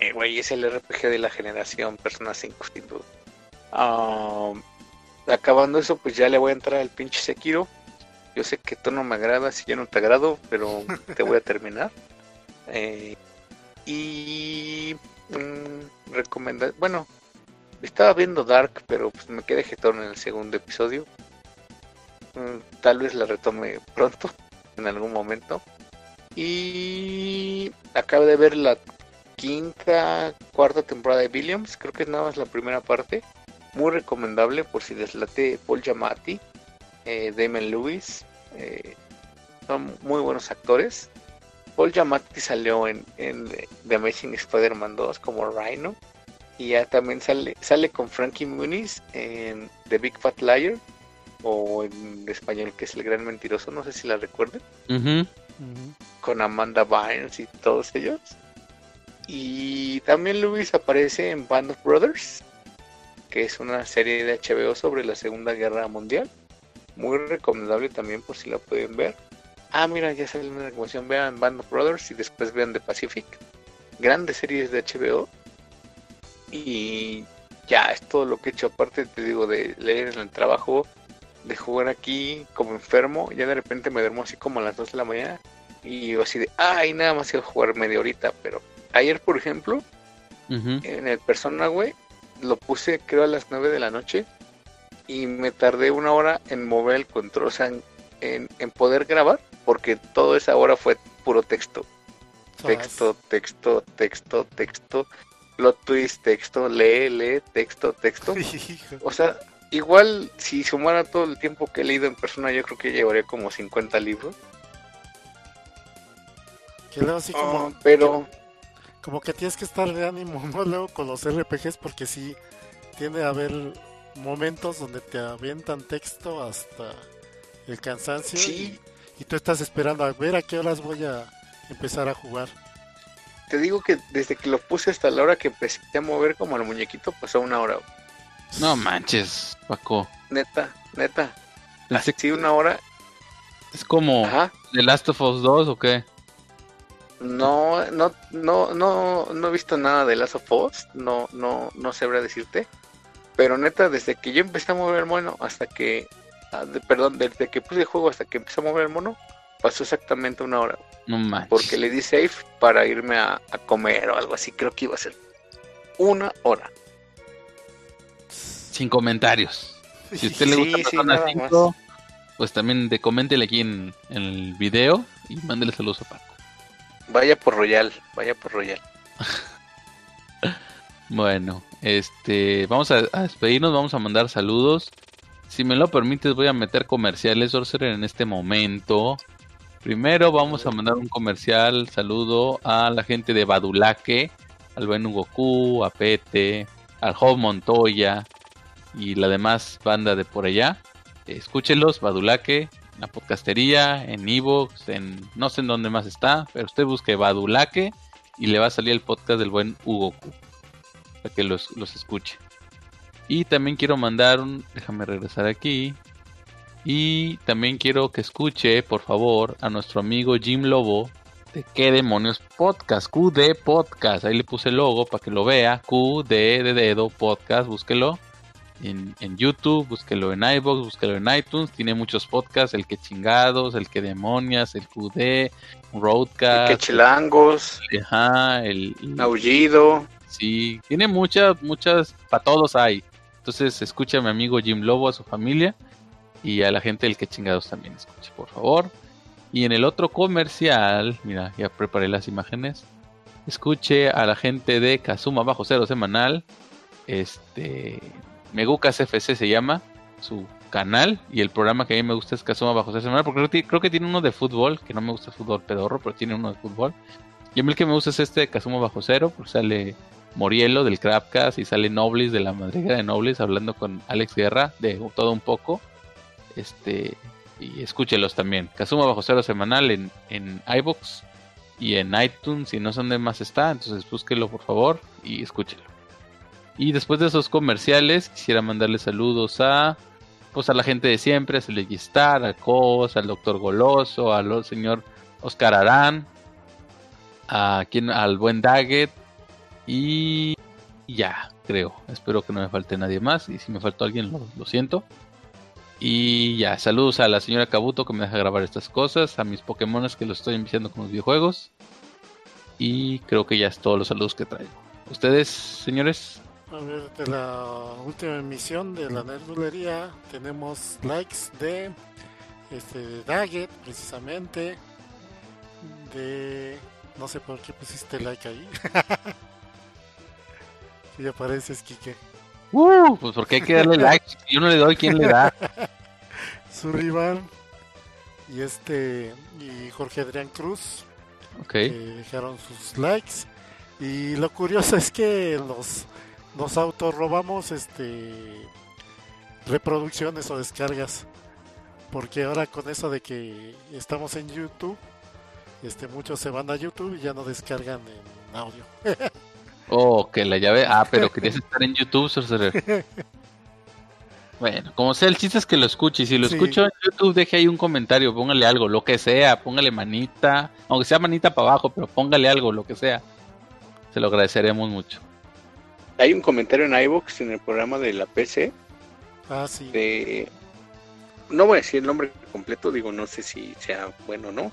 [SPEAKER 3] eh, güey, es el RPG de la generación Persona 5 sin duda. acabando eso, pues ya le voy a entrar al pinche Sekiro. Yo sé que tú no me agradas y yo no te agrado, pero te voy a terminar. Eh, y mmm, recomendar, bueno, estaba viendo Dark, pero pues me quedé jetón en el segundo episodio. Mm, tal vez la retome pronto, en algún momento. Y acabo de ver la quinta, cuarta temporada de Williams. Creo que nada más la primera parte. Muy recomendable por si deslate Paul Giamatti, eh, Damon Lewis. Eh, son muy buenos actores. Paul Giamatti salió en, The Amazing Spider-Man 2 como Rhino. Y ya también sale, sale con Frankie Muniz en The Big Fat Liar. O en español, que es El Gran Mentiroso. No sé si la recuerden. Con Amanda Bynes y todos ellos. Y también Luis aparece en Band of Brothers. Que es una serie de HBO sobre la Segunda Guerra Mundial. Muy recomendable también por si la pueden ver. Ah, mira, ya salió una recomendación. Vean Band of Brothers y después vean The Pacific. Grandes series de HBO. Y ya es todo lo que he hecho. Aparte, te digo, de leer en el trabajo, de jugar aquí como enfermo. Ya de repente me duermo así como a las 2 de la mañana. Y así de, ay, nada más iba a jugar media horita. Pero ayer, por ejemplo, en el Persona, güey, lo puse creo a las 9 de la noche. Y me tardé una hora en mover el control, o sea, en, en poder grabar porque toda esa hora fue puro texto. Texto, texto, texto, texto, plot twist, texto, lee, lee, texto, texto. O sea, igual si sumara todo el tiempo que he leído en persona, yo creo que llevaría como 50 libros.
[SPEAKER 1] Que luego así como,
[SPEAKER 3] ah, pero
[SPEAKER 1] como que tienes que estar de ánimo, ¿no? Luego con los RPGs porque sí tiende a haber momentos donde te avientan texto hasta el cansancio.
[SPEAKER 3] Sí
[SPEAKER 1] y tú estás esperando a ver a qué horas voy a empezar a jugar.
[SPEAKER 3] Te digo que desde que lo puse hasta la hora que empecé a mover como el muñequito pasó una hora.
[SPEAKER 2] No manches, Paco.
[SPEAKER 3] Neta, neta.
[SPEAKER 2] Pensé
[SPEAKER 3] Así una hora.
[SPEAKER 2] Es como
[SPEAKER 3] Ajá.
[SPEAKER 2] The Last of Us 2 o qué?
[SPEAKER 3] No, no, no, no, no he visto nada de Last of Us. No, no, no sabría decirte. Pero neta, desde que yo empecé a mover el mono hasta que, de- perdón, desde que puse el juego hasta que empecé a mover el mono, pasó exactamente una hora.
[SPEAKER 2] No manches.
[SPEAKER 3] Porque le di safe para irme a, a comer o algo así. Creo que iba a ser una hora.
[SPEAKER 2] Sin comentarios. Si a usted le gusta
[SPEAKER 3] sí,
[SPEAKER 2] Persona
[SPEAKER 3] nada
[SPEAKER 2] 5, pues también de coméntele aquí en, en el video y mándele saludos a Paco.
[SPEAKER 3] Vaya por Royal, vaya por Royal.
[SPEAKER 2] Bueno, este, vamos a, a despedirnos, vamos a mandar saludos. Si me lo permites, voy a meter comerciales, Sorcerer, en este momento. Primero vamos a mandar un comercial, saludo a la gente de Badulaque, al buen Goku, a Pete, al Job Montoya y la demás banda de por allá. Escúchenlos, Badulaque, la podcastería, en Evox, en no sé en dónde más está, pero usted busque Badulaque y le va a salir el podcast del buen Hugo Q para que los, los escuche. Y también quiero mandar un. Déjame regresar aquí. Y también quiero que escuche, por favor, a nuestro amigo Jim Lobo de qué demonios podcast, QD Podcast. Ahí le puse el logo para que lo vea. QD de dedo podcast, búsquelo. En, en YouTube, búsquelo en iBox, búsquelo en iTunes. Tiene muchos podcasts: el que chingados, el que demonias, el QD, Roadcast,
[SPEAKER 3] que chilangos,
[SPEAKER 2] ajá, el, el-
[SPEAKER 3] aullido.
[SPEAKER 2] Sí, tiene muchas, muchas, para todos hay. Entonces escucha a mi amigo Jim Lobo, a su familia y a la gente del que chingados también escuche, por favor. Y en el otro comercial, mira, ya preparé las imágenes. Escuche a la gente de Kazuma Bajo Cero Semanal. Este, Megucas FC se llama su canal. Y el programa que a mí me gusta es Kazuma Bajo Cero Semanal. Porque creo que- tiene uno de fútbol, que no me gusta fútbol pedorro, pero tiene uno de fútbol. Y a mí el que me gusta es este de Kazuma Bajo Cero, porque sale Morielo del Crapcast y sale Noblis de la madriguera de Noblis hablando con Alex Guerra de todo un poco. Este y escúchelos también. Kazuma bajo cero semanal en, en iBox y en iTunes si no sé dónde más está, entonces búsquelo por favor y escúchelo. Y después de esos comerciales quisiera mandarle saludos a pues a la gente de siempre, a Star, a Cos, al Doctor Goloso, al señor Oscar Arán, a quien, al buen Daggett y ya, creo. Espero que no me falte nadie más. Y si me faltó alguien, lo, siento. Y ya, saludos a la señora Kabuto que me deja grabar estas cosas. A mis Pokémones que los estoy enviciando con los videojuegos. Y creo que ya es todos los saludos que traigo. ¿Ustedes, señores?
[SPEAKER 1] A ver, de la última emisión de la nerdulería tenemos likes de este de Daggett, precisamente. De. No sé por qué pusiste like ahí. Si apareces, Kike.
[SPEAKER 2] Uh, pues porque hay que darle like. Si yo no le doy, ¿quién le da?
[SPEAKER 1] Su rival. Y este. Y Jorge Adrián Cruz.
[SPEAKER 2] Ok.
[SPEAKER 1] que dejaron sus likes. Y lo curioso es que nos, nos autorrobamos este reproducciones o descargas. Porque ahora con eso de que estamos en YouTube, este muchos se van a YouTube y ya no descargan en audio.
[SPEAKER 2] Oh, que la llave. Ah, pero querías estar en YouTube, Sorcerer. Bueno, como sea, el chiste es que lo escuche. Y si lo
[SPEAKER 1] Sí.
[SPEAKER 2] escucho en YouTube, deje ahí un comentario, póngale algo, lo que sea, póngale manita, aunque sea manita para abajo, pero póngale algo, lo que sea. Se lo agradeceremos mucho.
[SPEAKER 3] Hay un comentario en iVoox en el programa de la PC
[SPEAKER 1] Ah, sí.
[SPEAKER 3] de... No voy a decir el nombre completo, digo, no sé si sea bueno o no.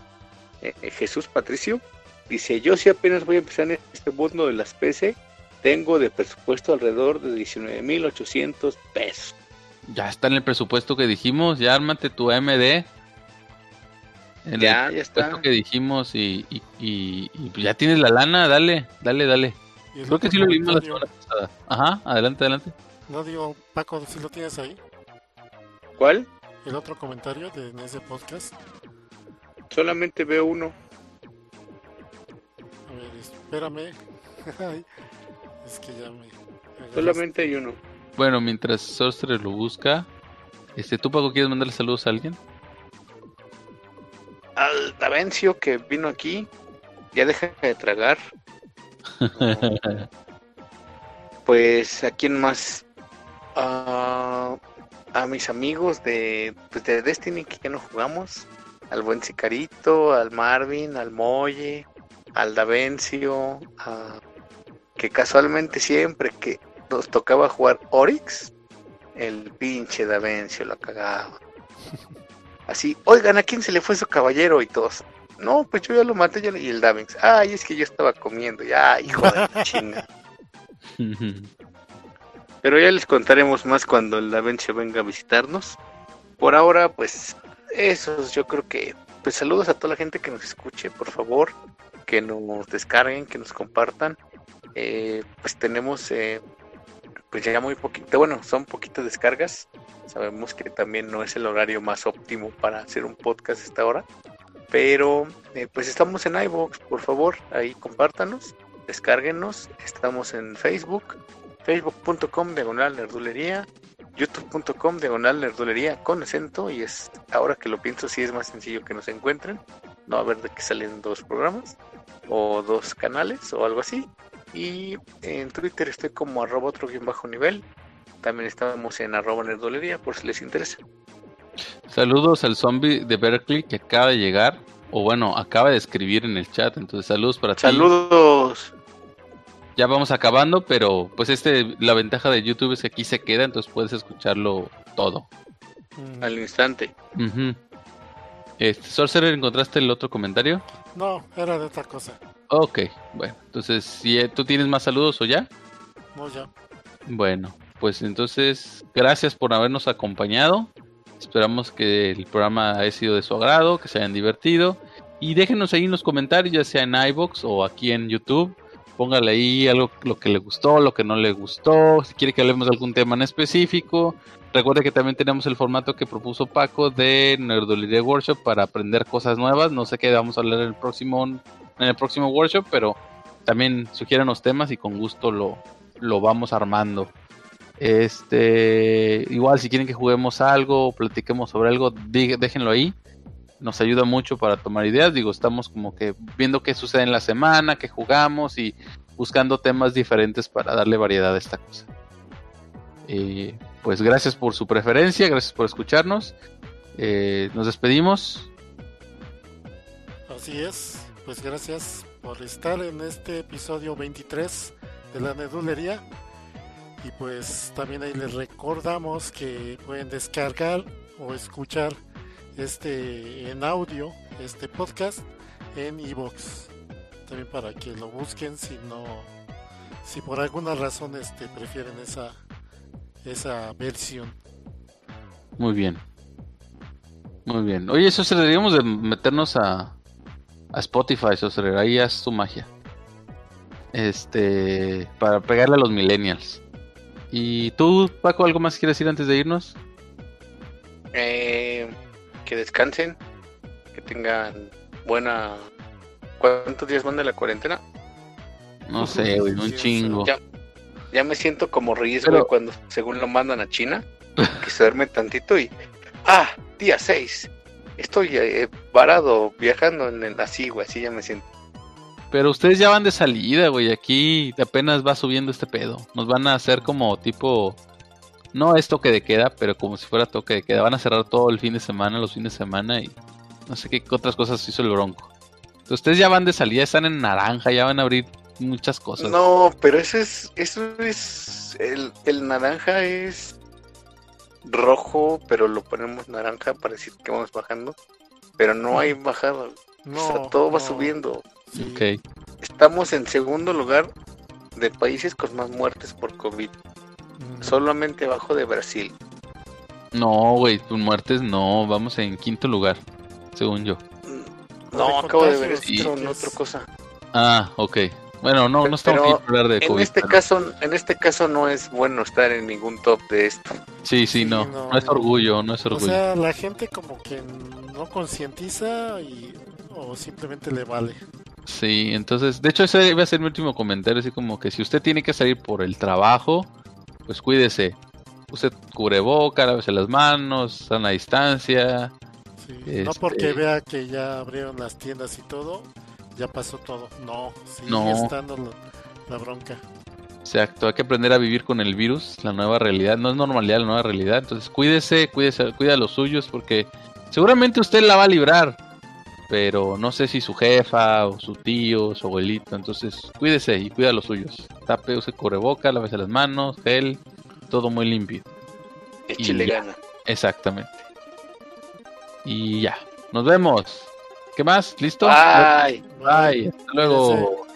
[SPEAKER 3] Eh, eh, Jesús Patricio dice, yo sí apenas voy a empezar en este mundo de las PC, tengo de presupuesto alrededor de 19.800 pesos.
[SPEAKER 2] Ya está en el presupuesto que dijimos, ya ármate tu AMD. En
[SPEAKER 3] Ya,
[SPEAKER 2] el
[SPEAKER 3] ya está.
[SPEAKER 2] que dijimos y, y, y- y pues ya tienes la lana, dale, dale, dale. Creo que sí lo vimos la semana pasada. Ajá, adelante, adelante.
[SPEAKER 1] No digo, Paco, si lo tienes ahí.
[SPEAKER 3] ¿Cuál?
[SPEAKER 1] El otro comentario de ese podcast.
[SPEAKER 3] Solamente veo uno.
[SPEAKER 1] Espérame. Ay, es que ya me. me
[SPEAKER 3] Solamente hay uno.
[SPEAKER 2] Bueno, mientras Sorcerer lo busca, este, ¿tú Paco quieres mandarle saludos a alguien?
[SPEAKER 3] al Davencio que vino aquí. Ya deja de tragar. Pues a quién más. Ah, a mis amigos de, pues, de Destiny que ya no jugamos. Al buen Sicarito, al Marvin, al Molle, al Davencio, a- que casualmente siempre que nos tocaba jugar Oryx, el pinche Davencio lo cagaba. Así, oigan, ¿a quién se le fue su caballero? Y todos, no, pues yo ya lo maté ya lo-". y el Davencio, ay, es que yo estaba comiendo, ya, hijo de la chinga. Pero ya les contaremos más cuando el Davencio venga a visitarnos. Por ahora, pues, esos yo creo que, pues saludos a toda la gente que nos escuche, por favor, que nos descarguen, que nos compartan. Eh, pues tenemos, eh, pues ya muy poquito, bueno, son poquitas descargas. Sabemos que también no es el horario más óptimo para hacer un podcast esta hora. Pero, eh, pues estamos en iVoox, por favor, ahí compártanos, descárguenos. Estamos en Facebook, facebook.com diagonal nerdulería, youtube.com diagonal nerdulería con acento y es ahora que lo pienso sí es más sencillo que nos encuentren no a ver de que salen dos programas o dos canales o algo así y en Twitter estoy como arroba otro guion bajo nivel también estamos en arroba nerdulería por si les interesa
[SPEAKER 2] Saludos al zombie de Berkeley que acaba de llegar. O bueno, acaba de escribir en el chat. Entonces, saludos para ti.
[SPEAKER 3] saludos
[SPEAKER 2] Ya vamos acabando, pero pues este, la ventaja de YouTube es que aquí se queda, entonces puedes escucharlo todo.
[SPEAKER 1] Mm,
[SPEAKER 3] al instante
[SPEAKER 2] Ujú. Este, Sorcerer, ¿encontraste el otro comentario?
[SPEAKER 1] No, era de otra cosa.
[SPEAKER 2] Ok, bueno, entonces, si eh, tú tienes más saludos o ya,
[SPEAKER 1] No, ya.
[SPEAKER 2] bueno, pues entonces, gracias por habernos acompañado. Esperamos que el programa haya sido de su agrado, que se hayan divertido. Y déjenos ahí en los comentarios, ya sea en iBox o aquí en YouTube. Póngale ahí algo lo que le gustó, lo que no le gustó, si quiere que hablemos de algún tema en específico. Recuerde que también tenemos el formato que propuso Paco de Nerdolería Workshop para aprender cosas nuevas. No sé qué vamos a hablar en el próximo, en el próximo workshop, pero también sugieren los temas y con gusto lo, lo vamos armando. Este, igual si quieren que juguemos algo o platiquemos sobre algo, déjenlo ahí. Nos ayuda mucho para tomar ideas. Digo, estamos como que viendo qué sucede en la semana, qué jugamos y buscando temas diferentes para darle variedad a esta cosa. Eh, pues gracias por su preferencia, gracias por escucharnos. Eh, nos despedimos.
[SPEAKER 1] Así es. Pues gracias por estar en este episodio 23 de la Nedulería. Y pues también ahí les recordamos que pueden descargar o escuchar este en audio, este podcast en iVoox. También para que lo busquen si no, si por alguna razón este prefieren esa esa versión.
[SPEAKER 2] Muy bien. Muy bien. Oye, eso se deberíamos de meternos a, a Spotify, Soser, ahí haz tu magia. Este, para pegarle a los millennials. ¿Y tú, Paco, algo más quieres decir antes de irnos?
[SPEAKER 3] Eh, que descansen, que tengan buena... ¿Cuántos días van de la cuarentena?
[SPEAKER 2] No sé, güey, un chingo.
[SPEAKER 3] Ya, ya me siento como Reyes,
[SPEAKER 2] Pero-
[SPEAKER 3] güey, cuando según lo mandan a China, que se duerme tantito y... Ah, día 6. Estoy eh, varado, viajando en el así, güey, así ya me siento.
[SPEAKER 2] Pero ustedes ya van de salida, güey. Aquí apenas va subiendo este pedo. Nos van a hacer como tipo. No es toque de queda, pero como si fuera toque de queda. Van a cerrar todo el fin de semana, los fines de semana y no sé qué otras cosas hizo el Bronco. Entonces, ustedes ya van de salida, están en naranja, ya van a abrir muchas cosas.
[SPEAKER 3] No, pero eso es, eso es, el, el naranja es rojo, pero lo ponemos naranja para decir que vamos bajando, pero no hay bajada,
[SPEAKER 1] No,
[SPEAKER 3] o sea, todo va subiendo.
[SPEAKER 1] sí.
[SPEAKER 2] Ok.
[SPEAKER 3] Estamos en segundo lugar de países con más muertes por COVID,
[SPEAKER 1] Mm,
[SPEAKER 3] solamente abajo de Brasil.
[SPEAKER 2] No, güey, tus muertes no. Vamos en quinto lugar, según yo.
[SPEAKER 3] No, acabo de ver esto en otra cosa.
[SPEAKER 2] Ah, ok. Bueno, no, no estamos
[SPEAKER 3] en Este caso, en este caso no es bueno estar en ningún top de esto.
[SPEAKER 2] Sí, sí, no,
[SPEAKER 1] no,
[SPEAKER 2] es orgullo, no es orgullo.
[SPEAKER 1] O sea, la gente como que no concientiza y, o simplemente le vale.
[SPEAKER 2] Sí, entonces, de hecho ese iba a ser mi último comentario, así como que si usted tiene que salir por el trabajo, pues cuídese. Usted cubre boca, lávese las manos, sana distancia.
[SPEAKER 1] Sí. No
[SPEAKER 4] este
[SPEAKER 1] porque vea que ya abrieron las tiendas y todo, ya pasó todo. No, sigue
[SPEAKER 4] no.
[SPEAKER 1] estando la, la bronca.
[SPEAKER 4] Exacto, hay que aprender a vivir con el virus, la nueva realidad, no es normalidad la nueva realidad, entonces cuídese, cuídese, cuida a los suyos porque seguramente usted la va a librar, pero no sé si su jefa o su tío, o su abuelito, entonces cuídese y cuida los suyos. Tape, use correboca, lávese las manos, gel, todo muy limpio. Échale
[SPEAKER 2] gana.
[SPEAKER 4] Exactamente. Y ya, nos vemos. ¿Qué más? ¿Listo?
[SPEAKER 2] Bye,
[SPEAKER 4] hasta luego.